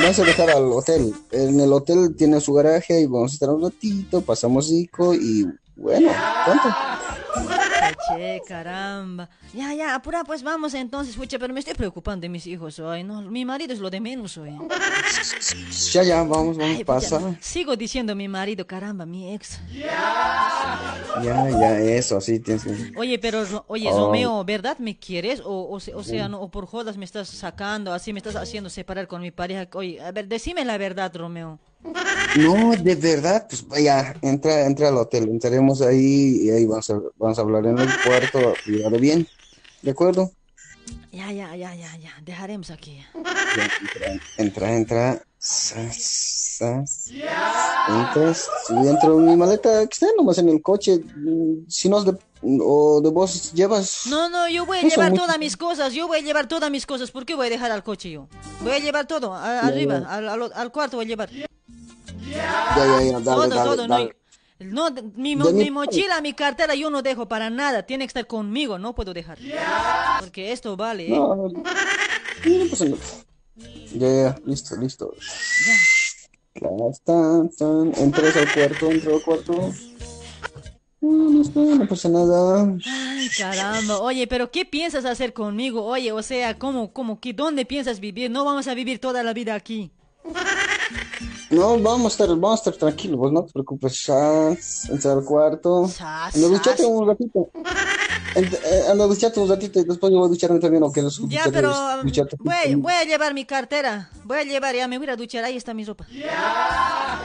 vamos a dejar al hotel. En el hotel tiene su garaje y vamos a estar un ratito, pasamos rico y bueno, ¿cuánto?
Che, caramba. Ya, ya, apura, pues vamos entonces, pucha, pero me estoy preocupando de mis hijos hoy, ¿no? Mi marido es lo de menos hoy.
Ya, ya, vamos, vamos,
Ay,
pasa.
pucha, sigo diciendo mi marido, caramba, mi ex.
Ya, ya, eso, sí, tienes que...
Oye, pero, Ro- oye,
Oh.
Romeo, ¿verdad me quieres? O, o, se- o sea, no, o por jodas me estás sacando, así me estás haciendo separar con mi pareja. Oye, a ver, decime la verdad, Romeo.
No, de verdad, pues vaya, entra, entra al hotel, entraremos ahí y ahí vamos a, vamos a hablar en el cuarto, privado bien, ¿de acuerdo?
Ya, ya, ya, ya, ya, dejaremos aquí.
Ya, entra, entra, entra, sas, sas, entras, y dentro de mi maleta que está nomás en el coche, mm, si no es de, o de vos llevas,
No, no, yo voy a llevar todas mis cosas, yo voy a llevar todas mis cosas. ¿Por qué voy a dejar al coche yo? Voy a llevar todo, a- arriba. Al, al- al cuarto voy a llevar.
ya, ya, ya, dale,
todo,
dale,
todo,
dale.
no, no, mi, mo-
mi
mi mochila, mi cartera, yo no dejo para nada. Tiene que estar conmigo, no puedo dejar. Porque esto vale, ¿eh?
No, no, no. Ya, ya, listo, listo. Clas, tan, tan. Entras al cuarto, entro al cuarto. No, listo, no pasa nada.
Ay, caramba. Oye, pero ¿qué piensas hacer conmigo? Oye, o sea, ¿cómo, cómo, qué, dónde piensas vivir? No vamos a vivir toda la vida aquí.
No, vamos a estar, vamos a estar tranquilos, vos no te preocupes. Chas, entra al cuarto. Anda, duchate un ratito. Eh, Anda, duchate un ratito y después yo voy a ducharme también, aunque no
Ya, pero um, voy, voy a llevar mi cartera. Voy a llevar, ya me voy a duchar. Ahí está mi ropa.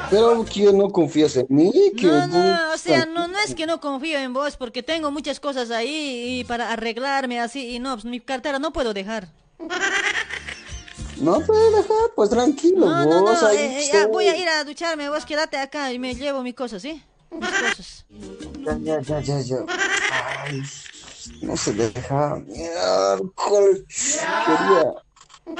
Pero que no confías en mí, que
No, no, o sea, no, no es que no confío en vos, porque tengo muchas cosas ahí y para arreglarme así. Y no, pues, mi cartera no puedo dejar.
No puedes dejar, pues tranquilo,
No, no,
vos
no,
ahí
eh, eh, ya, voy a ir a ducharme. Vos quédate acá y me llevo mis cosas, ¿sí? Mis cosas.
Ya, ya, ya, ya, ya. Ay, no se deja. Miércoles. Quería,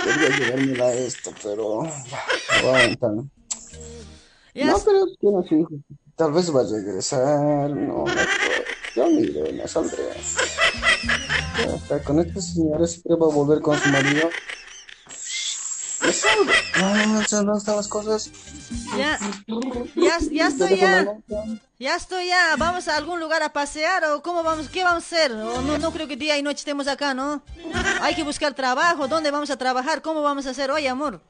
quería llevármela a esto, pero ya, voy a aguantar. No, pero tiene su hijo. Tal vez va a regresar. No, no. Yo mire, no saldré. Ya está, con este señor siempre va a volver con su marido. Ya no están las cosas.
Ya, ya, ya estoy ya. Ya estoy ya. ¿Vamos a algún lugar a pasear o cómo vamos? ¿Qué vamos a hacer? O no, no creo que día y noche estemos acá, ¿no? Hay que buscar trabajo. ¿Dónde vamos a trabajar? ¿Cómo vamos a hacer hoy, amor?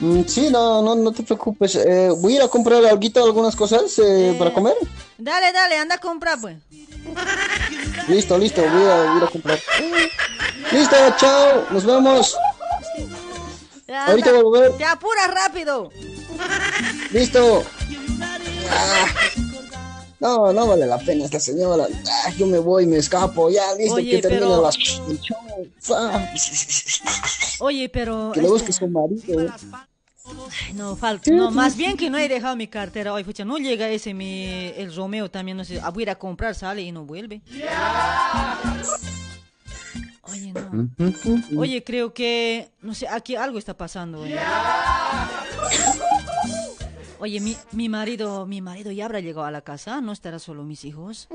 Mm, Sí, no, no, no te preocupes. Eh, voy a ir a comprar alguito, algunas cosas eh, para comer.
Dale, dale, anda a comprar, pues.
Listo, listo, voy a ir a comprar. Listo, chao, nos vemos.
Ya,
Ahorita voy a volver.
Te apuras rápido.
Listo. Ah. No, no vale la pena esta señora. Ah, yo me voy, me escapo. Ya, listo,
Oye,
que termine
pero-
la- el show. Ah,
Oye, pero...
Que le
este,
busque su marido.
ay, No, falta. No, más bien que no he dejado mi cartera hoy, fucha. No llega ese, mi... El Romeo también, no sé. ah, Voy a ir a comprar, sale y no vuelve. Oye, no. Oye, creo que... No sé, aquí algo está pasando. eh. Oye, mi, mi marido, mi marido ya habrá llegado a la casa, ¿no estará solo mis hijos?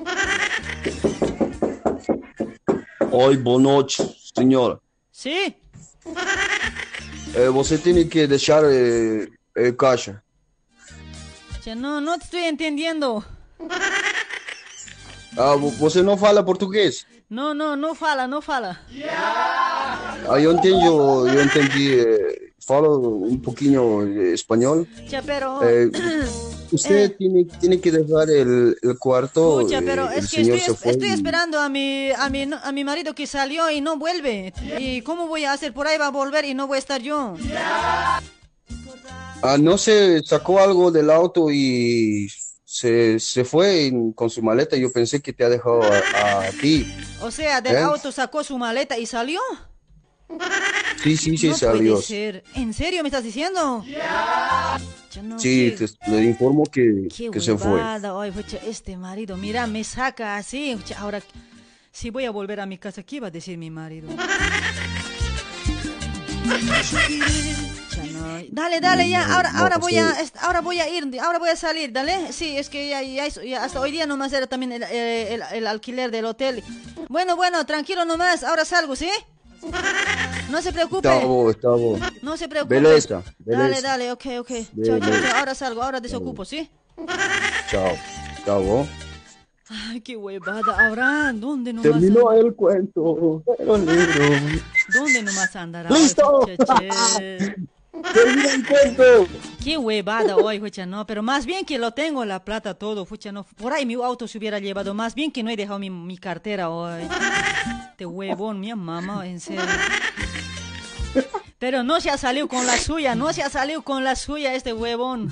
Oi, boa noite, senhora.
Sí.
Eh, você tem que deixar eh, eh, caixa.
Che, no, no te estoy entendiendo.
Ah, vo- você não fala português?
No, no, no fala, no fala.
Ah, eu entendo, eu entendi. eh, falo um pouquinho eh, espanhol.
Che, pero...
Eh, usted tiene, tiene que dejar el, el cuarto.
Escucha,
eh,
pero
el
es que estoy, estoy
y-
esperando a mi, a, mi, a mi marido que salió y no vuelve. ¿Y cómo voy a hacer? Por ahí va a volver y no voy a estar yo.
Ah, no se sacó algo del auto y se, se fue en- con su maleta. Yo pensé que te ha dejado a, a ti.
O sea, del
¿Eh?
auto sacó su maleta y salió.
Sí, sí, sí,
no
salió.
puede ser. ¿En serio me estás diciendo? Yo no
Sí,
sé.
te, le informo que,
Qué
que se fue.
huevada, ay, pucha, este marido, mira, me saca así. pucha, Ahora, si voy a volver a mi casa, ¿qué va a decir mi marido? Dale, dale, ya, ahora,
No,
ahora voy a, ahora voy a ir, ahora voy a salir, dale. Sí, es que ya, ya es- ya hasta hoy día nomás era también el, eh, el- el alquiler del hotel. Bueno, bueno, tranquilo nomás, ahora salgo, ¿sí? No se preocupe.
Está bom.
No se preocupe.
Beleza,
Dale,
beleza.
dale, ok, ok. Chao, chao, chao. Ahora salgo, ahora desocupo, ¿sí?
Chao. Bom.
Ay, qué huevada. Ahora, ¿dónde nomás?
Terminó el cuento. Pero libro.
¿Dónde nomás andará?
¡Listo!
Cheche. Qué huevada hoy, fucha, no, pero más bien que lo tengo la plata todo, fucha, no. Por ahí mi auto se hubiera llevado, más bien que no he dejado mi, mi cartera hoy. Este huevón, mi mamá, en serio. Pero no se ha salido con la suya, no se ha salido con la suya este huevón.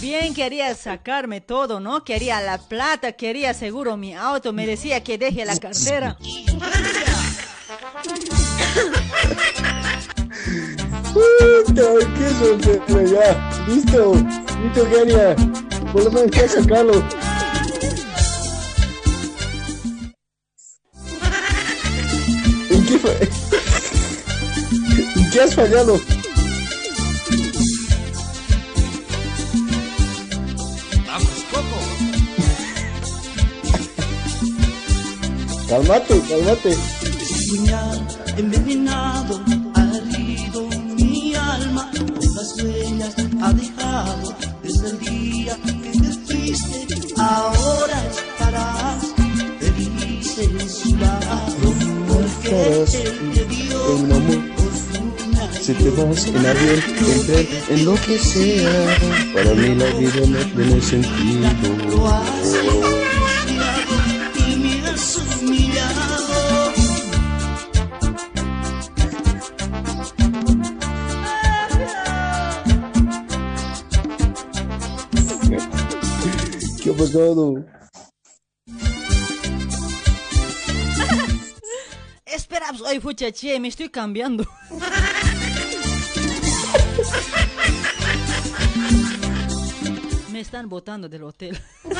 Bien quería sacarme todo, ¿no? Quería la plata, quería seguro mi auto, me decía que deje la cartera.
Puta, qué sorpresa ya. Listo. Listo, Kenia. Por lo menos ya sacarlo. ¿En qué fue? ¿En qué has fallado?
Vamos, Coco.
Cálmate, cálmate.
puñal envenenado huellas ha dejado desde el día que te fuiste. Ahora estarás feliz en su lado, porque él te dio por una
Si te vas en avión, en tren, en lo que sea, para mí la vida no tiene sentido. ¿Qué ha pasado?
Espera, pues, ay, pucha, che, me estoy cambiando. me están botando del hotel.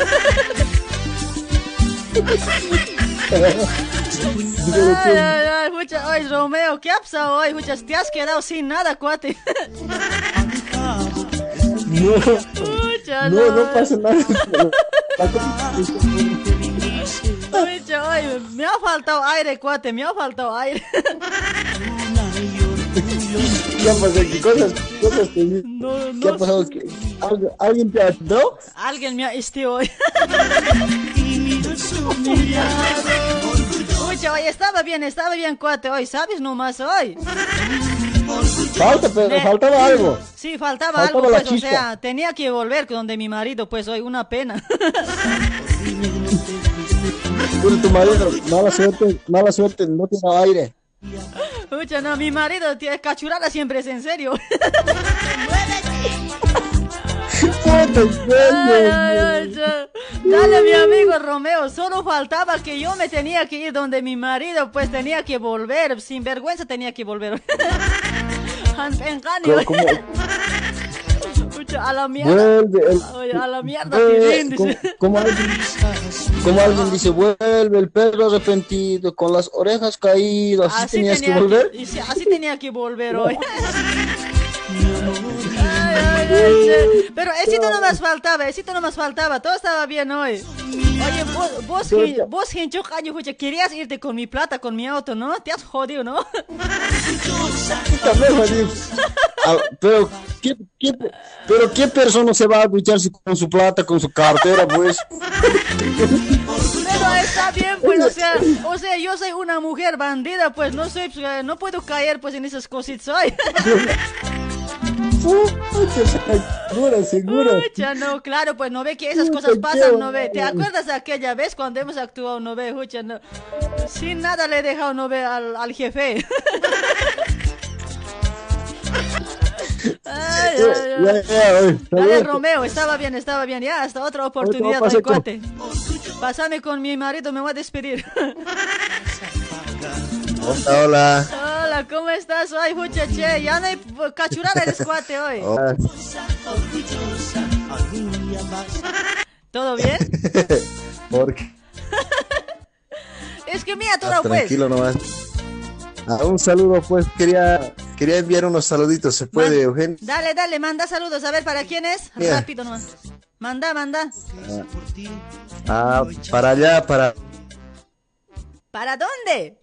Ay, ay, ay, pucha, ay, Romeo, ¿qué ha pasado hoy? Pucha, te has quedado sin nada, cuate.
No, no, no pasa nada.
Ay, me ha faltado aire, cuate, me ha faltado aire.
¿Qué ha pasado? ¿Qué cosas? cosas que-
No,
¿Qué ha
no.
pasado? ¿Qué- ¿Alguien, ¿Alguien te ayudó?
Alguien me ha este hoy. Pucha, hoy estaba bien, estaba bien, cuate, hoy, ¿sabes nomás hoy?
Falta, pero faltaba algo.
Sí, faltaba,
Faltaba
algo,
la
pues, o sea, tenía que volver donde mi marido, pues hoy, una pena.
Pero tu marido, mala suerte, mala suerte, no tiene aire.
Pucha, no, mi marido, tiene cachurada siempre es en serio. Dale, mi amigo Romeo, solo faltaba que yo me tenía que ir donde mi marido, pues tenía que volver, sin vergüenza tenía que volver. A la mierda.
Vuelve.
a la mierda,
como, alguien, dice, vuelve el perro arrepentido, con las orejas caídas. ¿Así, tenías que volver?
así tenía que volver hoy. Ay, ay. Pero éxito no más faltaba, éxito no más faltaba, todo estaba bien hoy. Oye, vos, vos, Gen- vos pucha, querías irte con mi plata, con mi auto, ¿no? Te has jodido, ¿no?
Ah, pero, ¿qué, qué, pero ¿qué persona se va a ducharse con su plata, con su cartera, pues?
Pero está bien, pues, o sea, o sea, yo soy una mujer bandida, pues, no soy, eh, no puedo caer, pues, en esas cositas hoy.
Segura, segura.
Pucha, no, claro, pues no ve que esas
Pucha,
cosas
qué
pasan, no ve. ¿Te acuerdas de aquella vez cuando hemos actuado, no ve? Pucha, no. Sin nada le he dejado, no ve, al, al jefe. Ay, ay, ay.
Ya, ya,
Dale. Romeo, estaba bien, estaba bien. Ya, hasta otra oportunidad,
con-
cuate. Pásame con mi marido, me voy a despedir.
Hola, hola.
Hola, ¿cómo estás hoy, pucha, che? Ya no hay cachurada eres cuate hoy.
Hola.
¿Todo bien?
Porque,
Es que mira, todo
ah,
pues.
tranquilo nomás. Ah, un saludo, pues, quería, quería enviar unos saluditos, ¿se puede, Eugenio?
Dale, dale, manda saludos. A ver, ¿para quién es? Rápido nomás. Manda, manda.
Ah, para allá, para,
¿Para dónde?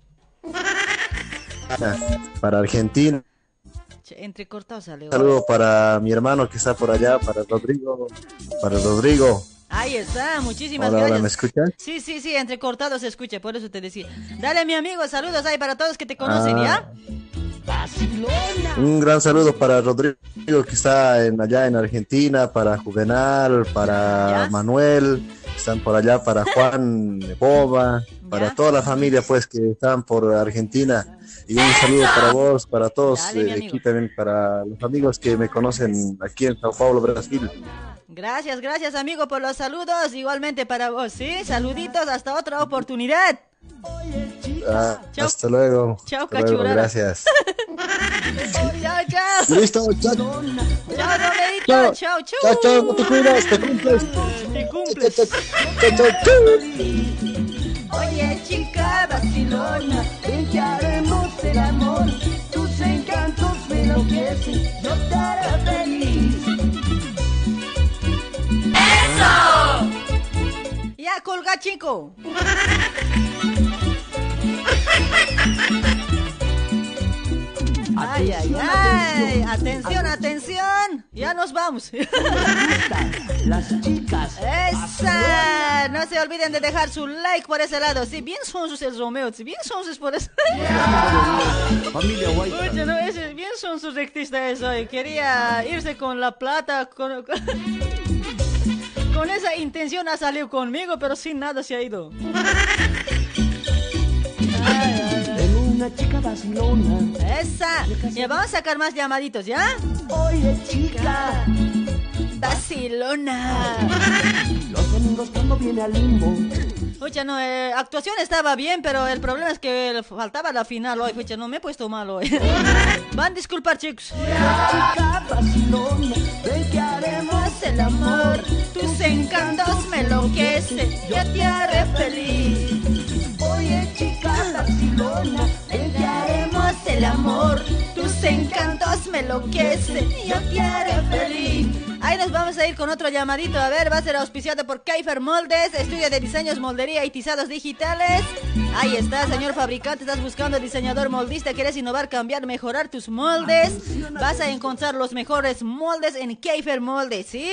Para Argentina.
Entrecortado sale.
Un saludo para mi hermano que está por allá, para Rodrigo, para Rodrigo.
Ahí está, muchísimas
Hola, hola,
gracias.
¿me escuchas?
Sí, sí, sí, entrecortado se escucha, por eso te decía. Dale, mi amigo, saludos ahí para todos que te conocen,
Ah.
¿ya?
Un gran saludo para Rodrigo que está en, allá en Argentina, para Juvenal, para Manuel, están por allá, para Juan Boba, para toda la familia pues que están por Argentina. Y un saludo para vos, para todos
Dale,
eh, aquí también, para los amigos que me conocen aquí en Sao Paulo, Brasil.
Gracias, gracias, amigo, por los saludos. Igualmente para vos, ¿sí? Saluditos, hasta otra oportunidad.
Ah,
Chao.
hasta luego.
Chao,
Hasta luego, gracias.
chao, chao.
Listo, chao.
Chao, Romerito.
Chao.
Chao, chao.
Chao, te cuidas, te cumples.
Te cumples.
Chao, chao, chao.
Oye chica vacilona, ven que haremos el amor. Tus encantos me enloquecen, yo te haré feliz.
Ya, colga, chico. Ay, ay, ay. Atención, atención. Ya nos vamos.
Las chicas.
Esa. No, se olviden de dejar su like por ese lado. Sí, bien sonsos el Romeo. Sí, bien sonsos por eso.
Familia White.
Oye, no, ese, bien son sus rectista eso. y Quería irse con la plata, con, con, con esa intención ha salido conmigo, pero sin nada se ha ido.
Una chica vacilona.
Esa. Ya vamos a sacar más llamaditos, ¿ya?
Oye, chica.
Barcelona.
Los domingos cuando viene al limbo.
Pucha, no, eh, actuación estaba bien, pero el problema es que faltaba la final hoy. Pucha, no me he puesto mal hoy. Van a disculpar, chicos.
Chica vacilona. Ven que haremos
el amor. Tus encantos me enloquecen. Yo te haré feliz.
Oye, chica vacilona. Haremos
el amor. Tus encantos me enloquecen. Yo te haré feliz. Ahí nos vamos a ir con otro llamadito. A ver, va a ser auspiciado por Kaifer Moldes, estudio de diseños, moldería y tizados digitales. Ahí está, señor fabricante. Estás buscando diseñador moldista. ¿Quieres innovar, cambiar, mejorar tus moldes? Vas a encontrar los mejores moldes en Kaifer Moldes, ¿sí?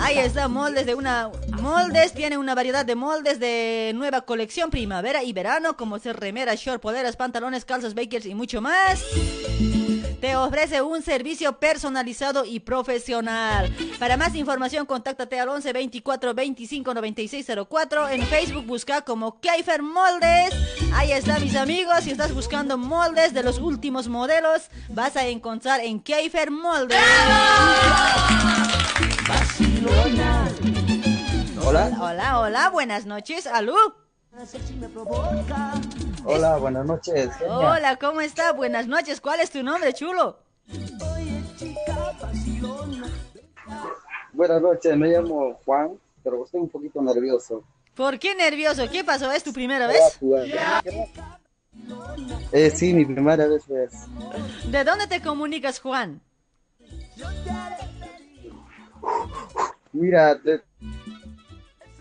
Ahí está, moldes de una. Moldes, tiene una variedad de moldes de nueva colección, primavera y verano, como ser remeras, short, poleras, pantalones, calzas, bakers y mucho más. Te ofrece un servicio personalizado y profesional. Para más información, contáctate al 11 24 25 96 04. En Facebook busca como Keifer Moldes. Ahí está, mis amigos. Si estás buscando moldes de los últimos modelos, vas a encontrar en Keifer Moldes.
Hola.
Hola, hola, buenas noches. ¿Aló?
Hola, buenas noches. Genia.
Hola, ¿cómo está? Buenas noches. ¿Cuál es tu nombre, chulo?
Buenas noches, me llamo Juan, pero estoy un poquito nervioso.
¿Por qué nervioso? ¿Qué pasó? ¿Es tu primera vez?
Eh, sí, mi primera vez.
¿De dónde te comunicas, Juan?
Mira, te,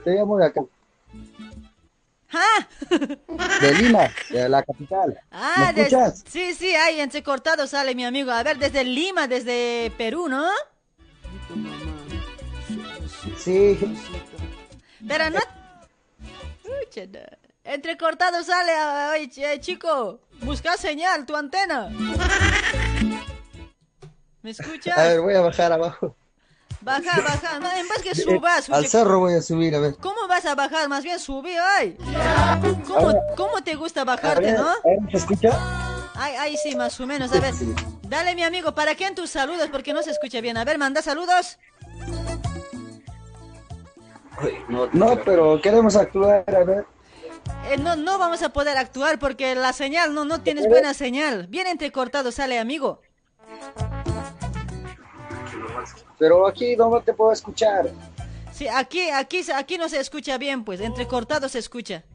te llamo de acá,
¡Ah!
de Lima, de la capital.
Ah,
¿Me
de-
escuchas?
sí, sí, ahí entrecortado sale mi amigo. A ver, desde Lima, desde Perú, ¿no?
Sí,
Pero no... Entrecortado sale, oye, ch- chico, busca señal, tu antena. ¿Me escuchas?
a ver, voy a bajar abajo.
Baja, baja, no, en vez que subas.
Al cerro voy a subir, a ver.
¿Cómo vas a bajar? Más bien subí, ay. ¿Cómo, cómo te gusta bajarte, no?
¿se escucha?
Ay, ay, sí, más o menos. A ver, dale, mi amigo, ¿para quién tus saludos? Porque no se escucha bien. A ver, manda saludos.
No, pero queremos actuar, a ver.
Eh, no, no vamos a poder actuar porque la señal, no, no tienes buena señal. Bien entrecortado sale, amigo.
Pero aquí no te puedo escuchar.
Sí, aquí, aquí, aquí no se escucha bien, pues. Entrecortado se escucha.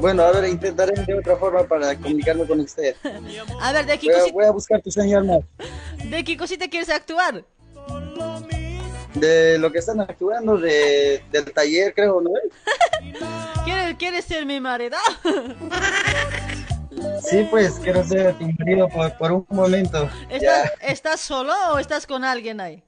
Bueno, a ver, intentaré de otra forma para comunicarme con usted.
A ver, ¿de qué,
Voy a,
cosita,
voy a buscar tu señal más.
¿de qué cosita quieres actuar?
De lo que están actuando, de, del taller, creo, ¿no?
¿Quieres, quieres ser mi marido?
Sí, pues, quiero ser tu marido por, por un momento.
¿Estás. ¿Estás solo o estás con alguien ahí?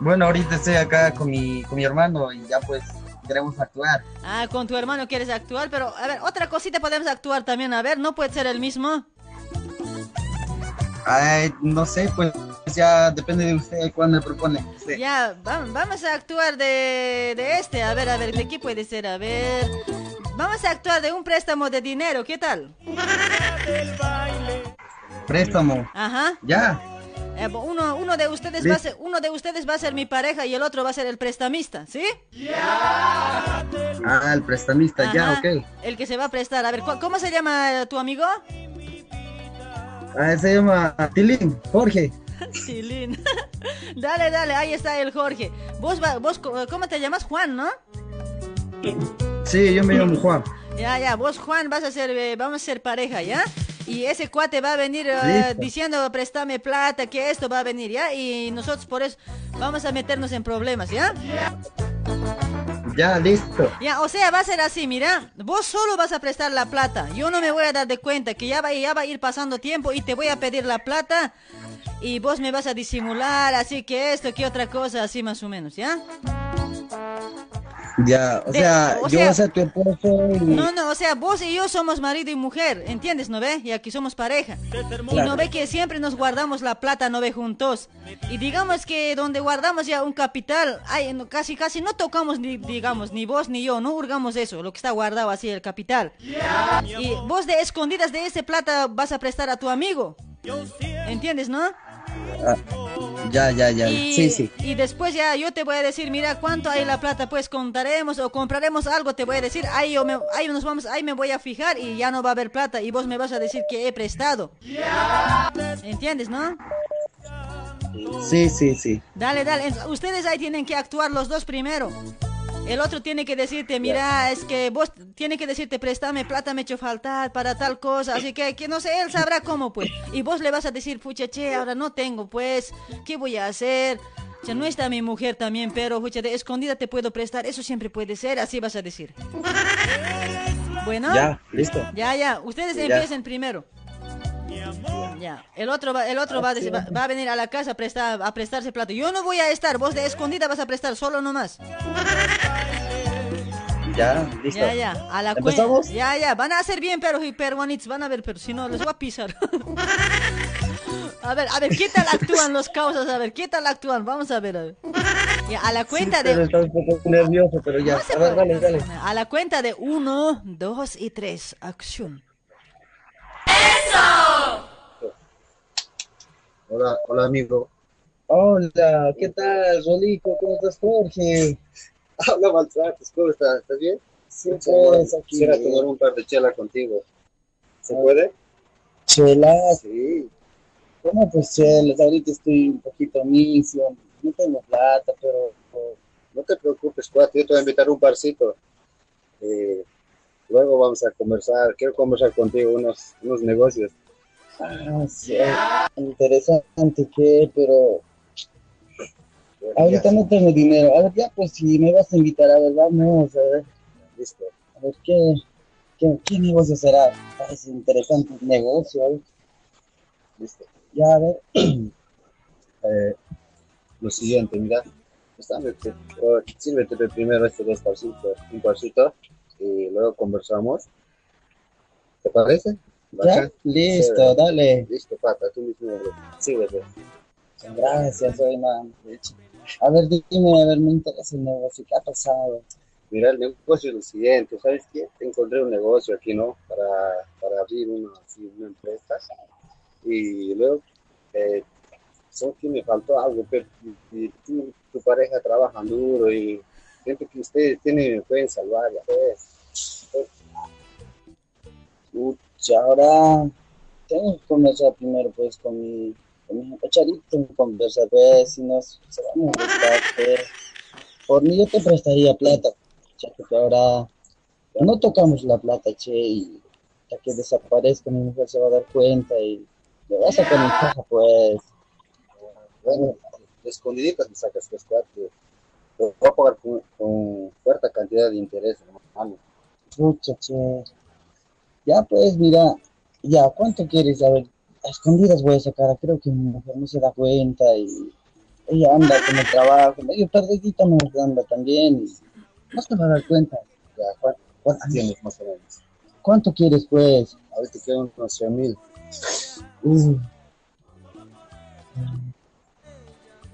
Bueno, ahorita estoy acá con mi, con mi hermano y ya pues queremos actuar.
Ah, con tu hermano quieres actuar, pero a ver, otra cosita podemos actuar también. A ver, ¿no puede ser el mismo?
Ay, no sé, pues ya depende de usted cuándo me propone. Sí.
Ya, va- vamos a actuar de, de este. A ver, a ver, ¿de qué puede ser? A ver. Vamos a actuar de un préstamo de dinero, ¿qué tal?
Préstamo.
Ajá.
Ya.
Eh, uno, uno de ustedes va a ser, uno de ustedes va a ser mi pareja y el otro va a ser el prestamista, ¿sí?
Ah, el prestamista, ya, ok.
El que se va a prestar. A ver, ¿cu- ¿cómo se llama tu amigo?
Ah, se llama Tilín, Jorge.
Tilín. dale, dale, ahí está el Jorge. Vos, vos, ¿cómo te llamas? Juan, ¿no?
Sí, yo me llamo Juan.
Ya, ya, vos Juan vas a ser, eh, vamos a ser pareja, ¿ya? Y ese cuate va a venir eh, diciendo, préstame plata, que esto va a venir, ¿ya? Y nosotros por eso vamos a meternos en problemas, ¿ya?
Ya, listo.
Ya, o sea, va a ser así, mira, vos solo vas a prestar la plata, yo no me voy a dar de cuenta que ya va, ya va a ir pasando tiempo y te voy a pedir la plata y vos me vas a disimular, así que esto, que otra cosa, así más o menos, ¿ya?
Ya, o
De-
sea,
o
yo
sea-
voy a ser tu esposo y...
No, no, o sea, vos y yo somos marido y mujer, ¿entiendes, no ve? Y aquí somos pareja. Y
Claro.
no ve que siempre nos guardamos la plata, no ve juntos. Y digamos que donde guardamos ya un capital, ay, no, casi, casi no tocamos ni, digamos, ni vos ni yo, no hurgamos eso, lo que está guardado así, el capital. Y vos de escondidas de ese plata vas a prestar a tu amigo. ¿Entiendes, no?
Ah, ya, ya, ya.
Y,
Sí, sí.
y después ya yo te voy a decir, mira, cuánto hay la plata, pues contaremos o compraremos algo, te voy a decir, ahí, yo me, ahí nos vamos, ahí me voy a fijar y ya no va a haber plata y vos me vas a decir que he prestado. ¿Entiendes, no?
Sí, sí, sí.
Dale, dale, es- ustedes ahí tienen que actuar los dos primero. El otro tiene que decirte, mira, es que vos tiene que decirte, préstame plata, me he hecho faltar para tal cosa, así que, que no sé, él sabrá cómo, pues. Y vos le vas a decir, pucha, che, ahora no tengo, pues, ¿qué voy a hacer? Ya no está mi mujer también, pero, pucha, de escondida te puedo prestar, eso siempre puede ser, así vas a decir. Bueno.
Ya, listo.
Ya, ya, ustedes
Ya.
empiecen primero. Ya, el otro va, el otro va a, decir- va, va a venir a la casa a prestar, a prestarse plata. Yo no voy a estar, vos de escondida vas a prestar solo nomás.
Ya, listo.
Ya, ya, a la cuenta.
¿Empezamos?
Ya, ya, van a hacer bien, pero y peruanitos, van a ver, pero si no, les voy a pisar. a ver, a ver, ¿qué tal actúan los causas? A ver, ¿qué tal actúan? Vamos a ver, a ver. Ya, a la cuenta de...
está un poco nervioso, pero ya. A ver, dale, dale.
A la cuenta de uno, dos y tres. Acción.
Hola, hola amigo.
Hola, ¿qué tal, Rolico? ¿Cómo estás, Jorge?
Hola, maltratos, ¿cómo estás? ¿Estás bien?
Sí, pues, aquí.
Quisiera tomar un par de chela contigo. ¿Se puede?
Chelas.
Sí.
¿Cómo pues chelas? Ahorita estoy un poquito misio. No tengo plata, pero...
No te preocupes, cuate, yo te voy a invitar a un barcito. Eh, luego vamos a conversar, quiero conversar contigo unos, unos negocios.
Ah, sí, interesante que, pero... Ahorita no tengo dinero. A ver, ya, pues si me vas a invitar, a ver, vamos, a ver.
Listo.
A ver, ¿qué, qué, qué negocio será? Parece interesante el negocio, a ver.
Listo.
Ya, a ver.
Eh, lo siguiente, mira, sírvete primero estos dos parcitos, un parcito, y luego conversamos. ¿Te parece?
Ya, listo,
Chévere.
dale.
Listo, pata, tú mismo, sírvete.
Gracias, Oyman. A ver, dime, a ver, me interesa el negocio. ¿Qué ha pasado?
Mira, el negocio es lo siguiente, ¿sabes qué? Encontré un negocio aquí, ¿no? Para, para abrir una, una empresa. Y luego, eh, solo que me faltó algo, pero y- tu pareja trabajan duro y siento que ustedes tienen, pueden salvar, ya ves.
Ahora tengo que conversar primero, pues, con mi, con mi cacharito, conversar, pues, si nos se va a pues. Por mí yo te prestaría plata, ya que ahora no tocamos la plata, che, y hasta que desaparezca mi mujer se va a dar cuenta y me va a caja, pues.
Bueno, escondiditas me sacas tres cuatro. Lo voy a pagar con, con fuerte cantidad de interés, hermano.
Pucha, che. Ya, pues, mira, ya, ¿cuánto quieres? A ver, a escondidas voy a sacar, creo que mi mujer no se da cuenta y ella anda con el trabajo, medio perdidita me anda también y no se va a dar cuenta.
Ya, ¿cuán- ¿cuánto tienes más o menos?
¿Cuánto quieres, pues?
Ahorita quiero unos 100 mil.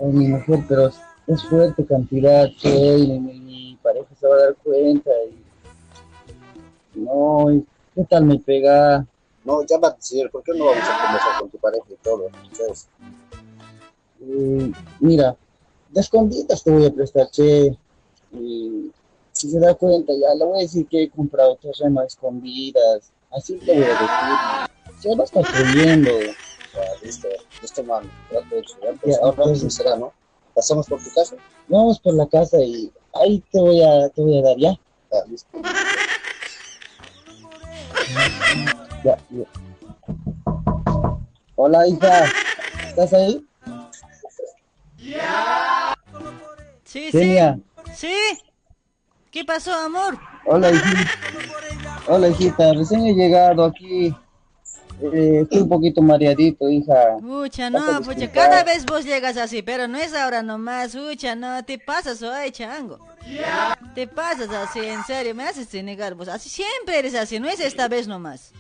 Ay, mi mujer, pero es, fuerte cantidad, che, y mi, mi pareja se va a dar cuenta y... No, ¿qué tal me pega?
No, ya va a decir, ¿por qué no vamos a conversar con tu pareja y todo? ¿Sabes?
Eh, mira, de escondidas te voy a prestar, che. Y si se da cuenta, ya le voy a decir que he comprado terreno a escondidas. Así te voy a decir. Se va a estar creyendo.
Ya, listo, listo, mano. Trato hecho, ya,
Ya,
pues, ahora
pues.
mismo será, ¿no? Pasamos por tu casa.
Vamos por la casa y ahí te voy a, te voy a dar, ¿ya?
Ya, listo.
Ya, ya. Hola, hija. ¿Estás ahí?
Sí,
Kenia.
sí. Sí. ¿Qué pasó, amor?
Hola, hijita. Hola, hijita. Recién he llegado aquí. eh, estoy un poquito mareadito, hija.
Pucha, no, pucha, cada vez vos llegas así, pero no es ahora nomás, pucha, no, te pasas hoy, chango. Te pasas así, en serio, me haces negar vos. Así siempre eres así, no es esta vez nomás.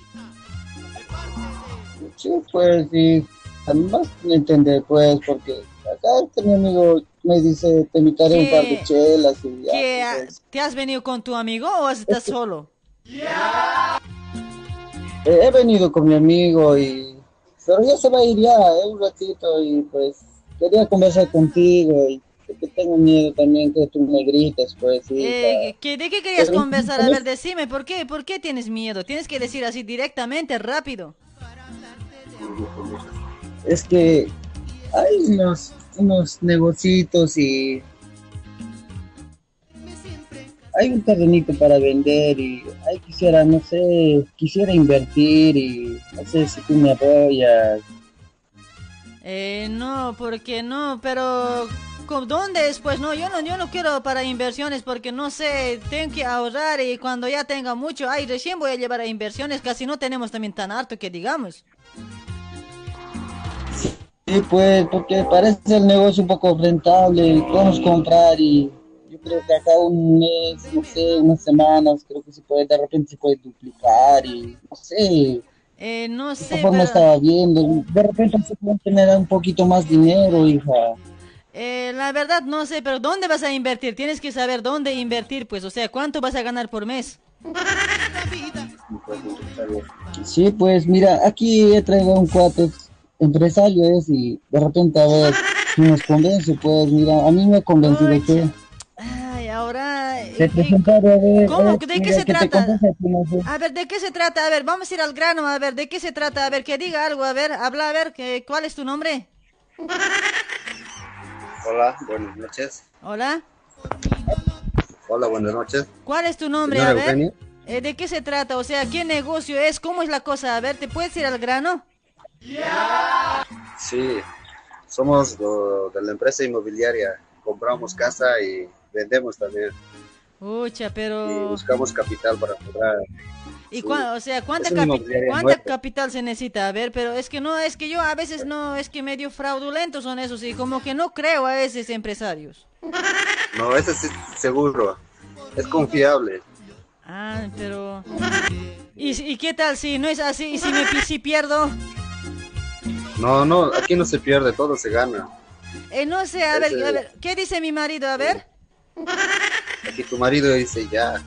Sí, pues, sí. Además, no entender, pues, porque acá este mi amigo me dice, te invitaré un par de
¿Qué?
chelas y ya.
¿Qué,
pues.
¿Te has venido con tu amigo o estás solo?
Eh, he venido con mi amigo y... Pero ya se va a ir ya, eh, un ratito y pues quería conversar contigo y que tengo miedo también que tú me grites, pues, sí.
Eh, ¿qué- ¿De qué querías conversar? A ver, decime, ¿por qué? ¿Por qué tienes miedo? Tienes que decir así directamente, rápido.
Es que hay unos, unos negocitos y hay un terrenito para vender y ay, quisiera, no sé, quisiera invertir y no sé si tú me apoyas.
Eh, no, porque no, pero ¿con ¿dónde es? Pues no, yo no, yo no quiero para inversiones porque no sé, tengo que ahorrar y cuando ya tenga mucho, ay, recién voy a llevar a inversiones, casi no tenemos también tan harto que digamos.
Sí, pues, porque parece el negocio un poco rentable podemos comprar y yo creo que acá un mes, no sé, unas semanas, creo que se puede, de repente se puede duplicar y no sé,
Eh, no
de
sé,
forma
pero,
estaba viendo, de repente se puede generar un poquito más dinero, hija.
Eh, la verdad no sé, pero ¿dónde vas a invertir? Tienes que saber dónde invertir, pues, o sea, ¿cuánto vas a ganar por mes?
Sí, pues mira, aquí he traído un cuate empresario es y de repente a ver si nos convence, pues mira, a mí me ha convencido que
Ay, ahora...
se presentaron a ver,
¿Cómo? ¿De qué se trata?
A
ver, ¿de qué se trata? A ver, vamos a ir al grano, a ver, ¿de qué se trata? A ver, que diga algo, a ver, habla, a ver, que, ¿cuál es tu nombre?
Hola, buenas noches.
Hola,
Hola, buenas noches.
¿cuál es tu nombre?
Señora
a ver,
Eugenia.
Eh, ¿de qué se trata? O sea, ¿qué negocio es? ¿Cómo es la cosa? A ver, ¿te puedes ir al grano?
Sí, somos de la empresa inmobiliaria. Compramos casa y vendemos también.
Pucha,
Y
pero...
buscamos capital para cobrar.
¿Y cua- o sea, cuánta,
Es
capi- cuánta capital se necesita? A ver, pero es que no, es que yo a veces no, es que medio fraudulentos son esos y como que no creo a esos empresarios.
No, ese sí, seguro. Es confiable.
Ah, pero... ¿Y, qué tal si no es así? ¿Y si me si pierdo?
No, no, aquí no se pierde, todo se gana.
Eh, no sé, a ver, a ver, ¿qué dice mi marido? A ver.
Aquí tu marido dice ya.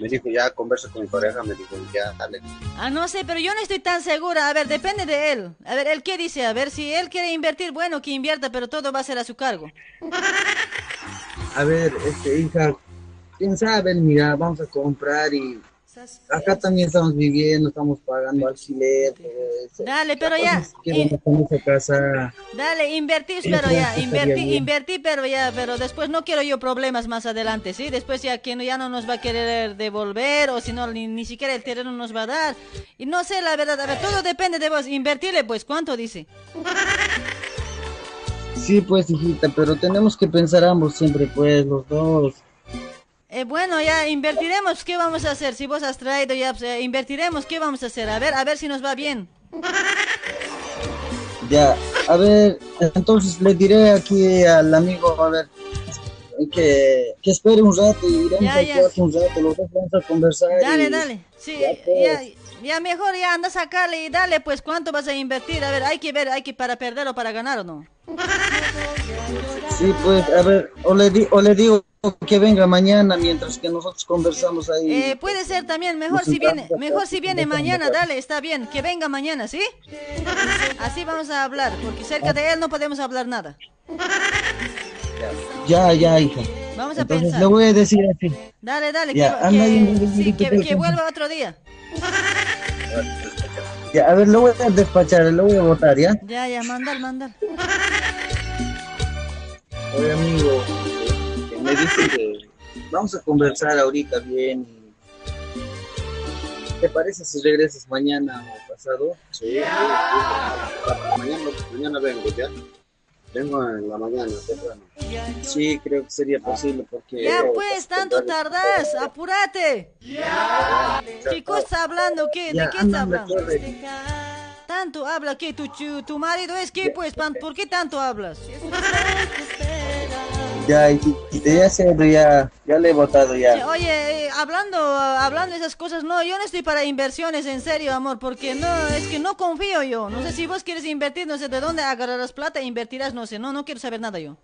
Me dijo ya, conversa con mi pareja, me dijo ya, dale.
Ah, no sé, pero yo no estoy tan segura. A ver, depende de él. A ver, ¿él qué dice? A ver, si él quiere invertir, bueno, que invierta, pero todo va a ser a su cargo.
A ver, este, hija, quién sabe, mira, vamos a comprar y acá también estamos viviendo, estamos pagando alquiler.
Dale, pero ya,
esa casa.
dale, invertís,
Sí,
pero ya, invertí, invertí, pero ya, pero después no quiero yo problemas más adelante, ¿sí? Después ya que no- ya no nos va a querer devolver, o si no, ni, ni siquiera el terreno nos va a dar. Y no sé, la verdad, a ver, todo depende de vos. Invertirle, pues, ¿cuánto dice?
Sí, pues, hijita, pero tenemos que pensar ambos siempre, pues, los dos.
Eh, bueno, ya invertiremos, ¿qué vamos a hacer? Si vos has traído ya, pues, eh, invertiremos, ¿qué vamos a hacer? A ver, a ver si nos va bien.
Ya, a ver, entonces le diré aquí al amigo, a ver, que, que espere un rato y iremos
Ya,
al
ya.
un rato, los dos vamos a conversar.
Dale,
y-
dale. Sí,
Ya,
ya,
pues.
ya, mejor ya anda a sacarle y dale, pues, ¿cuánto vas a invertir? A ver, hay que ver, hay que para perder o para ganar o no.
Sí, pues, a ver, o le, di, o le digo que venga mañana mientras que nosotros conversamos ahí.
Eh, puede ser también, mejor si viene, mejor si viene mañana, dale, está bien, que venga mañana, ¿sí? Así vamos a hablar, porque cerca de él no podemos hablar nada.
Ya, ya, hija.
Vamos a
Entonces
pensar.
le voy a decir así.
Dale, dale,
Ya,
que, que- sí, que- que vuelva otro día.
Ya, a ver, lo voy a despachar, lo voy a votar, ¿ya?
Ya, ya, mandar, mandar.
Oye, amigo, que me dice que vamos a conversar ahorita bien. y- ¿Te parece si regresas mañana o pasado?
Sí, sí, sí. Mañana, mañana vengo ya. Vengo en la mañana, temprano.
Sí, creo que sería posible porque...
Ya pues, tanto tardas, apúrate. ¿Qué cosa está hablando? ¿Qué? ¿De
Ya,
qué está hablando? tanto habla? ¿Qué? ¿Tu, chu- tu marido es qué? Pues, pan- ¿por qué tanto hablas?
Ya, ya sé, ya, ya le he votado ya.
Oye, eh, hablando, hablando de esas cosas, no, yo no estoy para inversiones, en serio, amor, porque no, es que no confío yo. No sé si vos quieres invertir, no sé de dónde agarrarás plata e invertirás, no sé, no, no quiero saber nada yo.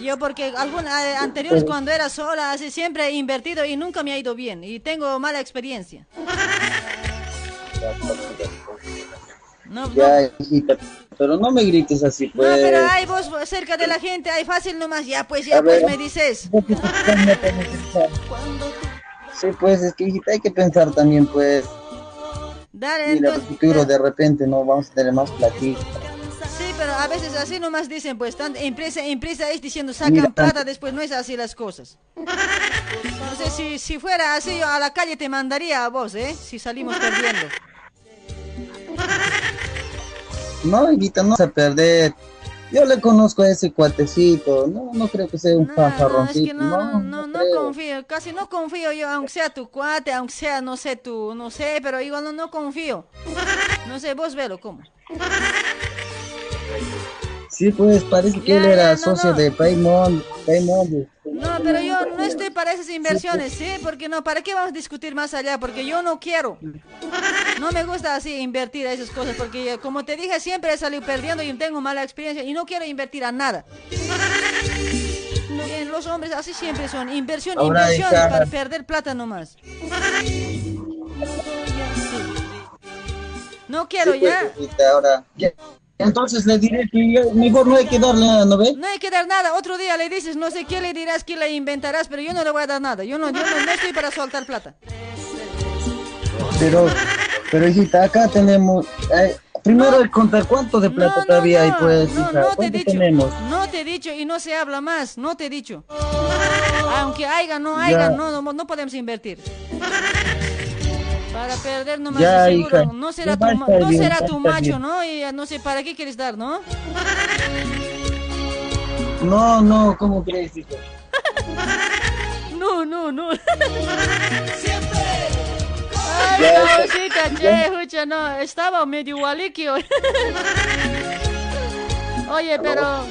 Yo porque algún, eh, anteriores cuando era sola, así siempre he invertido y nunca me ha ido bien y tengo mala experiencia. No, no.
Ya, hijita, pero no me grites así,
No,
pues.
pero hay vos cerca de la gente, hay fácil nomás, ya pues, ya
A
pues
ver.
me dices.
Sí, pues es que hijita hay que pensar también, pues.
Dale,
Mira,
entonces,
futuro de repente no vamos a tener más platita.
Sí, pero a veces así nomás dicen, pues, tan empresa, empresa es diciendo sacan
Mira,
plata, después no es así las cosas. No sé, si, si fuera así, yo a la calle te mandaría a vos, ¿eh? Si salimos perdiendo.
No, hijita, no vas a perder. Yo le conozco a ese cuatecito. No, no creo que sea un
No, es
pajarroncito.
que no,
no,
no, no confío, casi no confío yo, aunque sea tu cuate, aunque sea, no sé, tú, no sé, pero igual no, no confío. No sé, vos velo, ¿cómo?
Sí, pues parece que
Ya,
él era
ya, no,
socio
no.
de Paymond. Paymond.
No, pero yo no estoy para esas inversiones, ¿sí? Porque no, ¿para qué vamos a discutir más allá? Porque yo no quiero. No me gusta así invertir a esas cosas, porque como te dije, siempre he salido perdiendo y tengo mala experiencia y no quiero invertir a nada. Bien, los hombres así siempre son, inversión,
Ahora,
inversión, para perder plata nomás. No quiero
Sí, pues,
ya.
ahora. ya. Entonces le diré que mejor no hay que darle nada, ¿no ve?
No hay que dar nada. Otro día le dices, no sé qué le dirás, qué le inventarás, pero yo no le voy a dar nada. Yo no, yo no, no estoy para soltar plata.
Pero, pero hijita, acá tenemos. eh, primero que contar cuánto de plata todavía hay, pues,
No,
hija.
no te he
¿Cuánto
dicho.
tenemos?
No te he dicho y no se habla más. No te he dicho. Aunque haya, no haya,
Ya.
no, no, no podemos invertir. Para perder nomás
Ya,
seguro.
hija.
No será tu, ma- no será tu macho,
bien.
¿no? Y no sé para qué quieres dar, ¿no?
No, no, ¿cómo crees, hija?
No, no, no. Ay, no, chica, che, escucha, no, estaba medio gualiquio. Oye, pero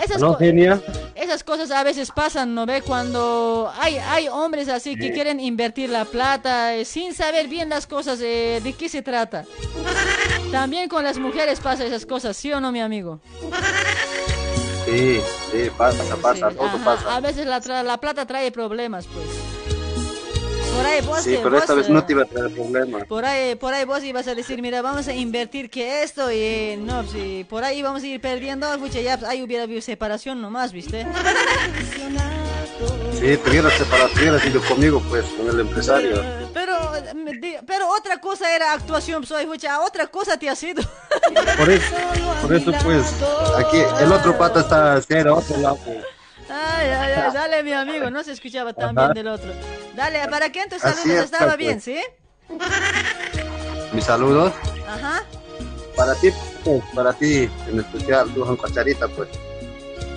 esas,
¿Aló,
co-
genia?
Esas cosas a veces pasan, ¿no ve? Cuando hay, hay hombres así que quieren invertir la plata eh, sin saber bien las cosas, eh, de qué se trata. También con las mujeres pasa esas cosas, ¿sí o no, mi amigo?
Sí, sí, pasa, pasa,
Sí,
todo
ajá,
pasa.
A veces la, tra- la plata trae problemas, pues. Por ahí vos,
Sí,
eh,
pero esta
vos,
vez no
eh,
te iba a traer problemas.
Por ahí, por ahí vos ibas a decir, mira, vamos a invertir que esto y no, si por ahí vamos a ir perdiendo, pucha, ya ahí hubiera habido separación nomás, ¿viste?
Sí, te hubieras separado, te hubieras ido conmigo, pues, con el empresario.
Pero, eh, pero otra cosa era actuación, soy, pucha, otra cosa te ha sido.
Por eso, por eso, pues, aquí el otro pata está hacia otro lado.
Ay, ay, ay, dale, mi amigo, no se escuchaba tan
Ajá.
bien del otro. Dale, ¿para qué en tus saludos
está,
estaba
pues.
bien, sí?
Mis saludos
Ajá.
para ti, pues, para ti, en especial, Juan Cacharita, pues.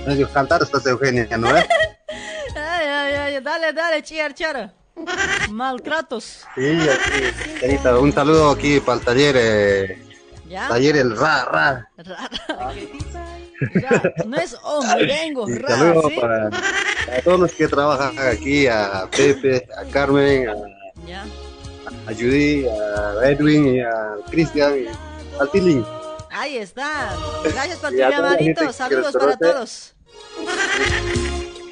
Medio cantar estás Eugenia, ¿no ves?
Ay, ay, ay, dale, dale, chiar, chara. Maltratos.
Sí, aquí, un saludo aquí para el taller, eh,
¿Ya?
taller el Ra, Ra.
Ra- ra- No es
Y
ra,
saludo
¿sí?
para, para todos los que trabajan aquí, a Pepe, a Carmen, a,
Ya.
a Judy, a Edwin y a Cristian y al Tilín.
Ahí está. Gracias por tu llamadito. Saludos para todos.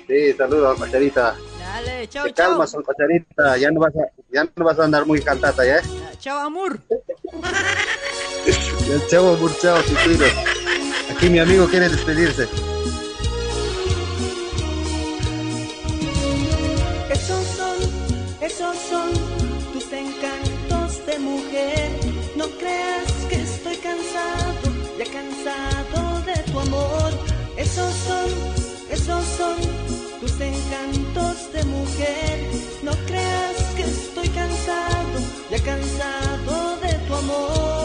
Sí, saludos, Cacharita.
Dale, chao,
Te calmas, Cacharita, ya no vas a, ya no vas a andar muy cantata, ¿ya?
Chao, amor.
Chavo, murchao, te cuidas. Aquí mi amigo quiere despedirse.
Esos son, esos son tus encantos de mujer. No creas que estoy cansado, ya cansado de tu amor. Esos son, esos son tus encantos de mujer. No creas que estoy cansado, ya cansado de tu amor.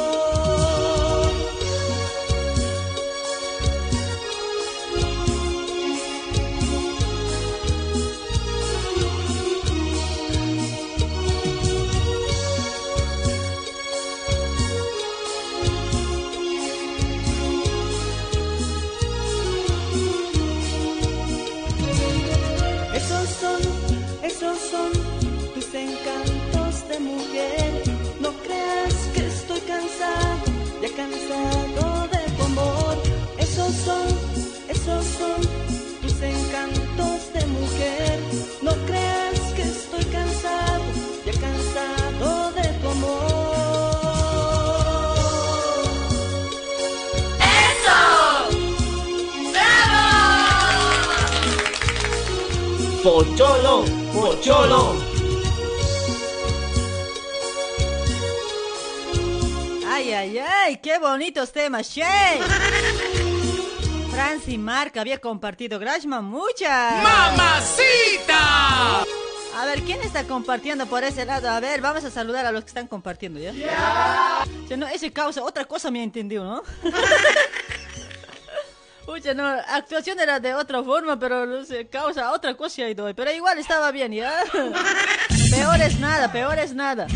cansado de tu amor. Esos son, esos son tus encantos de mujer. No creas que estoy cansado, ya cansado de tu amor. ¡Eso! ¡Bravo!
Pocholo, pocholo.
Ay, ay, qué bonitos temas, che. Franci Marca había compartido, Grashman, muchas.
¡Mamacita!
A ver, ¿quién está compartiendo por ese lado? A ver, vamos a saludar a los que están compartiendo, ¿ya? Ya no, ese causa, otra cosa me ha entendido, ¿no? Pucha, no, actuación era de otra forma, pero no sé, causa otra cosa ha ido hoy. Pero igual estaba bien, ¿ya? Peor es nada, peor es nada.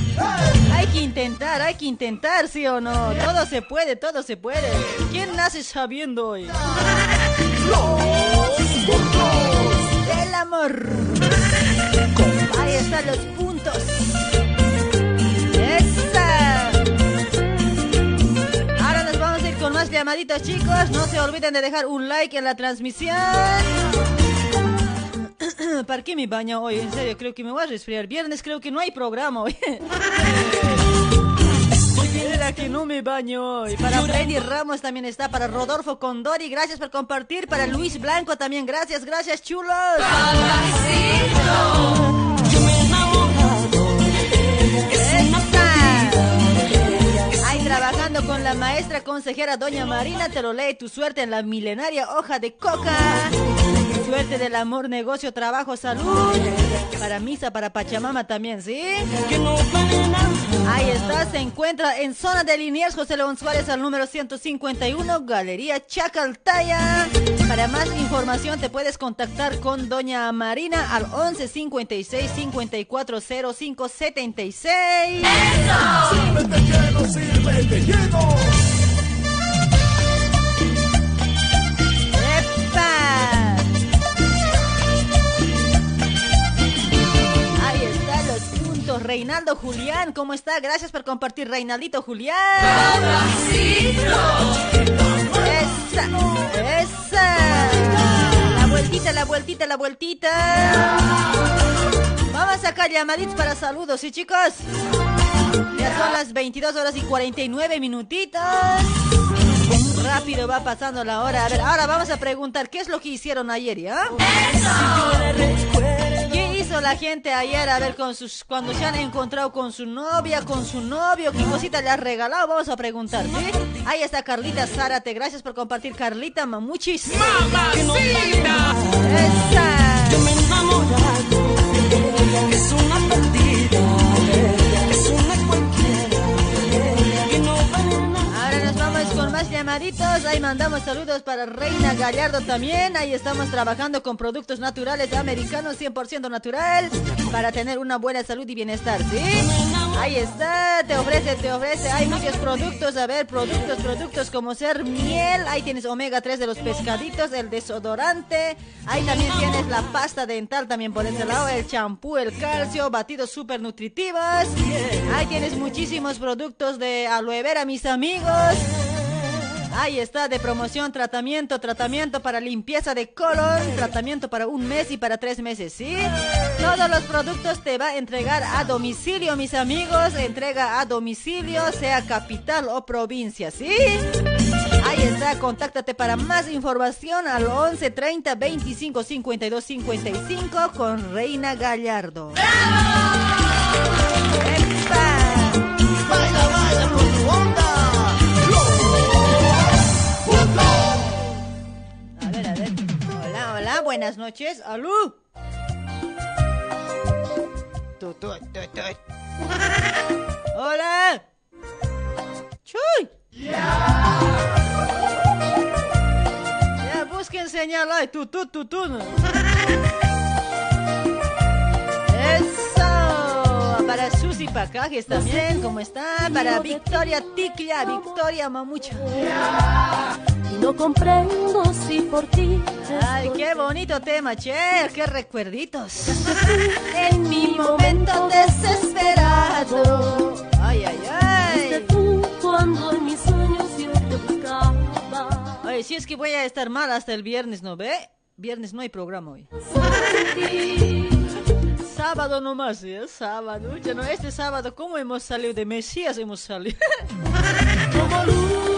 Hay que intentar, hay que intentar, ¿sí o no? Todo se puede, todo se puede. ¿Quién nace sabiendo hoy? El amor. Ahí están los puntos. ¡Esa! Ahora nos vamos a ir con más llamaditos, chicos. No se olviden de dejar un like en la transmisión. ¿Para qué me baño hoy? En serio, creo que me voy a resfriar. Viernes creo que no hay programa hoy. Era que no me baño hoy. Para Freddy Ramos también está. Para Rodolfo Condori, gracias por compartir. Para Luis Blanco también, gracias, gracias, chulos. Ahí trabajando con la maestra consejera Doña Marina, te lo lee tu suerte en la milenaria hoja de coca. Suerte del amor, negocio, trabajo, salud. Para misa, para Pachamama también, ¿sí? Ahí está, se encuentra en zona de Liniers, José León Suárez al número 151, Galería Chacaltaya. Para más información te puedes contactar con Doña Marina al 11 56 54 05 76.
Sírvete lleno, sírvete lleno.
¡Epa! Reinaldo Julián, ¿cómo está? Gracias por compartir, Reinaldito Julián. Esa, esa. La vueltita, la vueltita, la vueltita. Vamos a sacar llamaditos para saludos, ¿sí, chicos? Ya son las 22 horas y 49 minutitos. Rápido va pasando la hora. A ver, ahora vamos a preguntar qué es lo que hicieron ayer, ¿ya? ¿Qué hizo la gente ayer? A ver, con sus, cuando se han encontrado con su novia, con su novio, qué cosita le has regalado, vamos a preguntar, ¿sí? Ahí está Carlita Zárate, gracias por compartir, Carlita Mamuchis.
¡Mamacita!
¡Esa!
Yo me he enamorado, es una
llamaditos. Ahí mandamos saludos para Reina Gallardo también. Ahí estamos trabajando con productos naturales americanos 100% natural para tener una buena salud y bienestar, ¿sí? Ahí está, te ofrece, te ofrece. Hay muchos productos, a ver, productos, productos como ser miel. Ahí tienes omega 3 de los pescaditos, el desodorante. Ahí también tienes la pasta dental también por ese lado, el champú, el calcio, batidos súper nutritivos. Ahí tienes muchísimos productos de aloe vera, mis amigos. Ahí está, de promoción, tratamiento, tratamiento para limpieza de colon, tratamiento para un mes y para tres meses, ¿sí? Todos los productos te va a entregar a domicilio, mis amigos. Entrega a domicilio, sea capital o provincia, ¿sí? Ahí está, contáctate para más información al 11 30 25 52 55 con Reina Gallardo. ¡Epa!
Baila, baila tu
buenas noches. ¡Alú! Tu, tu, tu, tu. ¡Hola! ¡Chuy! Ya busquen señal ahí. Tu, tu, tu, tu. ¡Eso! Para Susi Pacajes también, ¿cómo está? Para Victoria Ticlia, Victoria Mamucha.
Y no comprendo si por ti
Ay, qué bonito tema, che, qué recuerditos.
en mi momento desesperado.
Ay, ay, ay.
tú cuando en mis sueños yo te buscaba.
Oye, si es que voy a estar mal hasta el viernes, ¿no ve? Viernes no hay programa hoy. Sábado nomás, ¿eh? Sábado. Ya no, este sábado, ¿cómo hemos salido de Mesías? Hemos salido.
Como luz.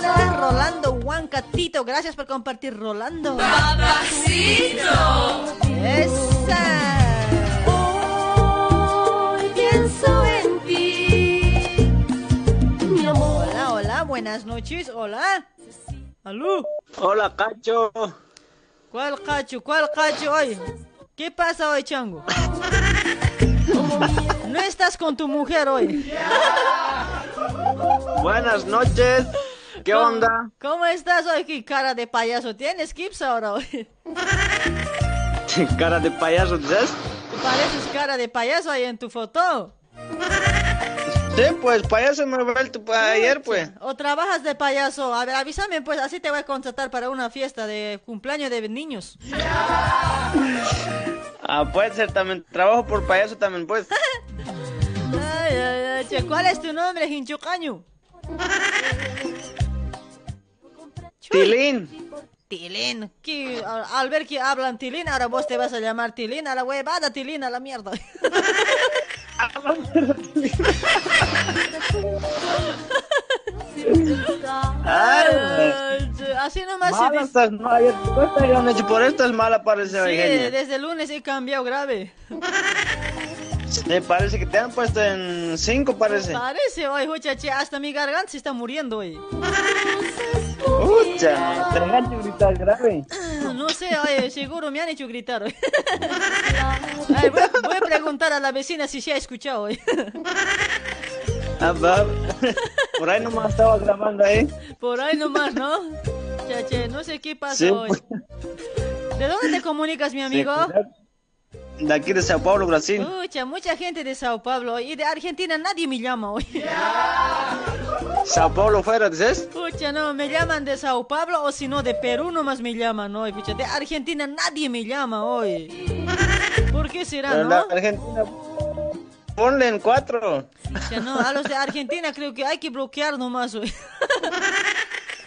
Rolando Huancatito, gracias por compartir, Rolando.
Papacito.
Esa. Hoy pienso en ti. Mi amor. Hola, hola, buenas noches, hola. ¿Aló?
Hola, Cacho.
¿Cuál cacho? ¿Cuál cacho hoy? ¿Qué pasa hoy, chango? No estás con tu mujer hoy.
Buenas noches. ¿Qué
¿Cómo-
onda?
¿Cómo estás hoy? ¿Qué cara de payaso tienes, Kips, ahora hoy?
Cara de payaso, ¿sabes?
Pareces cara de payaso ahí en tu foto.
Sí, pues payaso me he vuelto pues, ayer, pues.
¿O trabajas de payaso? A ver, avísame, pues así te voy a contratar para una fiesta de cumpleaños de niños.
Ah, puede ser también. Trabajo por payaso también, pues.
Ay, ay, ay, che, ¿Cuál es tu nombre, Hinchucaño?
Tilín.
Tilín. ¿Qué? Al al ver que hablan Tilín, ahora vos te vas a llamar Tilín. A la huevada, Tilín, a la mierda. Ay, así nomás
Mala estás, no, por esto es mala parece,
Sí, desde el lunes he cambiado grave.
Me parece que te han puesto en cinco, parece.
Parece hoy, muchacha, hasta mi garganta se está muriendo hoy.
Pucha, te han hecho gritar grave.
No sé, oye, seguro me han hecho gritar hoy. Ay, voy, voy a preguntar a la vecina si se ha escuchado hoy.
Ah. Por ahí nomás estaba grabando ahí.
Por ahí nomás, ¿no? Chache, no sé qué pasa
Sí,
hoy.
pues.
¿De dónde te comunicas, mi amigo?
De aquí de Sao Paulo, Brasil.
Mucha, mucha gente de Sao Paulo y de Argentina nadie me llama hoy.
Sao Paulo fuera, ¿dices?
Pucha, no, me llaman de Sao Paulo o si no de Perú nomás me llaman hoy. Pucha, de Argentina nadie me llama hoy. ¿Por qué será,
Pero
no?
la Argentina. Ponle en cuatro.
Pucha, no, a los de Argentina creo que hay que bloquear nomás hoy.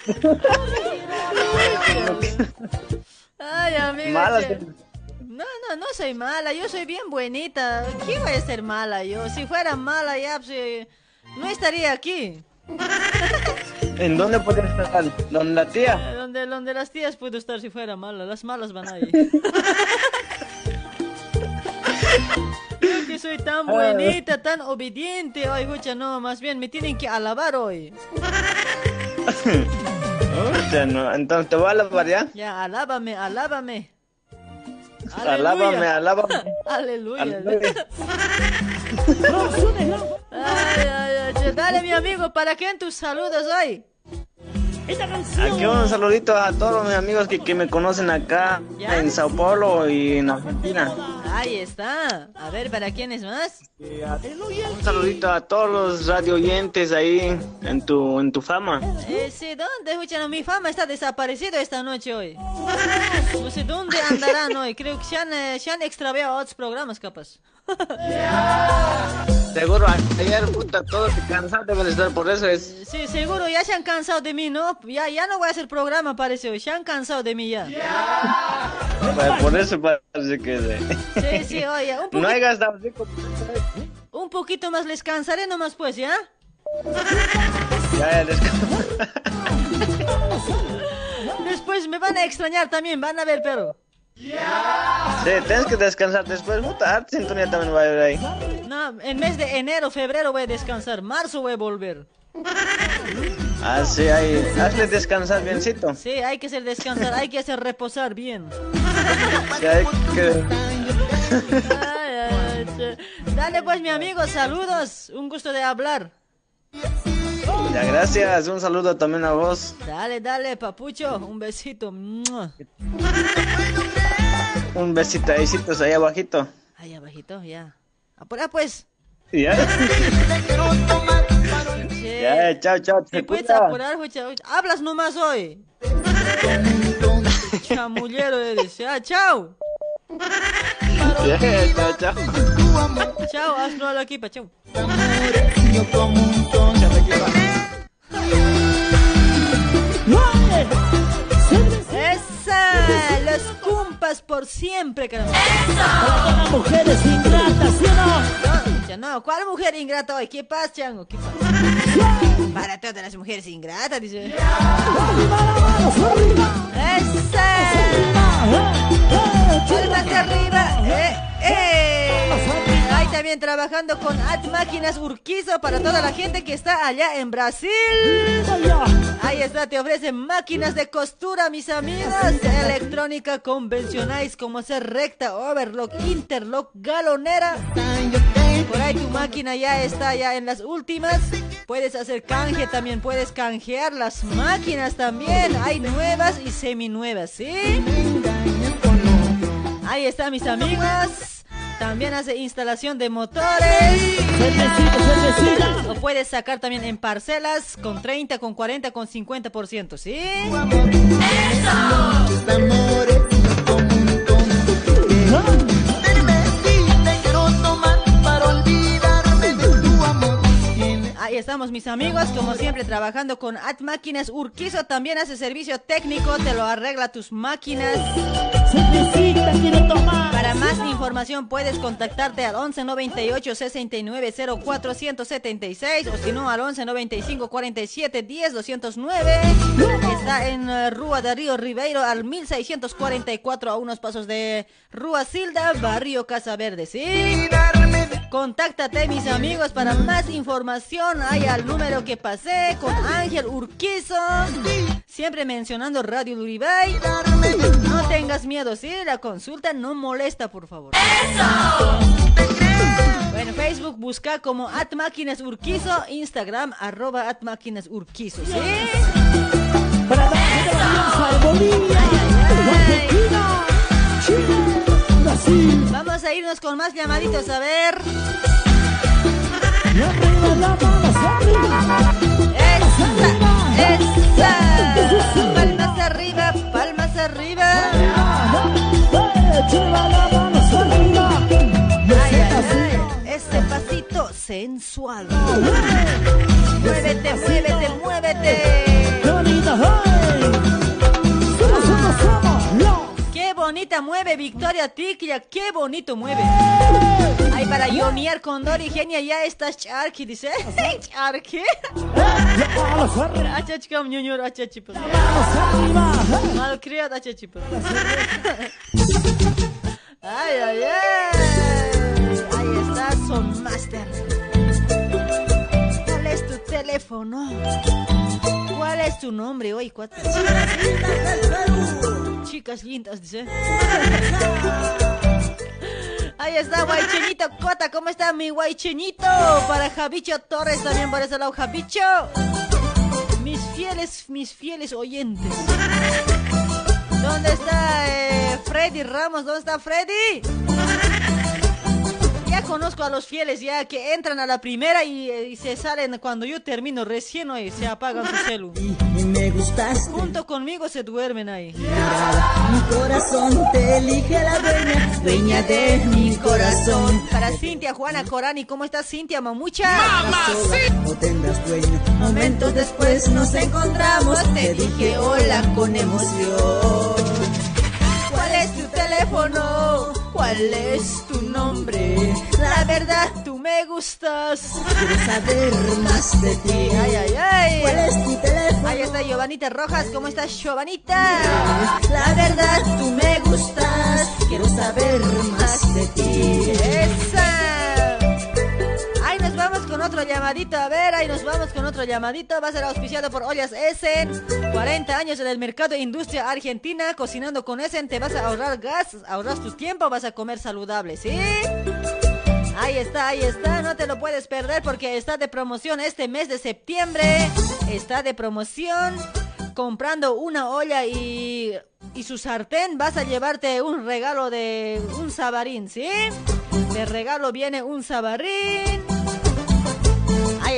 Ay, amigo.
Mala
che. No, no, no soy mala, yo soy bien buenita. ¿Qué voy a ser mala yo? Si fuera mala ya, pues, eh, no estaría aquí.
¿En dónde puedes estar? ¿Donde la tía?
Donde, donde las tías puedo estar si fuera mala, las malas van ahí. Creo que soy tan buenita, tan obediente. Ay, escucha, no, más bien me tienen que alabar hoy.
Pucha, no. Entonces te voy a lavar ya.
Ya, alábame, alábame.
Alábame, alábame.
Aleluya.
Aleluya.
Ay, ay, ay, Dale, mi amigo, ¿para quién tus saludos hoy?
Aquí un saludito a todos mis amigos que, que me conocen acá en Sao Paulo y en Argentina.
Ahí está. A ver, ¿para quién es más?
Un saludito a todos los radio oyentes ahí en tu, en tu fama.
Eh, sí, ¿dónde? Escuchan, mi fama está desaparecido esta noche hoy. No sé dónde andarán hoy. Creo que se han, eh, se han extraviado otros programas, capaz.
Seguro ayer, puta, todos cansados deben estar, por eso es.
Sí, seguro ya se han cansado de mí, ¿no? Ya, ya no voy a hacer programa, parece. Se han cansado de mí ya.
Pues, por eso parece que...
Sí, sí, oye, un
No
poquito,
hay gastado rico.
un poquito más les cansaré nomás, pues, ¿ya?
Ya, ya, descansa.
Después me van a extrañar también, van a ver, pero.
Sí, tienes que descansar después. Puta, arte sintonía también va a haber ahí.
No, en mes de enero, febrero voy a descansar, marzo voy a volver.
Ah, sí, ahí. Hazle descansar biencito.
Sí, hay que hacer descansar, hay que hacer reposar bien.
Sí, hay que...
Ay, ay. Dale pues mi amigo, saludos, un gusto de hablar.
Ya, gracias. Un saludo también a vos.
Dale, dale, papucho, un besito.
Un besito ahí, citos, ahí abajito.
Ahí abajito, ya. Apura pues.
Ya.
Che.
Ya, chao, chao.
¿Te puedes apurar, huicha? Hablas nomás hoy. Chamullero eres. Ya, chao.
Ya, chao, chao.
Chao, hazlo a la equipa, chao. ¡Esa! Los cumpas por siempre, caramba.
mujeres ingratas, ¿sí o no?
Pucha, no, ¿cuál mujer ingrata hoy? ¿Qué pasa, chango? ¿Qué pasa? Para todas las mujeres ingratas, dice. ¡Ese! ¡Palmas arriba! ¡Eh, eh! Ahí también trabajando con At Máquinas Urquizo para toda la gente que está allá en Brasil. Ahí está, te ofrecen máquinas de costura, mis amigos. Electrónica convencionales como ser recta, overlock, interlock, galonera. Por ahí tu máquina ya está ya en las últimas. Puedes hacer canje también, puedes canjear las máquinas también. Hay nuevas y seminuevas, ¿sí? Ahí está, mis amigos. También hace instalación de motores. Lo puedes sacar también en parcelas con 30, con 40, con 50%, ¿sí? Ahí estamos mis amigos, como siempre trabajando con At Máquinas Urquizo, también hace servicio técnico, te lo arregla tus máquinas. Para más información puedes contactarte al 11 98 69 04 176 o si no al 11 95 47 10 209. Está en eh, Rúa de Río Ribeiro al 1644 a unos pasos de Rúa Silda, Barrio Casa Verde, ¿sí? Contáctate mis amigos para más información. Hay al número que pasé con Ángel Urquizo. Siempre mencionando Radio Duribay. No tengas miedo, sí, la consulta no molesta, por favor. Bueno, Facebook busca como At Máquinas Urquizo, Instagram arroba At Máquinas Urquizo, ¿sí? Vamos a irnos con más llamaditos, a ver. Esa, esa. Palmas arriba, palmas arriba. Ay, ay, ay. Ese pasito sensual. Muévete, muévete, muévete. Bonita mueve Victoria Ticlia, qué bonito mueve. Ay, para Yonier Condor y Genia ya estás charqui, dice. Charqui. Achachkam ñuñur achachipos. Malcriado achachipos. Ay, ay, ay. Ahí está Son Master. ¿Cuál es tu teléfono? ¿Cuál es tu nombre hoy? Cuatro. Chicas lindas, dice. Ahí está, guaycheñito Cota. ¿Cómo está mi guaycheñito? Para Javicho Torres también por ese lado, Javicho. Mis fieles, mis fieles oyentes. ¿Dónde está eh, Freddy Ramos? ¿Dónde está Freddy? Conozco a los fieles ya que entran a la primera y, eh, y se salen cuando yo termino recién y se apagan su celu.
Y me gustaste.
Junto conmigo se duermen ahí.
Mi corazón te elige la dueña, dueña de mi corazón.
Para Cintia, Juana, Corani, ¿cómo estás Cintia, mamucha?
No tendrás dueño. Momentos después nos encontramos. Te dije hola con emoción.
¿Cuál es tu teléfono? ¿Cuál es tu nombre? La verdad, tú me gustas.
Quiero saber más de ti.
Ay, ay, ay.
¿Cuál es tu teléfono?
Ahí está Giovanita Rojas. ¿Cómo estás, Giovanita?
La verdad, tú me gustas. Quiero saber más de ti.
¡Esa! Vamos con otro llamadito. A ver, ahí nos vamos con otro llamadito. Va a ser auspiciado por Ollas Essen. 40 años en el mercado de industria argentina. Cocinando con Essen te vas a ahorrar gas, ahorras tu tiempo, vas a comer saludable, ¿sí? Ahí está, ahí está, no te lo puedes perder porque está de promoción este mes de septiembre. Está de promoción. Comprando una olla y, y su sartén vas a llevarte un regalo de un sabarín, ¿sí? De regalo viene un sabarín.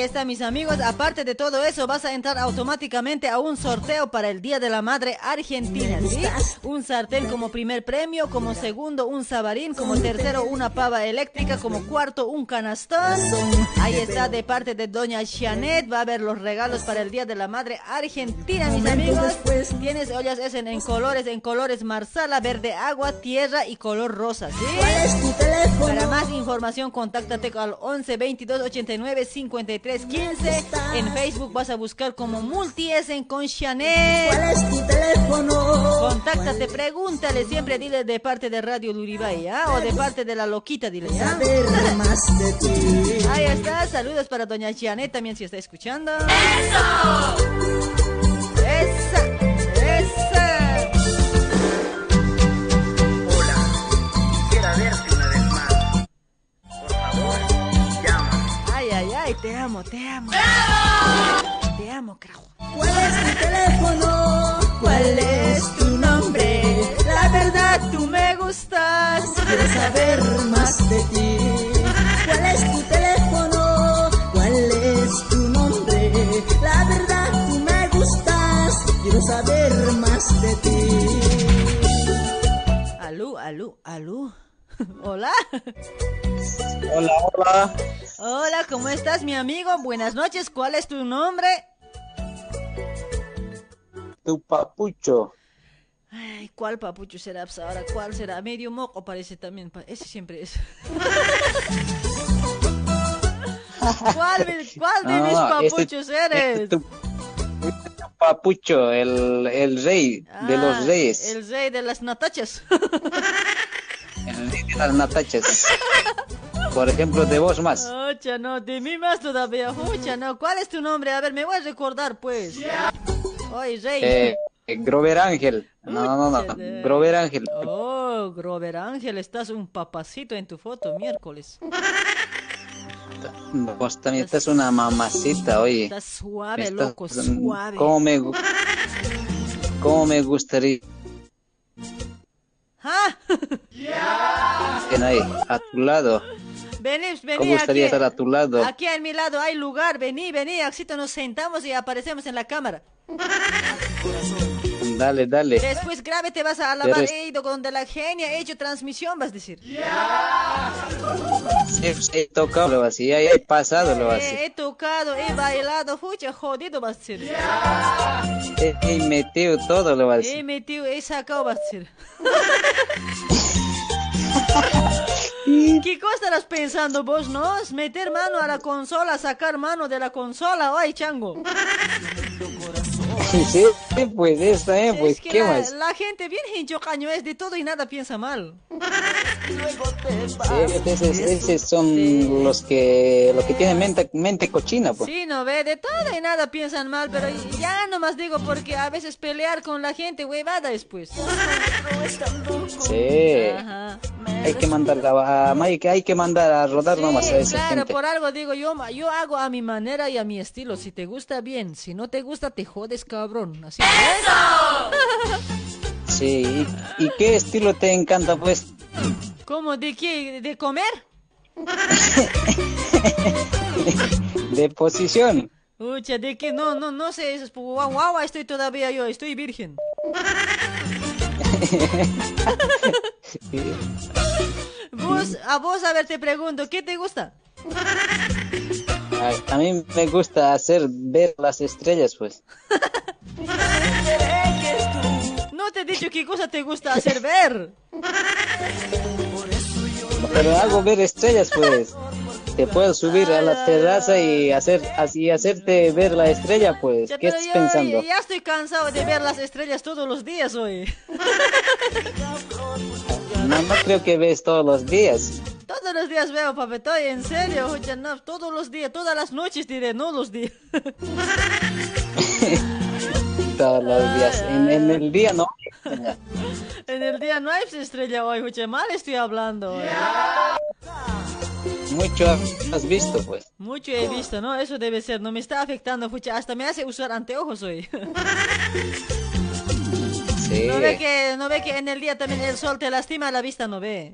Ahí está, mis amigos. Aparte de todo eso, vas a entrar automáticamente a un sorteo para el Día de la Madre Argentina, ¿sí? Un sartén como primer premio, como segundo un sabarín, como tercero una pava eléctrica, como cuarto un canastón. Ahí está de parte de doña Janet. Va a haber los regalos para el Día de la Madre Argentina, mis amigos. Tienes ollas en colores, en colores marsala, verde agua, tierra y color rosa, ¿sí? Para más información, contáctate al 11 22 89 53 15. En Facebook vas a buscar como Multiesen con Chanel.
¿Cuál es tu teléfono?
Contáctate, pregúntale, siempre dile de parte de Radio Luribay, ¿ah? O de parte de la loquita, dile,
ti.
Ahí está, saludos para doña Janet también si está escuchando.
¡Eso!
Ay, te amo, te amo. Te amo, carajo.
¿Cuál es tu teléfono? ¿Cuál es tu nombre?
La verdad, tú me gustas.
Quiero saber más de ti. ¿Cuál es tu teléfono? ¿Cuál es tu nombre? La verdad, tú me gustas. Quiero saber más de ti.
Alú, alú, alú. Hola.
Hola, hola.
Hola, ¿cómo estás, mi amigo? Buenas noches. ¿Cuál es tu nombre?
Tu papucho.
Ay, ¿cuál papucho será pues, ahora? ¿Cuál será? Medio moco parece también. Ese siempre es. ¿Cuál, cuál de
No,
mis
este-
papuchos eres?
este tu, tu papucho, el, el rey de
Ah,
los reyes.
El rey de las natachas.
El rey de las natachas. Por ejemplo, de vos más.
Ocha, no, de mí más todavía. Ocha, no. ¿Cuál es tu nombre? A ver, me voy a recordar, pues. Oye, rey.
Eh, Grover Ángel. No, no, no, no. Grover Ángel.
Oh, Grover Ángel, estás un papacito en tu foto miércoles.
Vos también estás una mamacita, oye.
Estás suave,
Estás-
loco, suave.
¿Cómo me, cómo me gustaría
¡Ah!
estar ahí, a tu lado?
Vení, vení
¿Cómo gustaría
aquí.
estar a tu lado?
Aquí a mi lado hay lugar. Vení, vení, Axito, nos sentamos y aparecemos en la cámara.
Dale, dale.
Después grave te vas a alabar. He ido con de la genia, he hecho transmisión, vas a decir.
Sí, he tocado lo así, ya he pasado lo así.
He, he tocado, he bailado, fucha, jodido, vas a decir.
He, he metido todo lo así.
He metido, he sacado, vas a decir. ¿Qué cosa estarás pensando vos, no? Es meter mano a la consola, sacar mano de la consola, ay, chango.
Sí, sí, pues está bien, pues,
Es que
¿qué
la,
más?
la gente bien hincho caño es de todo y nada piensa mal.
Sí, esos, son los que los que tienen mente, mente cochina, pues.
Sí, no ve, de todo y nada piensan mal, pero ya nomás digo porque a veces pelear con la gente, huevada después.
Sí.
Ajá.
Hay que mandar a, a- hay que hay que mandar a rodar nomás a esa
claro,
gente.
por algo digo yo, yo hago a mi manera y a mi estilo. Si te gusta bien, si no te gusta te jodes, cabrón. Así
Sí. ¿Y, y qué estilo te encanta, pues?
¿Cómo? ¿De qué? ¿De comer?
De posición.
Ucha, ¿de qué? No, no, no sé. Eso es guau, guau, estoy todavía yo, estoy virgen. Vos, a vos, a ver, te pregunto, ¿qué te gusta?
A, a mí me gusta hacer ver las estrellas, pues.
No te he dicho qué cosa te gusta hacer ver.
Pero hago ver estrellas, pues. Te puedo subir a la terraza y hacer así hacerte ver la estrella, pues.
Ya,
¿Qué estás
yo
pensando?
ya estoy cansado de ver las estrellas todos los días hoy.
No, no creo que ves todos los días.
Todos los días veo, papetoy, en serio, oye, no, todos los días, todas las noches diré, no los días.
Todos los días. En, en el día no.
En el día no hay estrella hoy, oye, mal estoy hablando. hoy.
Mucho has visto, pues.
Mucho he visto, ¿no? Eso debe ser, no me está afectando, fucha, hasta me hace usar anteojos hoy.
Sí.
No ve que, no ve que en el día también el sol te lastima la vista, no ve.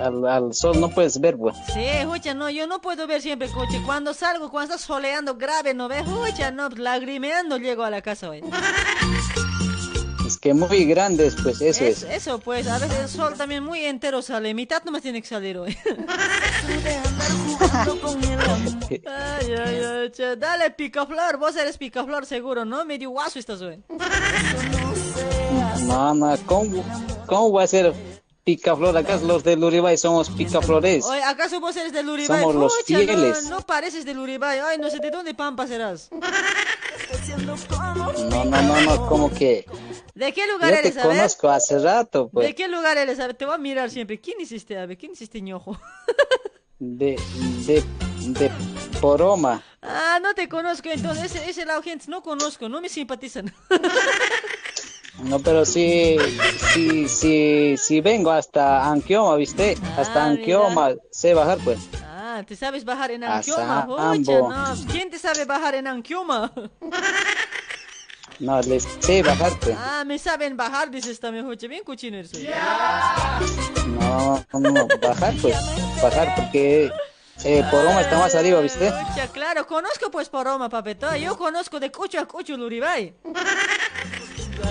al, al sol no puedes ver, pues.
Sí, escucha, no, yo no puedo ver siempre coche. Cuando salgo, cuando está soleando grave, ¿no ves? Escucha, no, lagrimeando llego a la casa hoy.
Que muy grandes, pues eso
Es-
es.
Eso, pues, a veces el sol también muy entero sale. Mitad nomás tiene que salir hoy. ay, ay, ay, che. Dale, picaflor. Vos eres picaflor seguro, ¿no? Medio guaso estás hoy.
No, no, ¿cómo, cómo va a ser picaflor? Acá los del Uribay somos picaflores.
Oye, ¿acaso vos eres del Uribay?
Somos los
Pucha, no,
fieles.
No, pareces del Uribay. Ay, no sé de dónde pampa serás.
No, no, no, no, como que
¿De qué lugar
yo te
eres, a ver?
conozco hace rato, pues.
¿De qué lugar eres? A ver, te voy a mirar siempre. ¿Quién hiciste, a ver? ¿Quién hiciste ñojo?
De, de, de Poroma.
Ah, no te conozco, entonces ese, ese lado gente no conozco, no me simpatizan.
No, pero si, si, si, si vengo hasta Anquioma, ¿viste? Hasta
Ah,
Anquioma, sé bajar, pues.
Ah, ¿te sabes bajar en Anquioma?
Sambo.
no. ¿Quién te sabe bajar en Anquioma?
No, les sé bajar, pues.
Ah, me saben bajar, dices también, oye, bien cochino eres. hoy.
No, no, bajar, pues. Bajar, porque eh, Poroma está más arriba, ¿viste?
Pucha, claro, conozco pues Poroma, papeta. Yo conozco de Cucho a Cucho Luribay.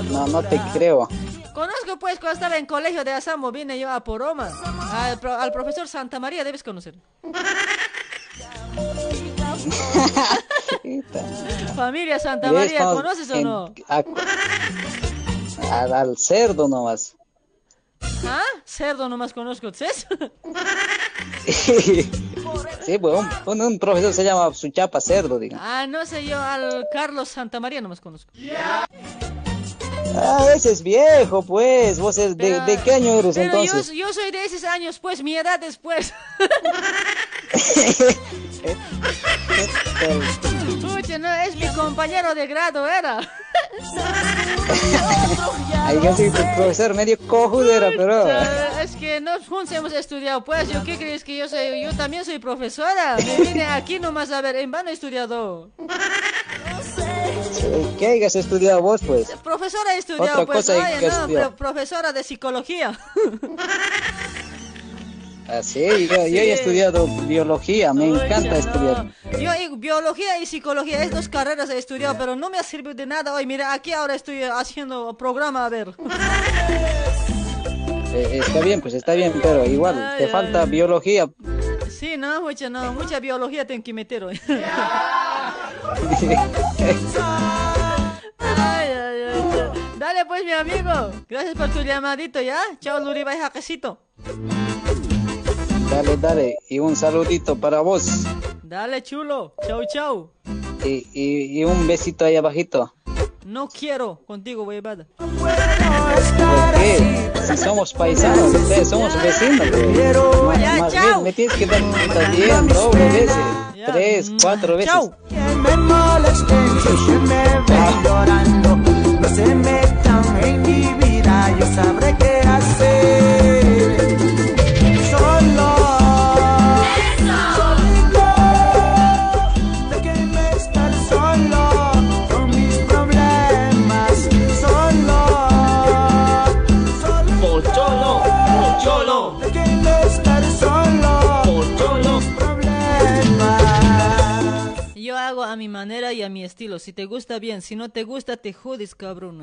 No, no te creo.
Conozco pues cuando estaba en colegio de Asambo, vine yo a Poroma. Al, pro- al profesor Santa María debes conocer. Familia Santa. María, ¿conoces o no?
a- al, al cerdo nomás.
¿Ah? Cerdo nomás conozco, ¿sabes?
Sí, pues un, un- un profesor se llama Suchapa Cerdo, diga.
Ah, no sé, yo al Carlos Santa María nomás conozco.
Ah, ese es viejo, pues. ¿Vos es de, de qué año eres
Pero yo,
entonces?
yo soy de esos años, pues, mi edad después. Pucha, no, es mi compañero de grado, era.
Ay, yo soy tu profesor medio cojudo era, pero...
Es que no juntos hemos estudiado, pues, ¿yo qué crees que yo soy? Yo también soy profesora. Me vine aquí nomás a ver, en vano he estudiado.
¿Qué hayas estudiado vos, pues?
Profesora he estudiado,
Otra
pues,
cosa
oye, no, profesora de psicología.
Ah, sí, yo, yo he estudiado biología, me encanta estudiar.
Yo y biología y psicología, es dos carreras he estudiado, pero no me ha servido de nada. Hoy, mira, aquí ahora estoy haciendo programa, a ver.
Eh, está bien, pues está bien, pero igual, te falta biología.
Sí, no, mucha, no, mucha biología tengo que meter hoy. Ay, ay, ay. Dale pues, mi amigo. Gracias por tu llamadito, ¿ya? Chao, Luriba y Jaquecito.
Dale, dale, y un saludito para vos.
Dale, chulo. Chau, chau.
Y, y, y un besito ahí abajito.
No quiero contigo, huevada.
¿Por qué? Si somos paisanos, ustedes somos vecinos. Más,
Ya,
más bien, me tienes que dar está bien, doble veces. Tres, cuatro veces.
Chau.
Que me molesten, que se me ven llorando. No se metan en mi vida, yo sabré qué hacer.
Mi manera y a mi estilo. Si te gusta bien, si no te gusta, te jodes, cabrón.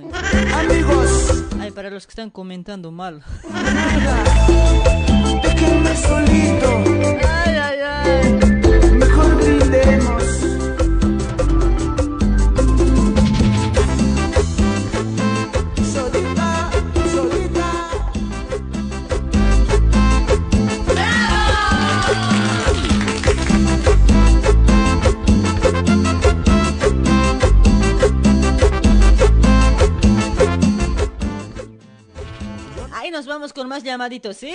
Amigos.
Ay, para los que están comentando mal.
Solito.
Ay, ay, ay.
Mejor brindemos.
Nos vamos con más llamaditos, ¿sí?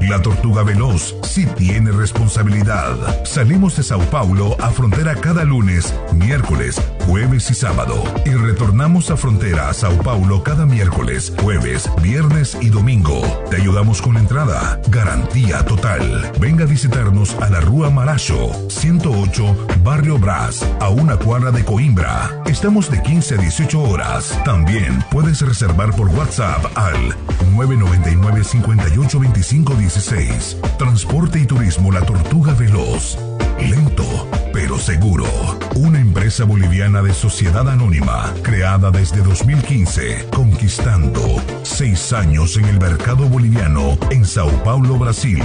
La Tortuga Veloz sí tiene responsabilidad. Salimos de Sao Paulo a frontera cada lunes, miércoles, jueves y sábado. Y retornamos a frontera a Sao Paulo cada miércoles, jueves, viernes y domingo. Te ayudamos con la entrada. Garantía total. Venga a visitarnos a la Rúa Maracho, 108, Barrio Brás, a una cuadra de Coimbra. Estamos de 15 a 18 horas. También puedes reservar por WhatsApp al 999 58 25 16. Transporte y turismo La Tortuga Veloz. Lento, pero seguro. Una empresa boliviana de sociedad anónima, creada desde 2015, conquistando seis años en el mercado boliviano en Sao Paulo, Brasil.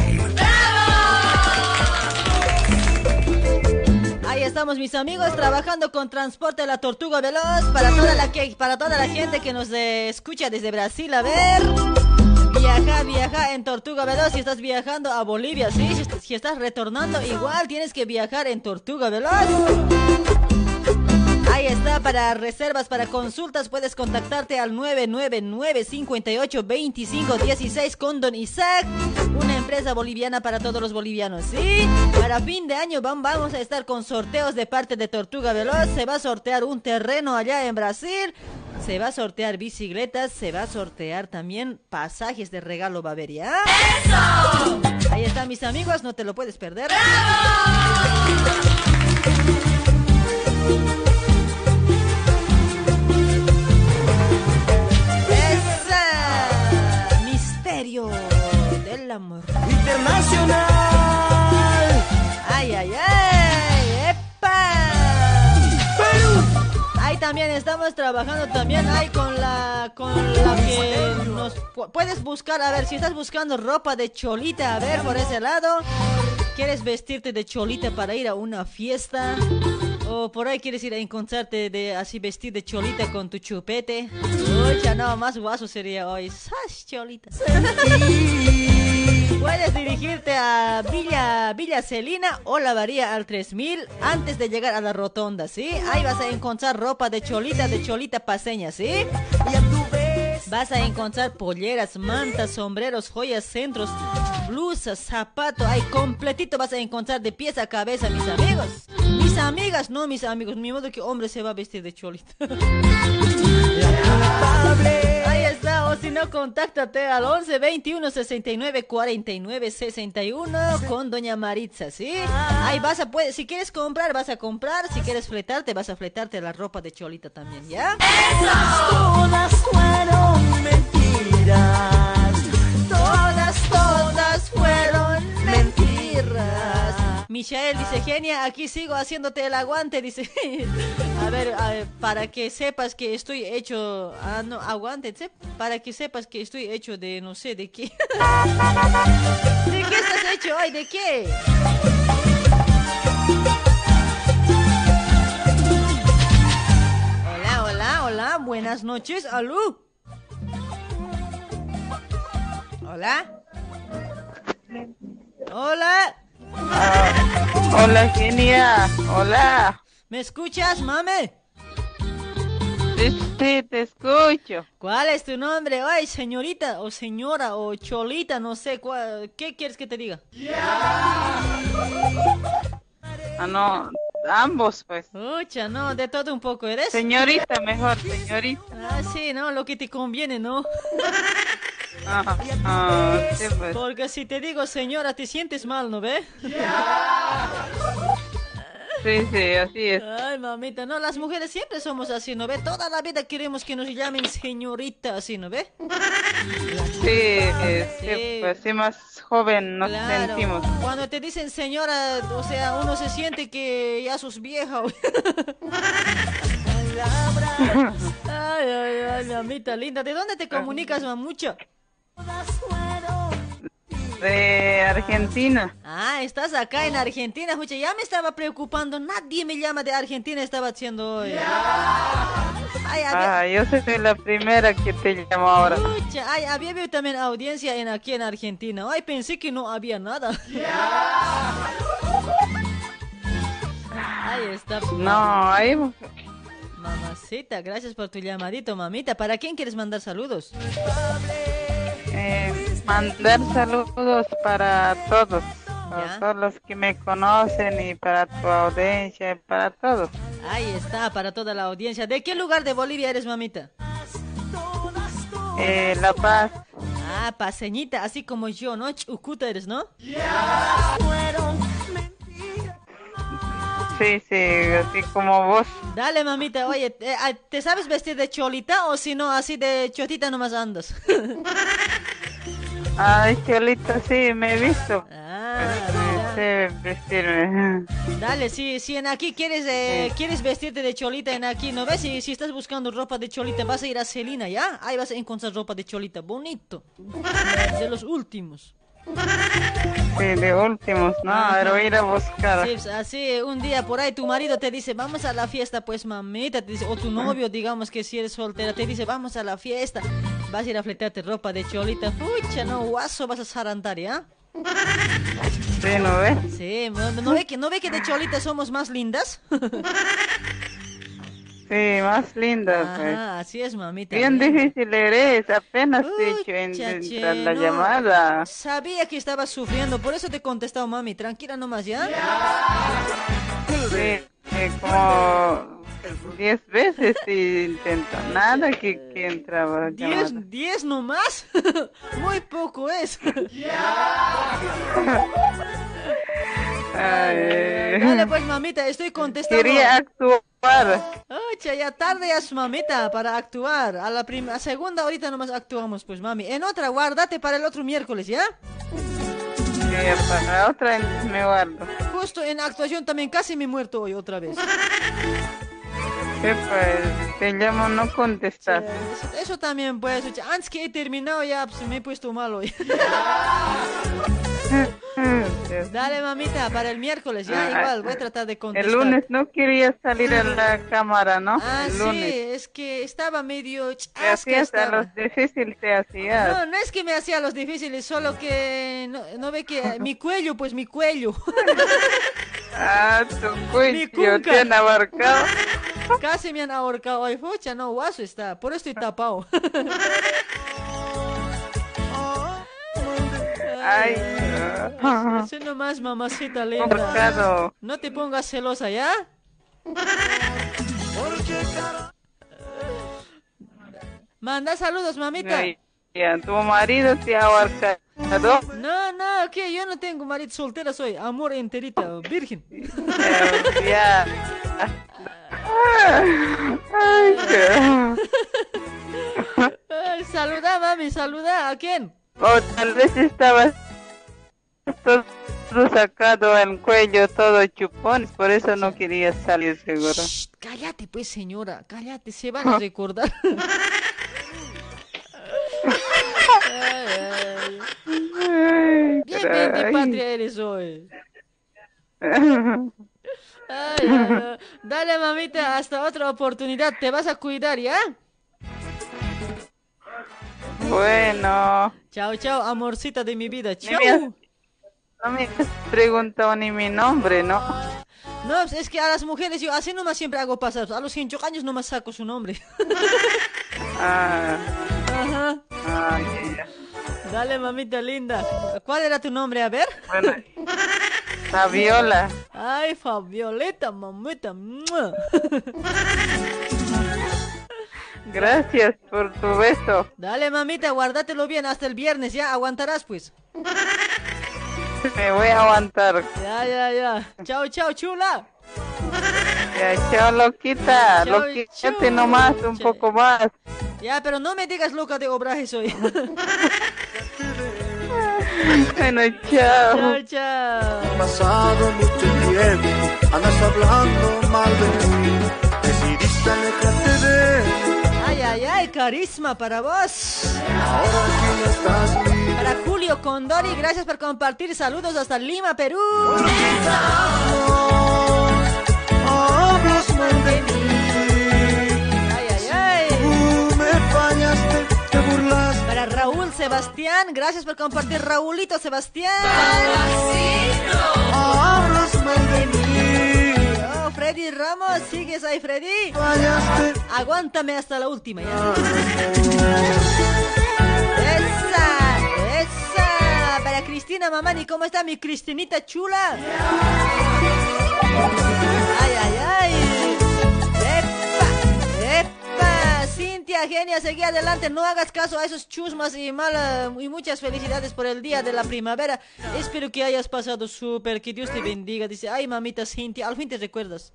Ahí estamos mis amigos trabajando con Transporte La Tortuga Veloz para toda la gente que nos escucha desde Brasil a ver. Viaja, viaja en Tortuga Veloz si estás viajando a Bolivia, ¿sí? Si, si estás retornando, igual tienes que viajar en Tortuga Veloz. Ahí está, para reservas, para consultas, puedes contactarte al 999-58-2516 con Don Isaac, una empresa boliviana para todos los bolivianos, ¿sí? Para fin de año vam- vamos a estar con sorteos de parte de Tortuga Veloz, se va a sortear un terreno allá en Brasil, se va a sortear bicicletas, se va a sortear también pasajes de regalo Baveria. ¡Eso! Ahí están mis amigos, no te lo puedes perder. Esa del amor
internacional.
Ay, ay, ay, epa. Ahí también estamos trabajando también ahí con la con la que nos pu- puedes buscar, a ver si estás buscando ropa de cholita, a ver por ese lado. ¿Quieres vestirte de cholita para ir a una fiesta? O por ahí quieres ir a encontrarte de así vestir de cholita con tu chupete. Uy, ya no, más guaso sería hoy. ¡Sas, cholita! Puedes dirigirte a Villa, Villa Celina o la varía al 3000 antes de llegar a la rotonda, ¿sí? Ahí vas a encontrar ropa de cholita, de cholita paseña, ¿sí? Vas a encontrar polleras, mantas, sombreros, joyas, centros, blusas, zapatos, ahí completito vas a encontrar de pies a cabeza, mis amigos. Mis amigas, no mis amigos, mi modo que hombre se va a vestir de cholita. si no, contáctate al 11 21 69 49 61 con Doña Maritza, ¿sí? Ahí vas a poder, si quieres comprar, vas a comprar, si quieres fletarte, vas a fletarte la ropa de cholita también, ¿ya?
Todas fueron mentiras.
Todas, todas fueron mentiras. Michael dice, genia, aquí sigo haciéndote el aguante, dice. A ver, a ver, para que sepas que estoy hecho... Ah, no, aguante. Para que sepas que estoy hecho de no sé de qué. ¿De qué estás hecho? Ay, ¿de qué? Hola, hola, hola, buenas noches, aló. Hola. Hola.
Hola, genia. Hola.
¿Me escuchas, mame?
Sí, te escucho.
¿Cuál es tu nombre? Ay, señorita o señora o cholita, no sé cuál. ¿Qué quieres que te diga?
Ah, no, ambos, pues.
Ucha, no, de todo un poco eres.
Señorita, mejor, señorita.
Ah, sí, no, lo que te conviene, ¿no?
Ah, ah, sí, pues.
Porque si te digo señora, te sientes mal, ¿no ve?
Sí, sí, así es.
Ay, mamita, no, las mujeres siempre somos así, ¿no ve? Toda la vida queremos que nos llamen señorita, así, ¿no ve?
Sí, eh, sí,
Sí.
pues sí, más joven nos
Claro.
sentimos.
Cuando te dicen señora, o sea, uno se siente que ya sos vieja. ay, ay, ay, mamita linda. ¿De dónde te comunicas, mamucha?
De Argentina.
Ah, estás acá en Argentina, escucha, ya me estaba preocupando, nadie me llama de Argentina, estaba haciendo hoy. Ay, había,
Ah, yo soy la primera que te llamo ahora.
escucha, ay, había habido también audiencia en aquí en Argentina. Ay, pensé que no había nada. Ahí está.
No, ahí
Mamacita, gracias por tu llamadito, mamita. ¿Para quién quieres mandar saludos?
Eh, mandar saludos para todos, para todos los que me conocen y para tu audiencia y para todos.
Ahí está, para toda la audiencia. ¿De qué lugar de Bolivia eres, mamita?
Eh, La Paz,
Ah, paseñita, así como yo, ¿no? Chucuta eres, ¿no?
Sí, sí, así como vos.
Dale, mamita, oye, ¿te, ah, ¿te sabes vestir de cholita o si no, así de chotita nomás andas?
Ay, Cholita, sí, me he visto.
Ah,
sé vestirme.
Dale, si, si en aquí quieres eh, quieres vestirte de cholita en aquí, ¿no ves? Si, si estás buscando ropa de cholita, vas a ir a Celina, ¿ya? Ahí vas a encontrar ropa de cholita, bonito. De los últimos.
Sí, de últimos, no, pero ir a buscar.
Sí, pues, así un día por ahí tu marido te dice, vamos a la fiesta, pues mamita, te dice, o tu novio, digamos que si eres soltera, te dice, vamos a la fiesta, vas a ir a fletarte ropa de cholita, pucha, no, guaso, vas a zarandar, ¿ya?
Sí, ¿no ves?
Sí, ¿no, no ve que, ¿no ve que de cholita somos más lindas?
Sí, más linda. pues.
Así es, mamita.
Bien difícil eres, apenas te he hecho entrar la
no.
llamada.
Sabía que estabas sufriendo, por eso te he contestado, mami. Tranquila nomás, ¿ya?
Sí, eh, como diez veces sí intento, nada que, que entraba llamada.
¿Diez, diez nomás? Muy poco es.
Ay,
Dale pues, mamita, estoy contestando.
Quería actuar.
Ocha, ya tarde su mamita para actuar. A la a segunda ahorita nomás actuamos, pues, mami. En otra, guárdate para el otro miércoles, ¿ya?
Eh, para otra me guardo.
Justo en actuación también casi me he muerto hoy otra vez.
Sí, pues, te llamo, no contestas.
Eso, eso también, pues. Antes que he terminado ya, pues, me he puesto mal hoy. Dale, mamita, para el miércoles, ya,
Ah,
igual, voy a tratar de contestar.
El lunes no quería salir a la cámara, ¿no?
Ah,
el
sí,
lunes.
es que estaba medio
Te
chasca
hacías a los difíciles, te hacías.
No, no es que me hacía los difíciles, solo que no, no ve que mi cuello, pues mi cuello.
Ah, tu cuello te han abarcado.
Casi me han ahorcado hoy, fucha, no, guaso está, por eso estoy tapado.
Ay,
Eso nomás, mamacita linda.
Ahorcado.
No te pongas celosa, ¿ya? Manda saludos, mamita.
Ay, ya, tu marido te ha abarcado.
No, no, que yo no tengo marido soltera, soy amor enterita, virgen.
Ya. Ay,
saluda, mami, saluda. ¿A quién?
O tal vez estabas todo sacado en cuello, todo chupón, por eso no querías salir seguro.
Cállate, pues, señora, cállate, se van a recordar. Ay, ay. Bien, bien de patria eres hoy. Ay. Dale, mamita, hasta otra oportunidad. Te vas a cuidar, ¿ya?
Bueno,
Chao, chao, amorcita de mi vida. Chao.
no me has preguntado ni mi nombre, ¿no?
No, es que a las mujeres yo así nomás siempre hago pasar. A los 5 años nomás saco su nombre.
Ah,
Ajá.
ay.
Dale, mamita linda. ¿Cuál era tu nombre? A ver.
Bueno, Fabiola.
Ay, Fabioleta, mamita.
Gracias por tu beso.
Dale, mamita, guárdatelo bien hasta el viernes, ¿ya? Aguantarás, pues.
Me voy a aguantar.
Ya, ya, ya. Chao, chao, chula.
Ya, chao, loquita.
Chao, chao.
nomás, un poco más.
Ya, pero no me digas loca de obrajes hoy.
Bueno, chao.
chao, chao.
Pasado mucho tiempo, andas hablando mal de mí. Decidiste alejarte de
Ay, ay, carisma para vos. Para Julio Condori, gracias por compartir. Saludos hasta Lima, Perú.
Hablas mal de mí.
Ay, ay, ay. Para Raúl Sebastián, gracias por compartir. Raúlito Sebastián.
Hablas mal de mí.
Oh, Freddy Ramos, sigues ahí, Freddy. Aguántame hasta la última. Esa, esa. Para Cristina Mamani, ¿cómo está mi Cristinita chula? Ay, ay, ay. Cintia, genia, seguí adelante. No hagas caso a esos chusmas y mala y muchas felicidades por el día de la primavera. Espero que hayas pasado súper. Que Dios te bendiga. Dice, ay, mamita Cintia, al fin te recuerdas.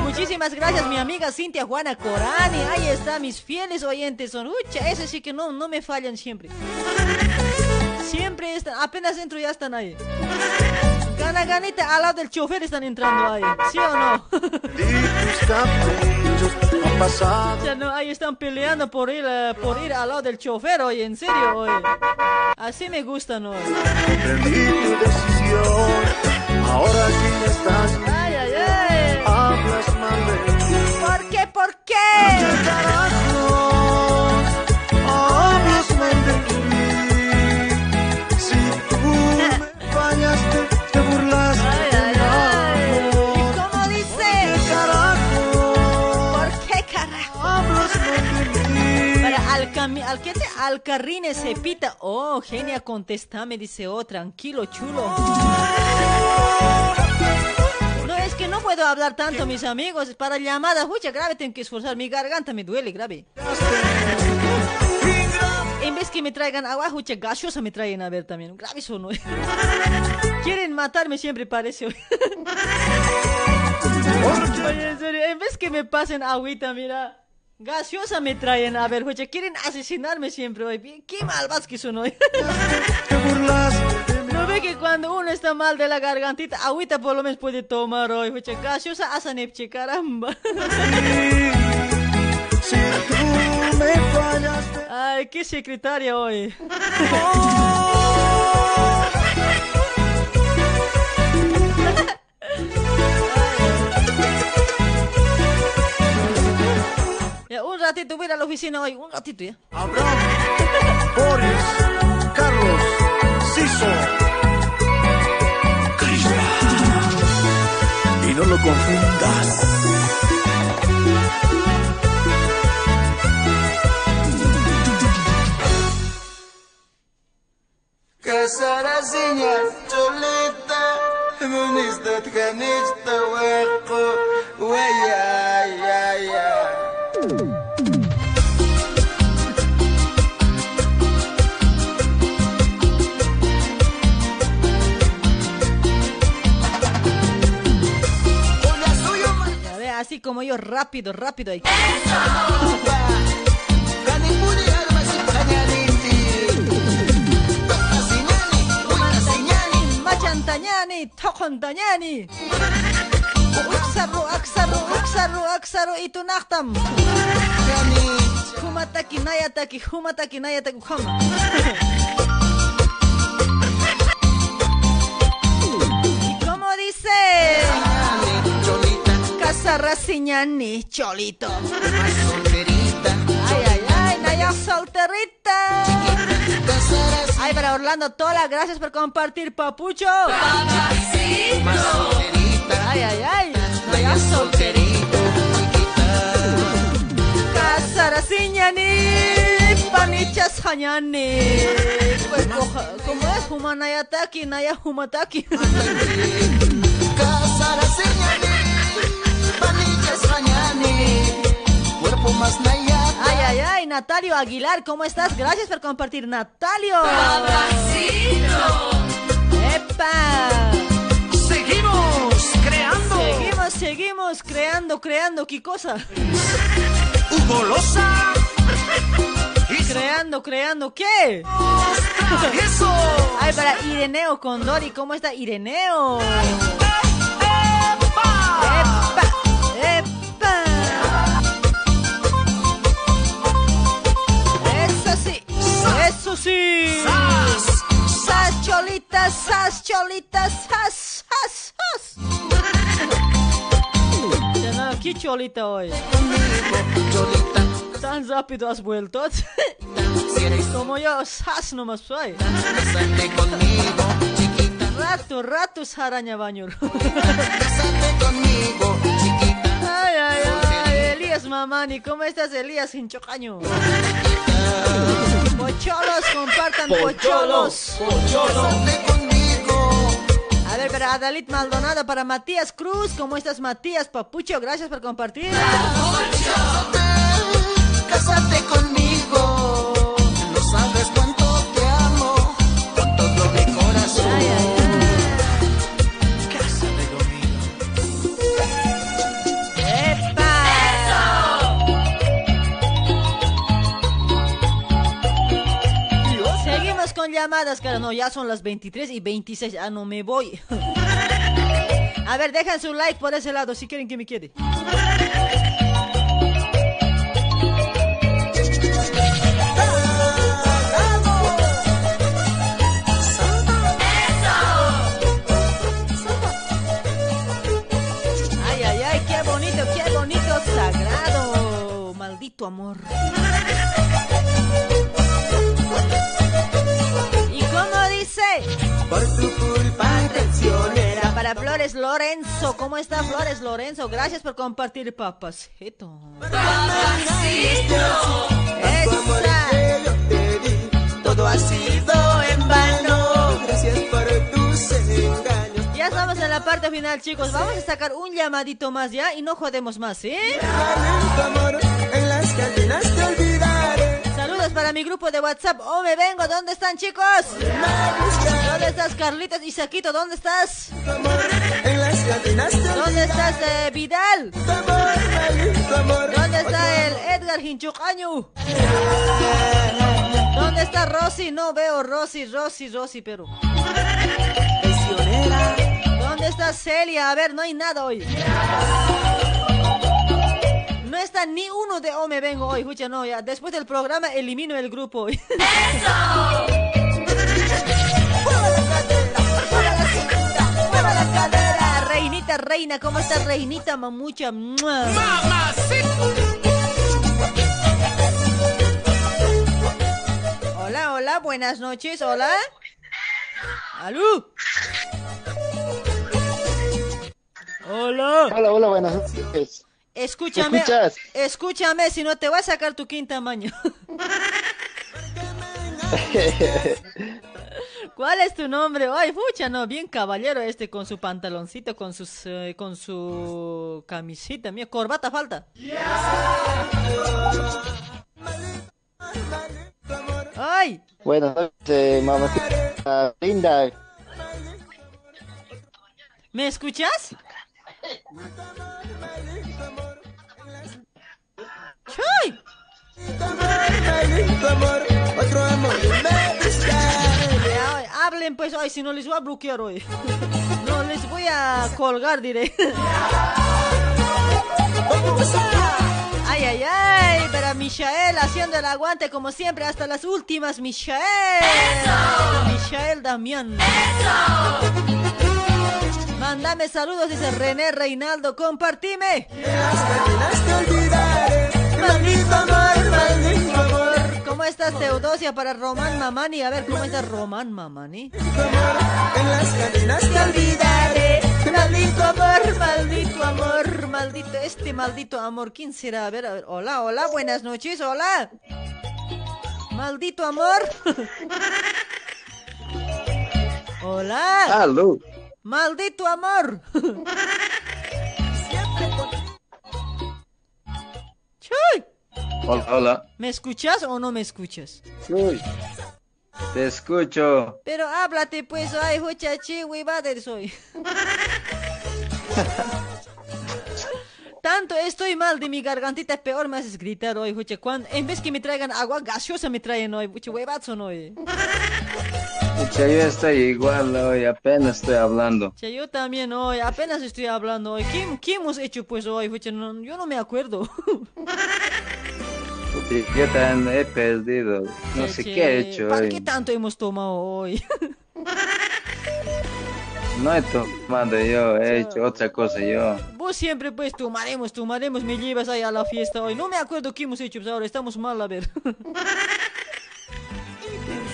Muchísimas gracias, mi amiga Cintia Juana Corani. Ahí está, mis fieles oyentes son. Ucha, ese sí que no, no me fallan siempre. Siempre están, apenas entro ya están ahí. Gana ganita al lado del chofer están entrando ahí. ¿Sí o no?
Han pasado.
Ya no, ahí están peleando por ir, eh, por ir al lado del chofer, oye, en serio, oye. Así me gustan, oye.
Comprendí tu decisión. Ahora ya estás,
Ay, ay, ay.
hablas mal de mí.
¿Por qué? ¿Por qué?
Hablas
Al que te Alcarrine Cepita. Oh, genia, contéstame, dice, oh, tranquilo, chulo. No, es que no puedo hablar tanto, mis amigos. Para llamadas, mucha grave, tengo que esforzar. Mi garganta me duele, grave. En vez que me traigan agua, mucha gaseosa me traen a ver también. Grave eso, ¿no? Quieren matarme siempre, parece. Oye, en serio, en vez que me pasen agüita, mira. Gaseosa me traen, a ver, oye, quieren asesinarme siempre, oye. Qué malvados que son hoy. ¿No ve que cuando uno está mal de la gargantita, agüita por lo menos puede tomar hoy, oye, gaseosa asanepche, caramba.
Si tú me fallaste.
Ay, qué secretaria hoy. Ya, un ratito voy a ir a la oficina hoy, un ratito ya.
Abraham, Boris, Carlos, Ciso. Y no lo confundas.
كسرسية جوليتا منيستا تكنيستا ويقو ويا يا يا
así como yo, rápido, rápido. ahí. Machantañani, tokontañani. Uksaru, aksaru, uksaru, aksaru, itunaktam. Humataki, nayataki, humataki, nayataki, hum. ¿Y cómo dice? Casarraciñani, cholito. Ay, ay, ay, Naya solterita. Ay, para Orlando Tola, gracias por compartir, papucho. Ay, ay, ay, Naya solterita. Casarraciñani, panichas hañani. Pues, coja- ¿cómo es? Humanayataki, Naya humataki.
Naya
Ay, ay, ay, Natalio Aguilar, ¿cómo estás? Gracias por compartir, Natalio. ¡Epa!
Seguimos creando.
Seguimos, seguimos creando, creando, ¿qué cosa?
Hugo Loza.
Creando, creando, ¿qué?
Eso.
Ay, para Ireneo Condori, ¿cómo está Ireneo? ¡Epa! ¡Epa! ¡Sas! ¡Sas, cholitas, sas, cholitas, sas, sas, sas! ¡Qué cholita hoy! Tan rápido has vuelto. Como yo, sas nomás soy. Rato, rato, araña baño. Cásate conmigo, Elías Mamani, ¿cómo estás, Elías Hinchocaño? Pocholos, compartan pocholos. A ver, para Adalit Maldonado, para Matías Cruz, ¿cómo estás, Matías Papucho? Gracias por compartir.
Cásate conmigo,
llamadas, cara. No, ya son las 23 y 26. Ah, no me voy. A ver, dejen su like por ese lado si quieren que me quede. Ay, ay, ay, qué bonito, qué bonito, sagrado. Maldito amor. Dice?
Por tu culpa traicionera.
Para Flores Lorenzo, ¿cómo está Flores Lorenzo? Gracias por compartir, papacito.
Todo ha sido en vano. Gracias por tus engaños.
Ya estamos en la parte final, chicos. Vamos a sacar un llamadito más ya y no jodemos más, ¿eh?
En las cantinas te.
Saludos para mi grupo de WhatsApp. Oh, me vengo. ¿Dónde están, chicos? ¿Dónde estás, Carlitos y Saquito? ¿Dónde estás? ¿Dónde estás, eh, Vidal? ¿Dónde está el Edgar Hinchucaño? ¿Dónde está Rosy? No veo Rosy, Rosy, Rosy, pero. ¿Dónde está Celia? A ver, no hay nada hoy. No está ni uno de Oh Me Vengo hoy, escucha, no, ya. Después del programa elimino el grupo cadera, Reinita, reina, ¿cómo está Reinita, mamucha? ¡Mua! Hola, hola, buenas noches, hola. ¿Aló? Hola.
Hola, hola, buenas noches.
Escúchame,
escuchas?
escúchame, si no te voy a sacar tu quinta maño. ¿Cuál es tu nombre? Ay, pucha, no, bien caballero este con su pantaloncito, con sus, eh, con su camisita, mía, corbata falta. Ay,
Buenas noches, mamacita linda.
¿me escuchas? ¡Chuy! Ya, hablen pues hoy, si no les voy a bloquear hoy. No les voy a colgar, diré. Ay, ay, ay, para Michael haciendo el aguante como siempre hasta las últimas, Michael. Michael Damián. Mándame saludos, dice René Reinaldo, compartime. Amor. ¿Cómo estás, Teodosia, para Román Mamani? A ver, ¿cómo está Román Mamani?
En las cantinas te olvidaré.
Maldito amor, maldito amor, maldito, este maldito amor, ¿quién será? A ver, a ver, hola, hola, buenas noches, hola. Maldito amor. hola.
Aló.
Maldito amor. Chuy,
Hola, hola.
¿me escuchas o no me escuchas?
Uy, te escucho.
Pero háblate pues, ay, huchachi, huevada soy. Tanto estoy mal de mi gargantita, peor me haces gritar hoy, hucha. Cuando, en vez que me traigan agua gaseosa, me traen hoy, hucha, huevazo hoy.
Pucha, yo estoy igual hoy, apenas estoy hablando.
Che, yo también hoy, apenas estoy hablando hoy. ¿Qué, qué hemos hecho pues hoy, hucha? No, yo no me acuerdo.
Pucha, Yo también he perdido. No sé
Che,
qué he hecho
¿Para
hoy.
qué tanto hemos tomado hoy?
No he tomado yo, he hecho otra cosa yo.
Vos siempre, pues tomaremos, tomaremos, me llevas ahí a la fiesta hoy. No me acuerdo qué hemos hecho, pues ahora estamos mal, a ver.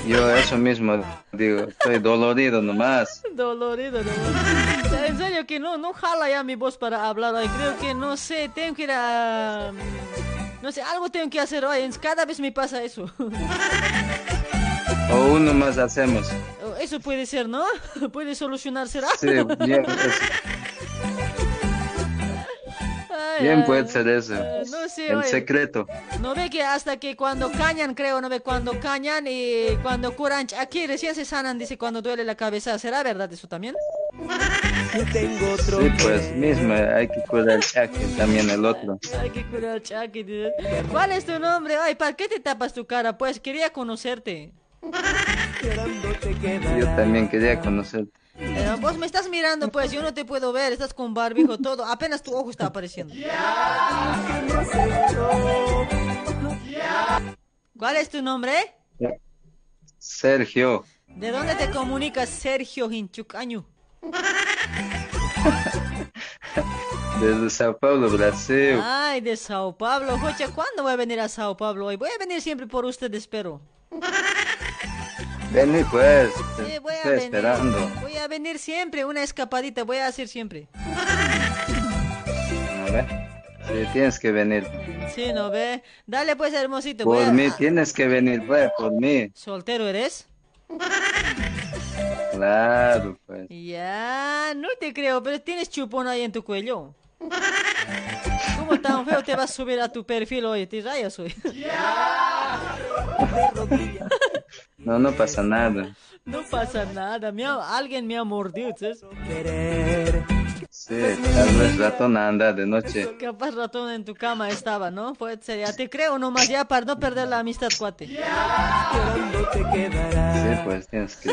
Yo eso mismo digo, estoy dolorido nomás.
Dolorido, nomás. En serio que no, no jala ya mi voz para hablar hoy. Creo que no sé, tengo que ir a. No sé, algo tengo que hacer hoy. Cada vez me pasa eso.
O uno más hacemos.
Eso puede ser, ¿no? Puede solucionarse.
Sí, bien.
Ay,
Bien
ay,
puede ser eso.
No sé,
El
oye.
secreto.
No ve que hasta que cuando cañan, creo, no ve cuando cañan y cuando curan, aquí recién se sanan, dice cuando duele la cabeza. ¿Será verdad eso también?
Sí, pues mismo, hay que cuidar el chaque, también el otro.
Ay, qué curar, Chucky, dice. ¿Cuál es tu nombre? Ay, ¿para qué te tapas tu cara? Pues quería conocerte.
Yo también quería conocer.
Eh, vos me estás mirando, pues yo no te puedo ver, estás con barbijo, todo. Apenas tu ojo está apareciendo. ¿Cuál es tu nombre?
Sergio,
¿De dónde te comunicas, Sergio Hinchucaño?
desde Sao Paulo, Brasil.
Ay, de Sao Pablo. Jocha, ¿cuándo voy a venir a Sao Pablo hoy? Voy a venir siempre por usted, espero.
Vení pues,
Sí, voy a
estoy
venir.
esperando.
Voy a venir siempre, una escapadita, voy a hacer siempre.
A ver, sí, tienes que venir.
Sí, ¿no ve? Dale pues, hermosito. voy
Por
a-
mí, tienes que venir, pues, por mí.
¿Soltero eres?
Claro, pues.
Ya, no te creo, pero tienes chupón ahí en tu cuello. ¿Cómo tan feo te vas a subir a tu perfil hoy? Te rayas hoy.
No, no pasa nada.
No pasa nada, me ha- alguien me ha mordido, ¿sabes?
Sí, tal vez ratón anda de noche.
Capaz ratón en tu cama estaba, ¿no? Puede ser, ya te creo nomás ya para no perder la amistad, cuate.
Sí, pues tienes que...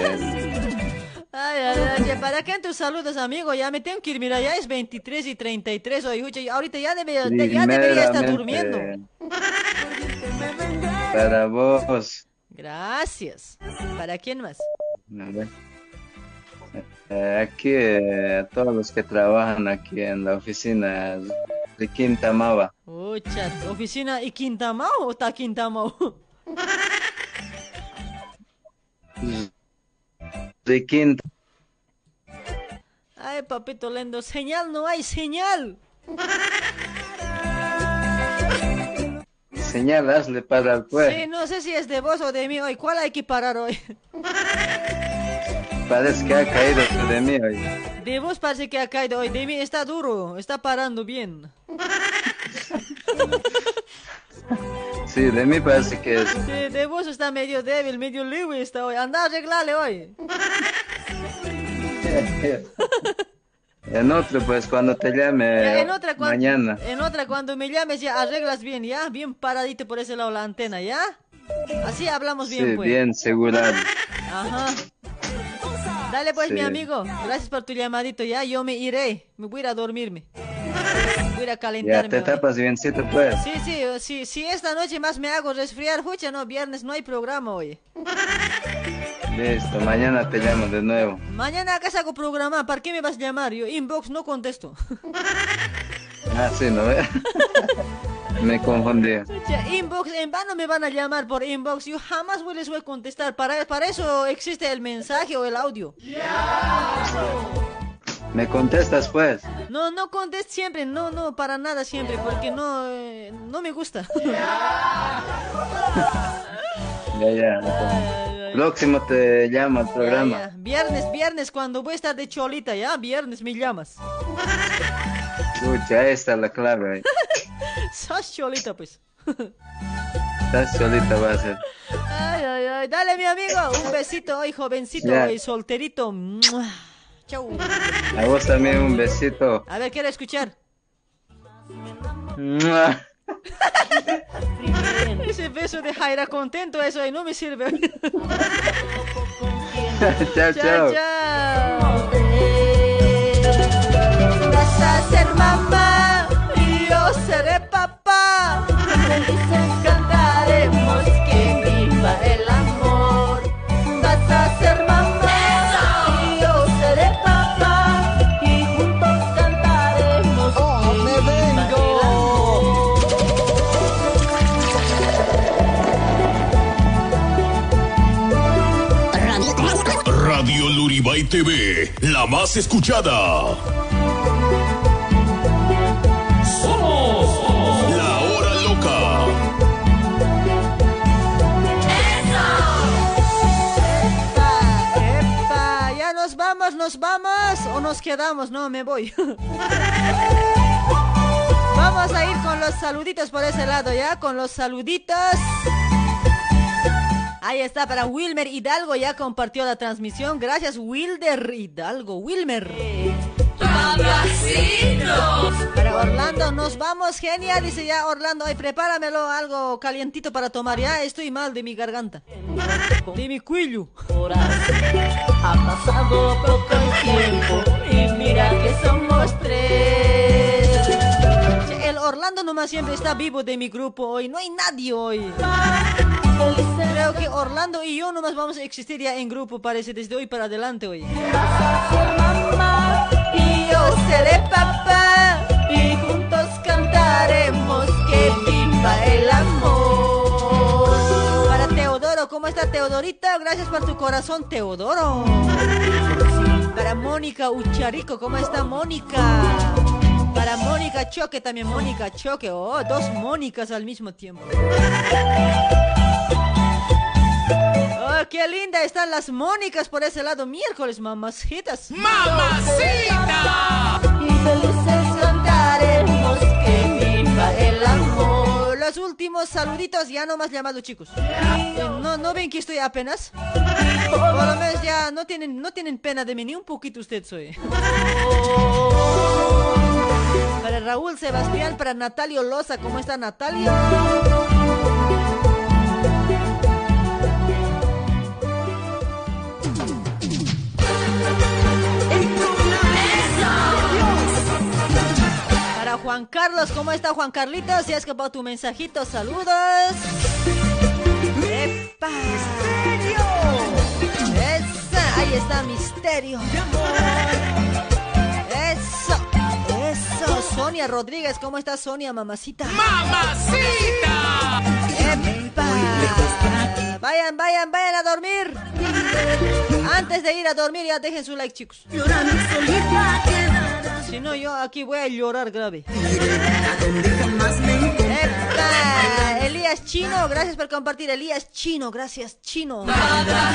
Ay, ay, ay, ¿para qué en tus saludos, amigo? Ya me tengo que ir, mira, ya es 23 y 33, oye, escucha, ahorita ya, debe- ya debería estar durmiendo.
Para vos.
Gracias. ¿Para quién más?
A ver. Eh, aquí, eh, todos los que trabajan aquí en la oficina de Quinta Mava.
Ucha, ¿oficina y Quintamao o está Quintamao?
De Quinta.
Ay, papito lindo, señal no hay, señal.
Señal, hazle para el pues.
Sí, no sé si es de vos o de mí hoy. ¿Cuál hay que parar hoy?
Parece que ha caído de mí hoy.
De vos parece que ha caído hoy. De mí está duro, está parando bien.
Sí, de mí parece que es.
Sí, de vos está medio débil, medio libre está hoy. Anda a arreglarle hoy.
En otro, pues cuando te llame
en otra cuando,
mañana.
En otra cuando me llames ya arreglas bien, ¿ya? Bien paradito por ese lado la antena, ¿ya? Así hablamos bien,
Sí,
pues.
bien segurado.
Ajá. Dale pues, mi amigo. Gracias por tu llamadito, ¿ya? Yo me iré. Me voy a ir a dormirme. Voy a ir a
Ya
calentarme.
te tapas biencito, pues.
Sí, sí, sí, sí, esta noche más me hago resfriar, fucha, no, viernes no hay programa hoy.
Listo, mañana te llamo de nuevo.
Mañana acá saco programa, ¿para qué me vas a llamar? Yo inbox no contesto.
Ah, sí, ¿no? Me confundí.
Inbox, en vano me van a llamar por inbox, yo jamás les voy a contestar, para, para eso existe el mensaje o el audio.
¿Me contestas, pues?
No, no contesto siempre, no, no, para nada siempre, porque no, eh, no me gusta.
Ya, ya. Próximo te llamo al
Ya,
programa.
ya. Viernes, viernes, cuando voy a estar de cholita, ¿ya? Viernes me llamas.
Escucha, ahí está la clave.
Sos cholita, pues.
Estás solita, va a ser.
Ay, ay, ay. Dale, mi amigo, un besito hoy, jovencito
Ya.
y solterito. Chau.
A vos también un besito.
A ver, quiero escuchar. Ese beso de Jaira contento, eso ahí no me sirve.
chao, chao.
chao. Vas a ser mamá y yo seré papá.
TV, la más escuchada. Somos la hora loca.
¡Epa! Ya nos vamos, nos vamos o nos quedamos, no, me voy. Vamos a ir con los saluditos por ese lado, ¿ya? Con los saluditos. Ahí está, para Wilmer Hidalgo ya compartió la transmisión. Gracias, Wilder Hidalgo. Wilmer. Para Orlando, nos vamos, genial. Dice ya Orlando, ay, prepáramelo algo calientito para tomar. Ya estoy mal de mi garganta. De mi cuello.
Ha pasado poco tiempo y mira que somos tres.
El Orlando nomás siempre está vivo de mi grupo hoy. No hay nadie hoy. Creo que Orlando y yo nomás vamos a existir ya en grupo, parece, desde hoy para adelante
papá y juntos cantaremos que viva el amor.
Para Teodoro, ¿cómo está Teodorita? Gracias por tu corazón, Teodoro. Para Mónica Ucharico, ¿cómo está Mónica? Para Mónica Choque también, Mónica Choque. Oh, dos Mónicas al mismo tiempo. Oh, qué linda están las Mónicas por ese lado. Miércoles, mamacitas.
¡Mamacita! Y felices cantaremos que viva el amor.
Los últimos saluditos, ya no más llamado, chicos. No, no ven que estoy apenas. Por lo menos ya no tienen, no tienen pena de mí, ni un poquito usted soy. Para Raúl Sebastián, para Natalio Loza, ¿cómo está Natalio? Para Juan Carlos, ¿cómo está Juan Carlitos? Ya ha escapado tu mensajito, saludos. ¡Epa! ¡Esa! Ahí está Misterio. ¡Eso! ¡Eso! Sonia Rodríguez, ¿cómo está Sonia, mamacita?
¡Mamacita!
¡Epa! Vayan, vayan, vayan a dormir. Antes de ir a dormir, ya dejen su like, chicos. Si no, yo aquí voy a llorar grave. ¡Epa! Elías Chino, gracias por compartir. Elías Chino, gracias, Chino. ¡Esa!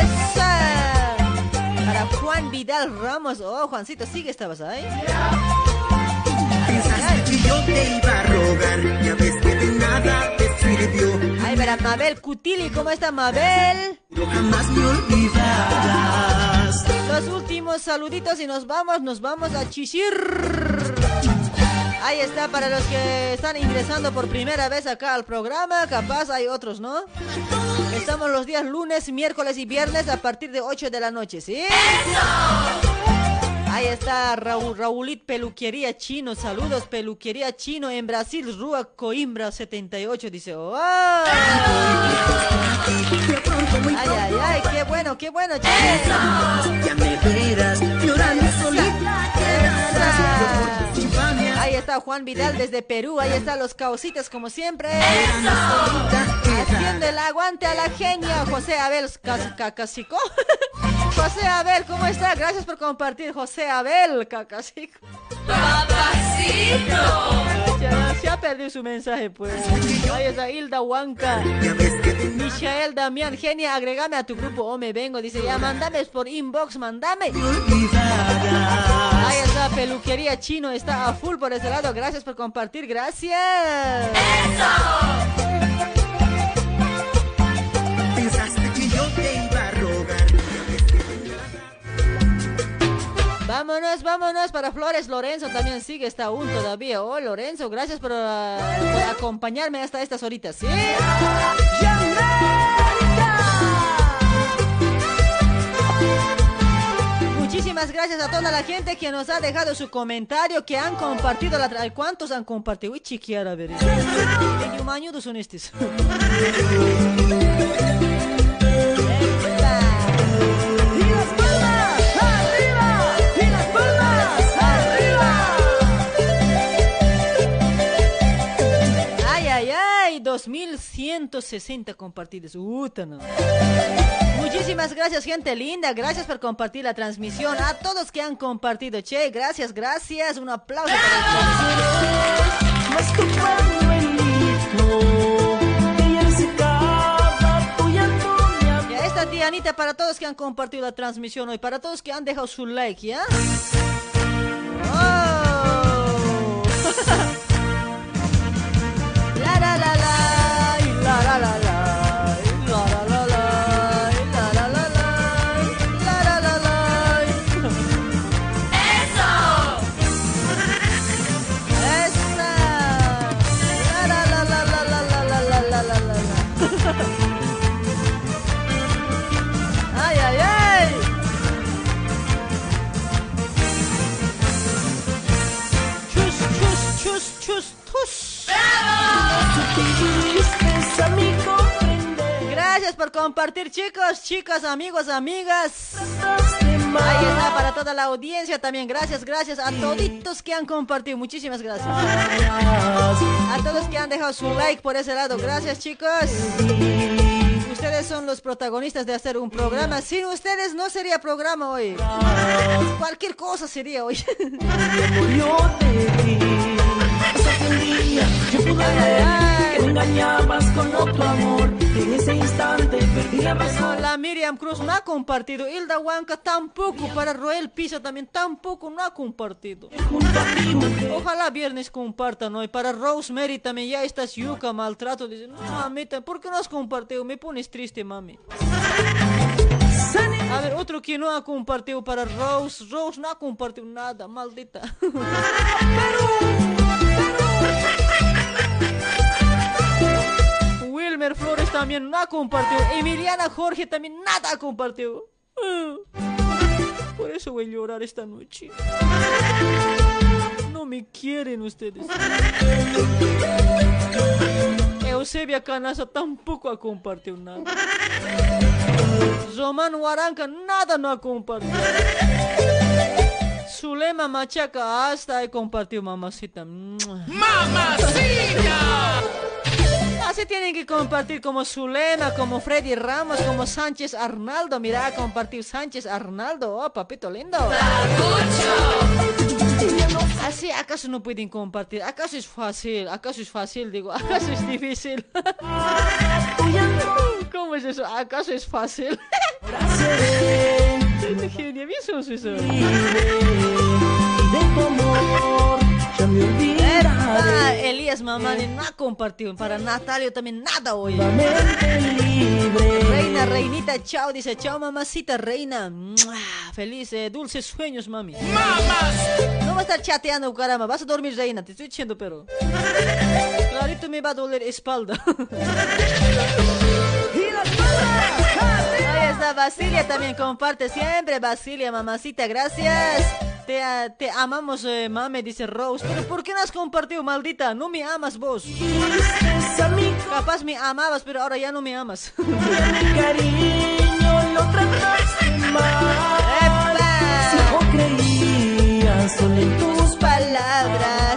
¡Esa! Para Juan Vidal Ramos. Oh, Juancito, sigue estabas ahí.
Pensaste que yo te iba a rogar, ya ves que de nada te sirvió.
Ay, para Mabel Cutili, ¿cómo está Mabel?
Pero jamás me olvidarás.
Los últimos saluditos y nos vamos, nos vamos a Chisir. Ahí está para los que están ingresando por primera vez acá al programa, capaz hay otros, ¿no? Estamos los días lunes, miércoles y viernes a partir de 8 de la noche, ¿sí? Ahí está Raúl, Raulit Peluquería Chino, saludos Peluquería Chino en Brasil, Rua Coimbra 78, dice, ¡oh! Ay, qué bueno, qué bueno, che.
Ya me verás llorando solita.
Ahí está Juan Vidal desde Perú, ahí están los causitas como siempre. Haciendo el aguante a la genia, José Abel Cas- Cacasico. José Abel, ¿cómo está? Gracias por compartir, José Abel Cacasico. Ya, Se ha perdido su mensaje, pues. Ahí está Hilda Huanca. Michael Damián, genia, agregame a tu grupo o me vengo. Dice, ya, mándame por inbox, mándame. Está, peluquería chino, está a full por ese lado. Gracias por compartir, gracias.
Pensaste que yo te iba a rogar.
Vámonos, vámonos para Flores. Lorenzo también sigue, está aún todavía. Oh, Lorenzo, gracias por, ah, por acompañarme hasta estas horitas, ¿sí? Muchísimas gracias a toda la gente que nos ha dejado su comentario, que han compartido la... tra- ¿Cuántos han compartido? Uy, chiquiara, a ver. Mañudos son estos. Ay, ay, ay, 1160 compartidos. Uta, no. Muchísimas gracias, gente linda. Gracias por compartir la transmisión. A todos que han compartido, che, gracias, gracias. Un aplauso para. Ya esta tía Anita para todos que han compartido la transmisión hoy, para todos que han dejado su like, ¿ya? Gracias por compartir, chicos, chicas, amigos, amigas. Ahí está para toda la audiencia también. Gracias, gracias a toditos que han compartido. Muchísimas gracias. A todos que han dejado su like por ese lado. Gracias, chicos. Ustedes son los protagonistas de hacer un programa. Sin ustedes no sería programa hoy. Cualquier cosa sería hoy.
Yo pude ver que me engañabas con otro amor. En ese instante perdí la
No,
razón.
la Miriam Cruz no ha compartido. Hilda Huanca tampoco. Para Roel Pisa también tampoco no ha compartido. Ojalá viernes compartan hoy. Para Rosemary también ya estás yuca, maltrato. Dice, no, mamita, ¿por qué no has compartido? Me pones triste, mami. A ver, otro que no ha compartido para Rose. Rose no ha compartido nada, maldita. Wilmer Flores también no ha compartido. Emiliana Jorge también nada ha compartido. Por eso voy a llorar esta noche. No me quieren ustedes. Eusebia Canaza tampoco ha compartido nada. Román Huaranca nada no ha compartido. Zulema Machaca hasta he compartido mamacita. ¡Mamacita! Así tienen que compartir como Zulema, como Freddy Ramos, como Sánchez Arnaldo. Mira, compartir Sánchez Arnaldo. Oh, papito lindo. Así, ¿acaso no pueden compartir? ¿Acaso es fácil? ¿Acaso es fácil? Digo, ¿acaso es difícil? ¿Cómo es eso? ¿Acaso es fácil? sos eso. Ah, Elías Mamani no ha compartido. Para Natalio también nada hoy. Reina, reinita, chao. Dice, chao mamacita, reina. Feliz, eh, dulces sueños, mami. No va a estar chateando, caramba. Vas a dormir, reina. Te estoy diciendo, pero... Clarito me va a doler espalda. Basilia también comparte siempre. Basilia, mamacita, gracias. Te, te amamos, eh, mame, dice Rose. Pero ¿por qué no has compartido, maldita? No me amas vos. Capaz me amabas, pero ahora ya no me amas.
Cariño, lo trataste mal. Si no solo en tus
palabras.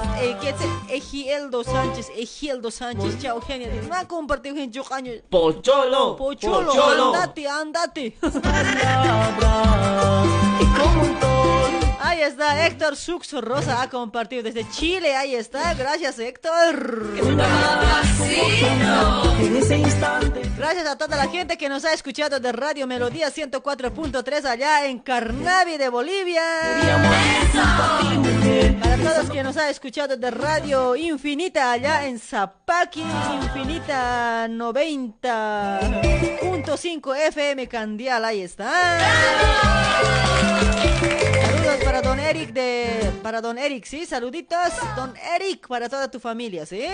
Ete Egieldo Sánchez, Egieldo Sánchez, chao Eugenia. Dice, no comparte Eugenia, yo. Oh,
pocholo,
pocholo, andate, andate.
Palabra, y como un
Ahí está, Héctor Suxo Rosa ha compartido desde Chile. Ahí está, gracias Héctor. Gracias a toda la gente que nos ha escuchado de Radio Melodía 104.3 allá en Carnavi de Bolivia. Para todos que nos ha escuchado de Radio Infinita allá en Zapaqui, Infinita 90.5 FM Candial, ahí está. Para don Eric de para don Eric, sí, saluditos, don Eric para toda tu familia, ¿sí?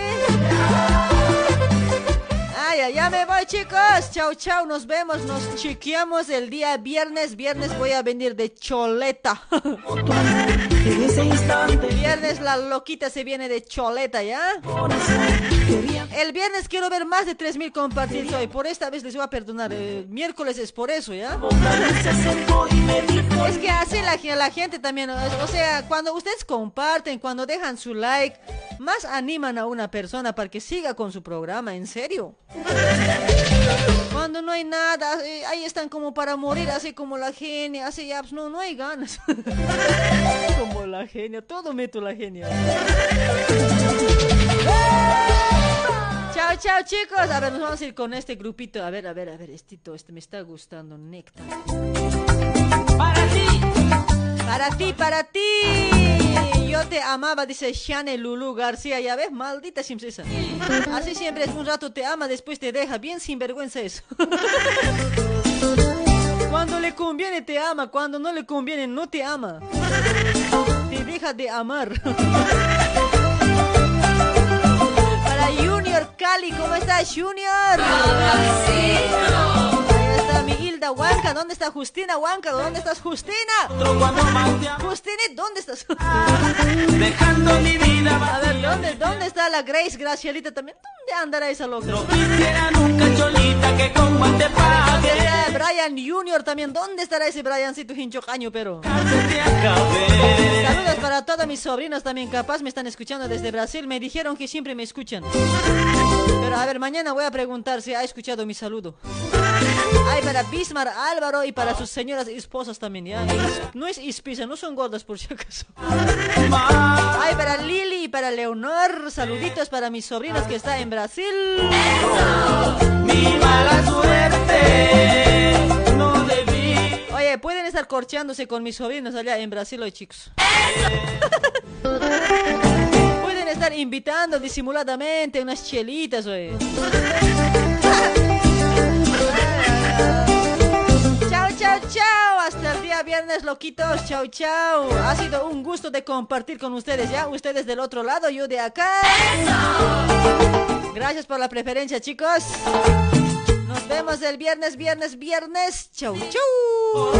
Ay, ay, ya me voy, chicos. Chau, chau. Nos vemos, nos chequeamos el día viernes. Viernes voy a venir de Choleta.
en ese instante
Viernes la loquita se viene de Choleta, ¿ya? El viernes quiero ver más de 3000 compartidos hoy. Por esta vez les voy a perdonar. El miércoles es por eso, ¿ya? Es que así la, la gente también. O sea, cuando ustedes comparten, cuando dejan su like, más animan a una persona para que siga con su programa, en serio. Cuando no hay nada, eh, ahí están como para morir, así como la genia, así ya, pues, no, no hay ganas. como la genia, todo meto la genia. Chao, chao chicos. A ver, nos vamos a ir con este grupito. A ver, a ver, a ver, estito, este me está gustando, Néctar. Para ti. Para ti, para ti. Yo te amaba, dice Shane Lulu García. Ya ves, maldita Simsesa. Así siempre es un rato te ama, después te deja. Bien sinvergüenza eso. Cuando le conviene te ama, cuando no le conviene no te ama. Te deja de amar. Para Junior Cali, ¿cómo estás Junior? Huanca, ¿dónde está Justina Huanca? ¿Dónde estás Justina? Justina, ¿dónde estás?
Dejando mi vida
A ver, ¿dónde, ¿dónde está la Grace Gracielita también? ¿Dónde andará esa loca?
Quisiera nunca cholita que con mal te pague.
Brian Junior también, ¿dónde estará ese Briancito hincho caño, pero? Saludos para todos mis sobrinos también, capaz me están escuchando desde Brasil, me dijeron que siempre me escuchan. Pero a ver, mañana voy a preguntar si ha escuchado mi saludo. Ay, para Bismar Álvaro y para sus señoras esposas también, ¿ya? No es ispisa, no son gordas por si acaso. Ay, para Lili y para Leonor, saluditos para mis sobrinos que está en Brasil.
Mi mala suerte. No debí.
Oye, pueden estar corchándose con mis sobrinos allá en Brasil hoy, chicos. pueden estar invitando disimuladamente unas chelitas, oye. Viernes, loquitos. Chao, chao. Ha sido un gusto de compartir con ustedes, ¿ya? Ustedes del otro lado, yo de acá. Gracias por la preferencia, chicos. Nos vemos el viernes, viernes, viernes. Chau, chau.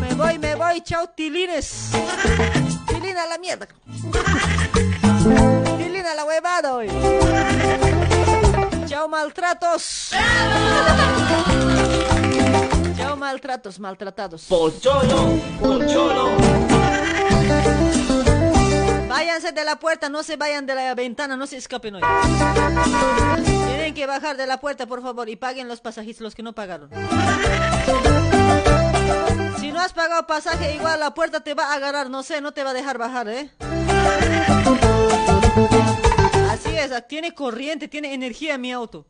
Me voy, me voy. Chau, tilines. Tilina la mierda. Tilina la huevada hoy. Chau, maltratos. Chau, maltratos, maltratados.
Pocholo, pocholo.
Váyanse de la puerta, no se vayan de la ventana, no se escapen hoy. Tienen que bajar de la puerta, por favor, y paguen los pasajes, los que no pagaron. Si no has pagado pasaje, igual la puerta te va a agarrar, no sé, no te va a dejar bajar, ¿eh? Así es, tiene corriente, tiene energía mi auto.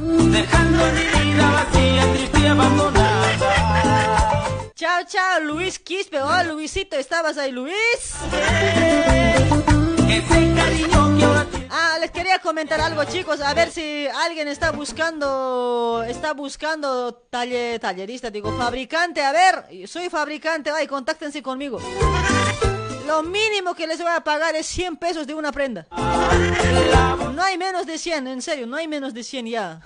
Dejando vida vacía, triste y abandonada.
Chao, chao, Luis Quispe. Oh, Luisito, ¿estabas ahí, Luis?
Ese cariño que ahora
Ah, les quería comentar algo, chicos. A ver si alguien está buscando, está buscando talle, tallerista, digo, fabricante. A ver, soy fabricante, ay, contáctense conmigo. Lo mínimo que les voy a pagar es 100 pesos de una prenda. No hay menos de 100, en serio, no hay menos de 100 ya.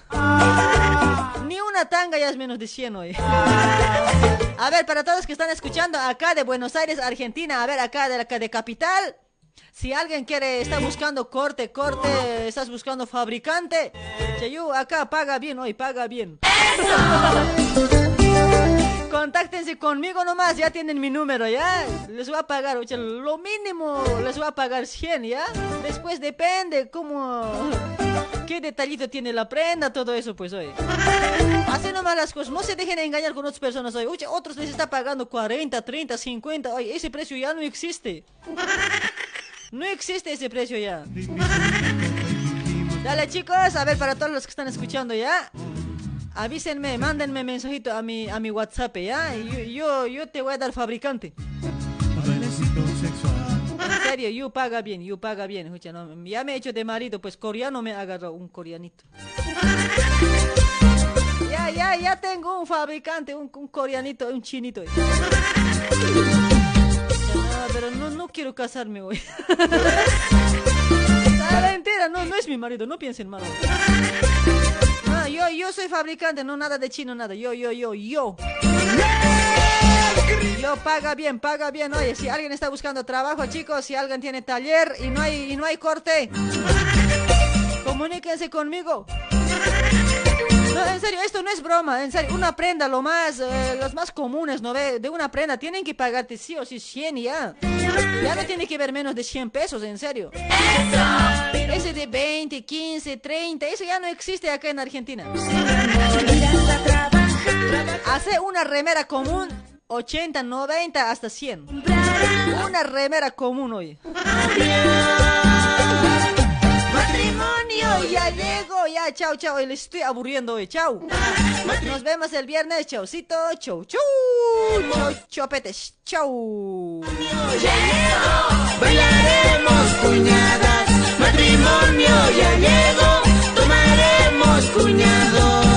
Ni una tanga ya es menos de 100 hoy. A ver, para todos que están escuchando acá de Buenos Aires, Argentina, a ver, acá de, acá de Capital. Si alguien quiere, está buscando corte, corte, estás buscando fabricante, Cheyu, acá paga bien hoy, paga bien. Contáctense conmigo nomás, ya tienen mi número, ¿ya? Les voy a pagar, oye, lo mínimo les voy a pagar 100, ¿ya? Después depende cómo... ¿Qué detallito tiene la prenda? Todo eso, pues, oye. Así nomás las cosas, no se dejen engañar con otras personas, oye. Oye, otros les está pagando 40, 30, 50, oye, ese precio ya no existe. No existe ese precio ya. Dale chicos, a ver para todos los que están escuchando ya. Avísenme, mándenme mensajito a mi, a mi WhatsApp, ¿ya? Yo, yo, te voy a dar fabricante. En serio, yo paga bien, yo paga bien. Escucha, ya me he hecho de marido, pues coreano me agarró un coreanito. Ya, ya, ya tengo un fabricante, un, coreanito, un chinito. Pero no, no quiero casarme hoy. La entera, no, no es mi marido, no piensen mal. Yo, yo soy fabricante, no nada de chino, nada. Yo, yo, yo, yo. Yo paga bien, paga bien. Oye, si alguien está buscando trabajo, chicos, si alguien tiene taller y no hay, y no hay corte, comuníquense conmigo. No, en serio, esto no es broma, en serio, una prenda, lo más, eh, los más comunes, ¿no ve? De una prenda, tienen que pagarte sí o sí 100 ya. Ya no tiene que ver menos de 100 pesos, en serio. Ese de 20, 15, 30, eso ya no existe acá en Argentina. Hace una remera común, 80, 90, hasta 100. Una remera común hoy. Chao, ya llego, ya, chao, chao. Les estoy aburriendo hoy, chao. Nos vemos el viernes, chaucito, chau, chau. Chau, chopetes, chau. Ya llego, bailaremos cuñadas. Matrimonio, ya llego, tomaremos cuñados.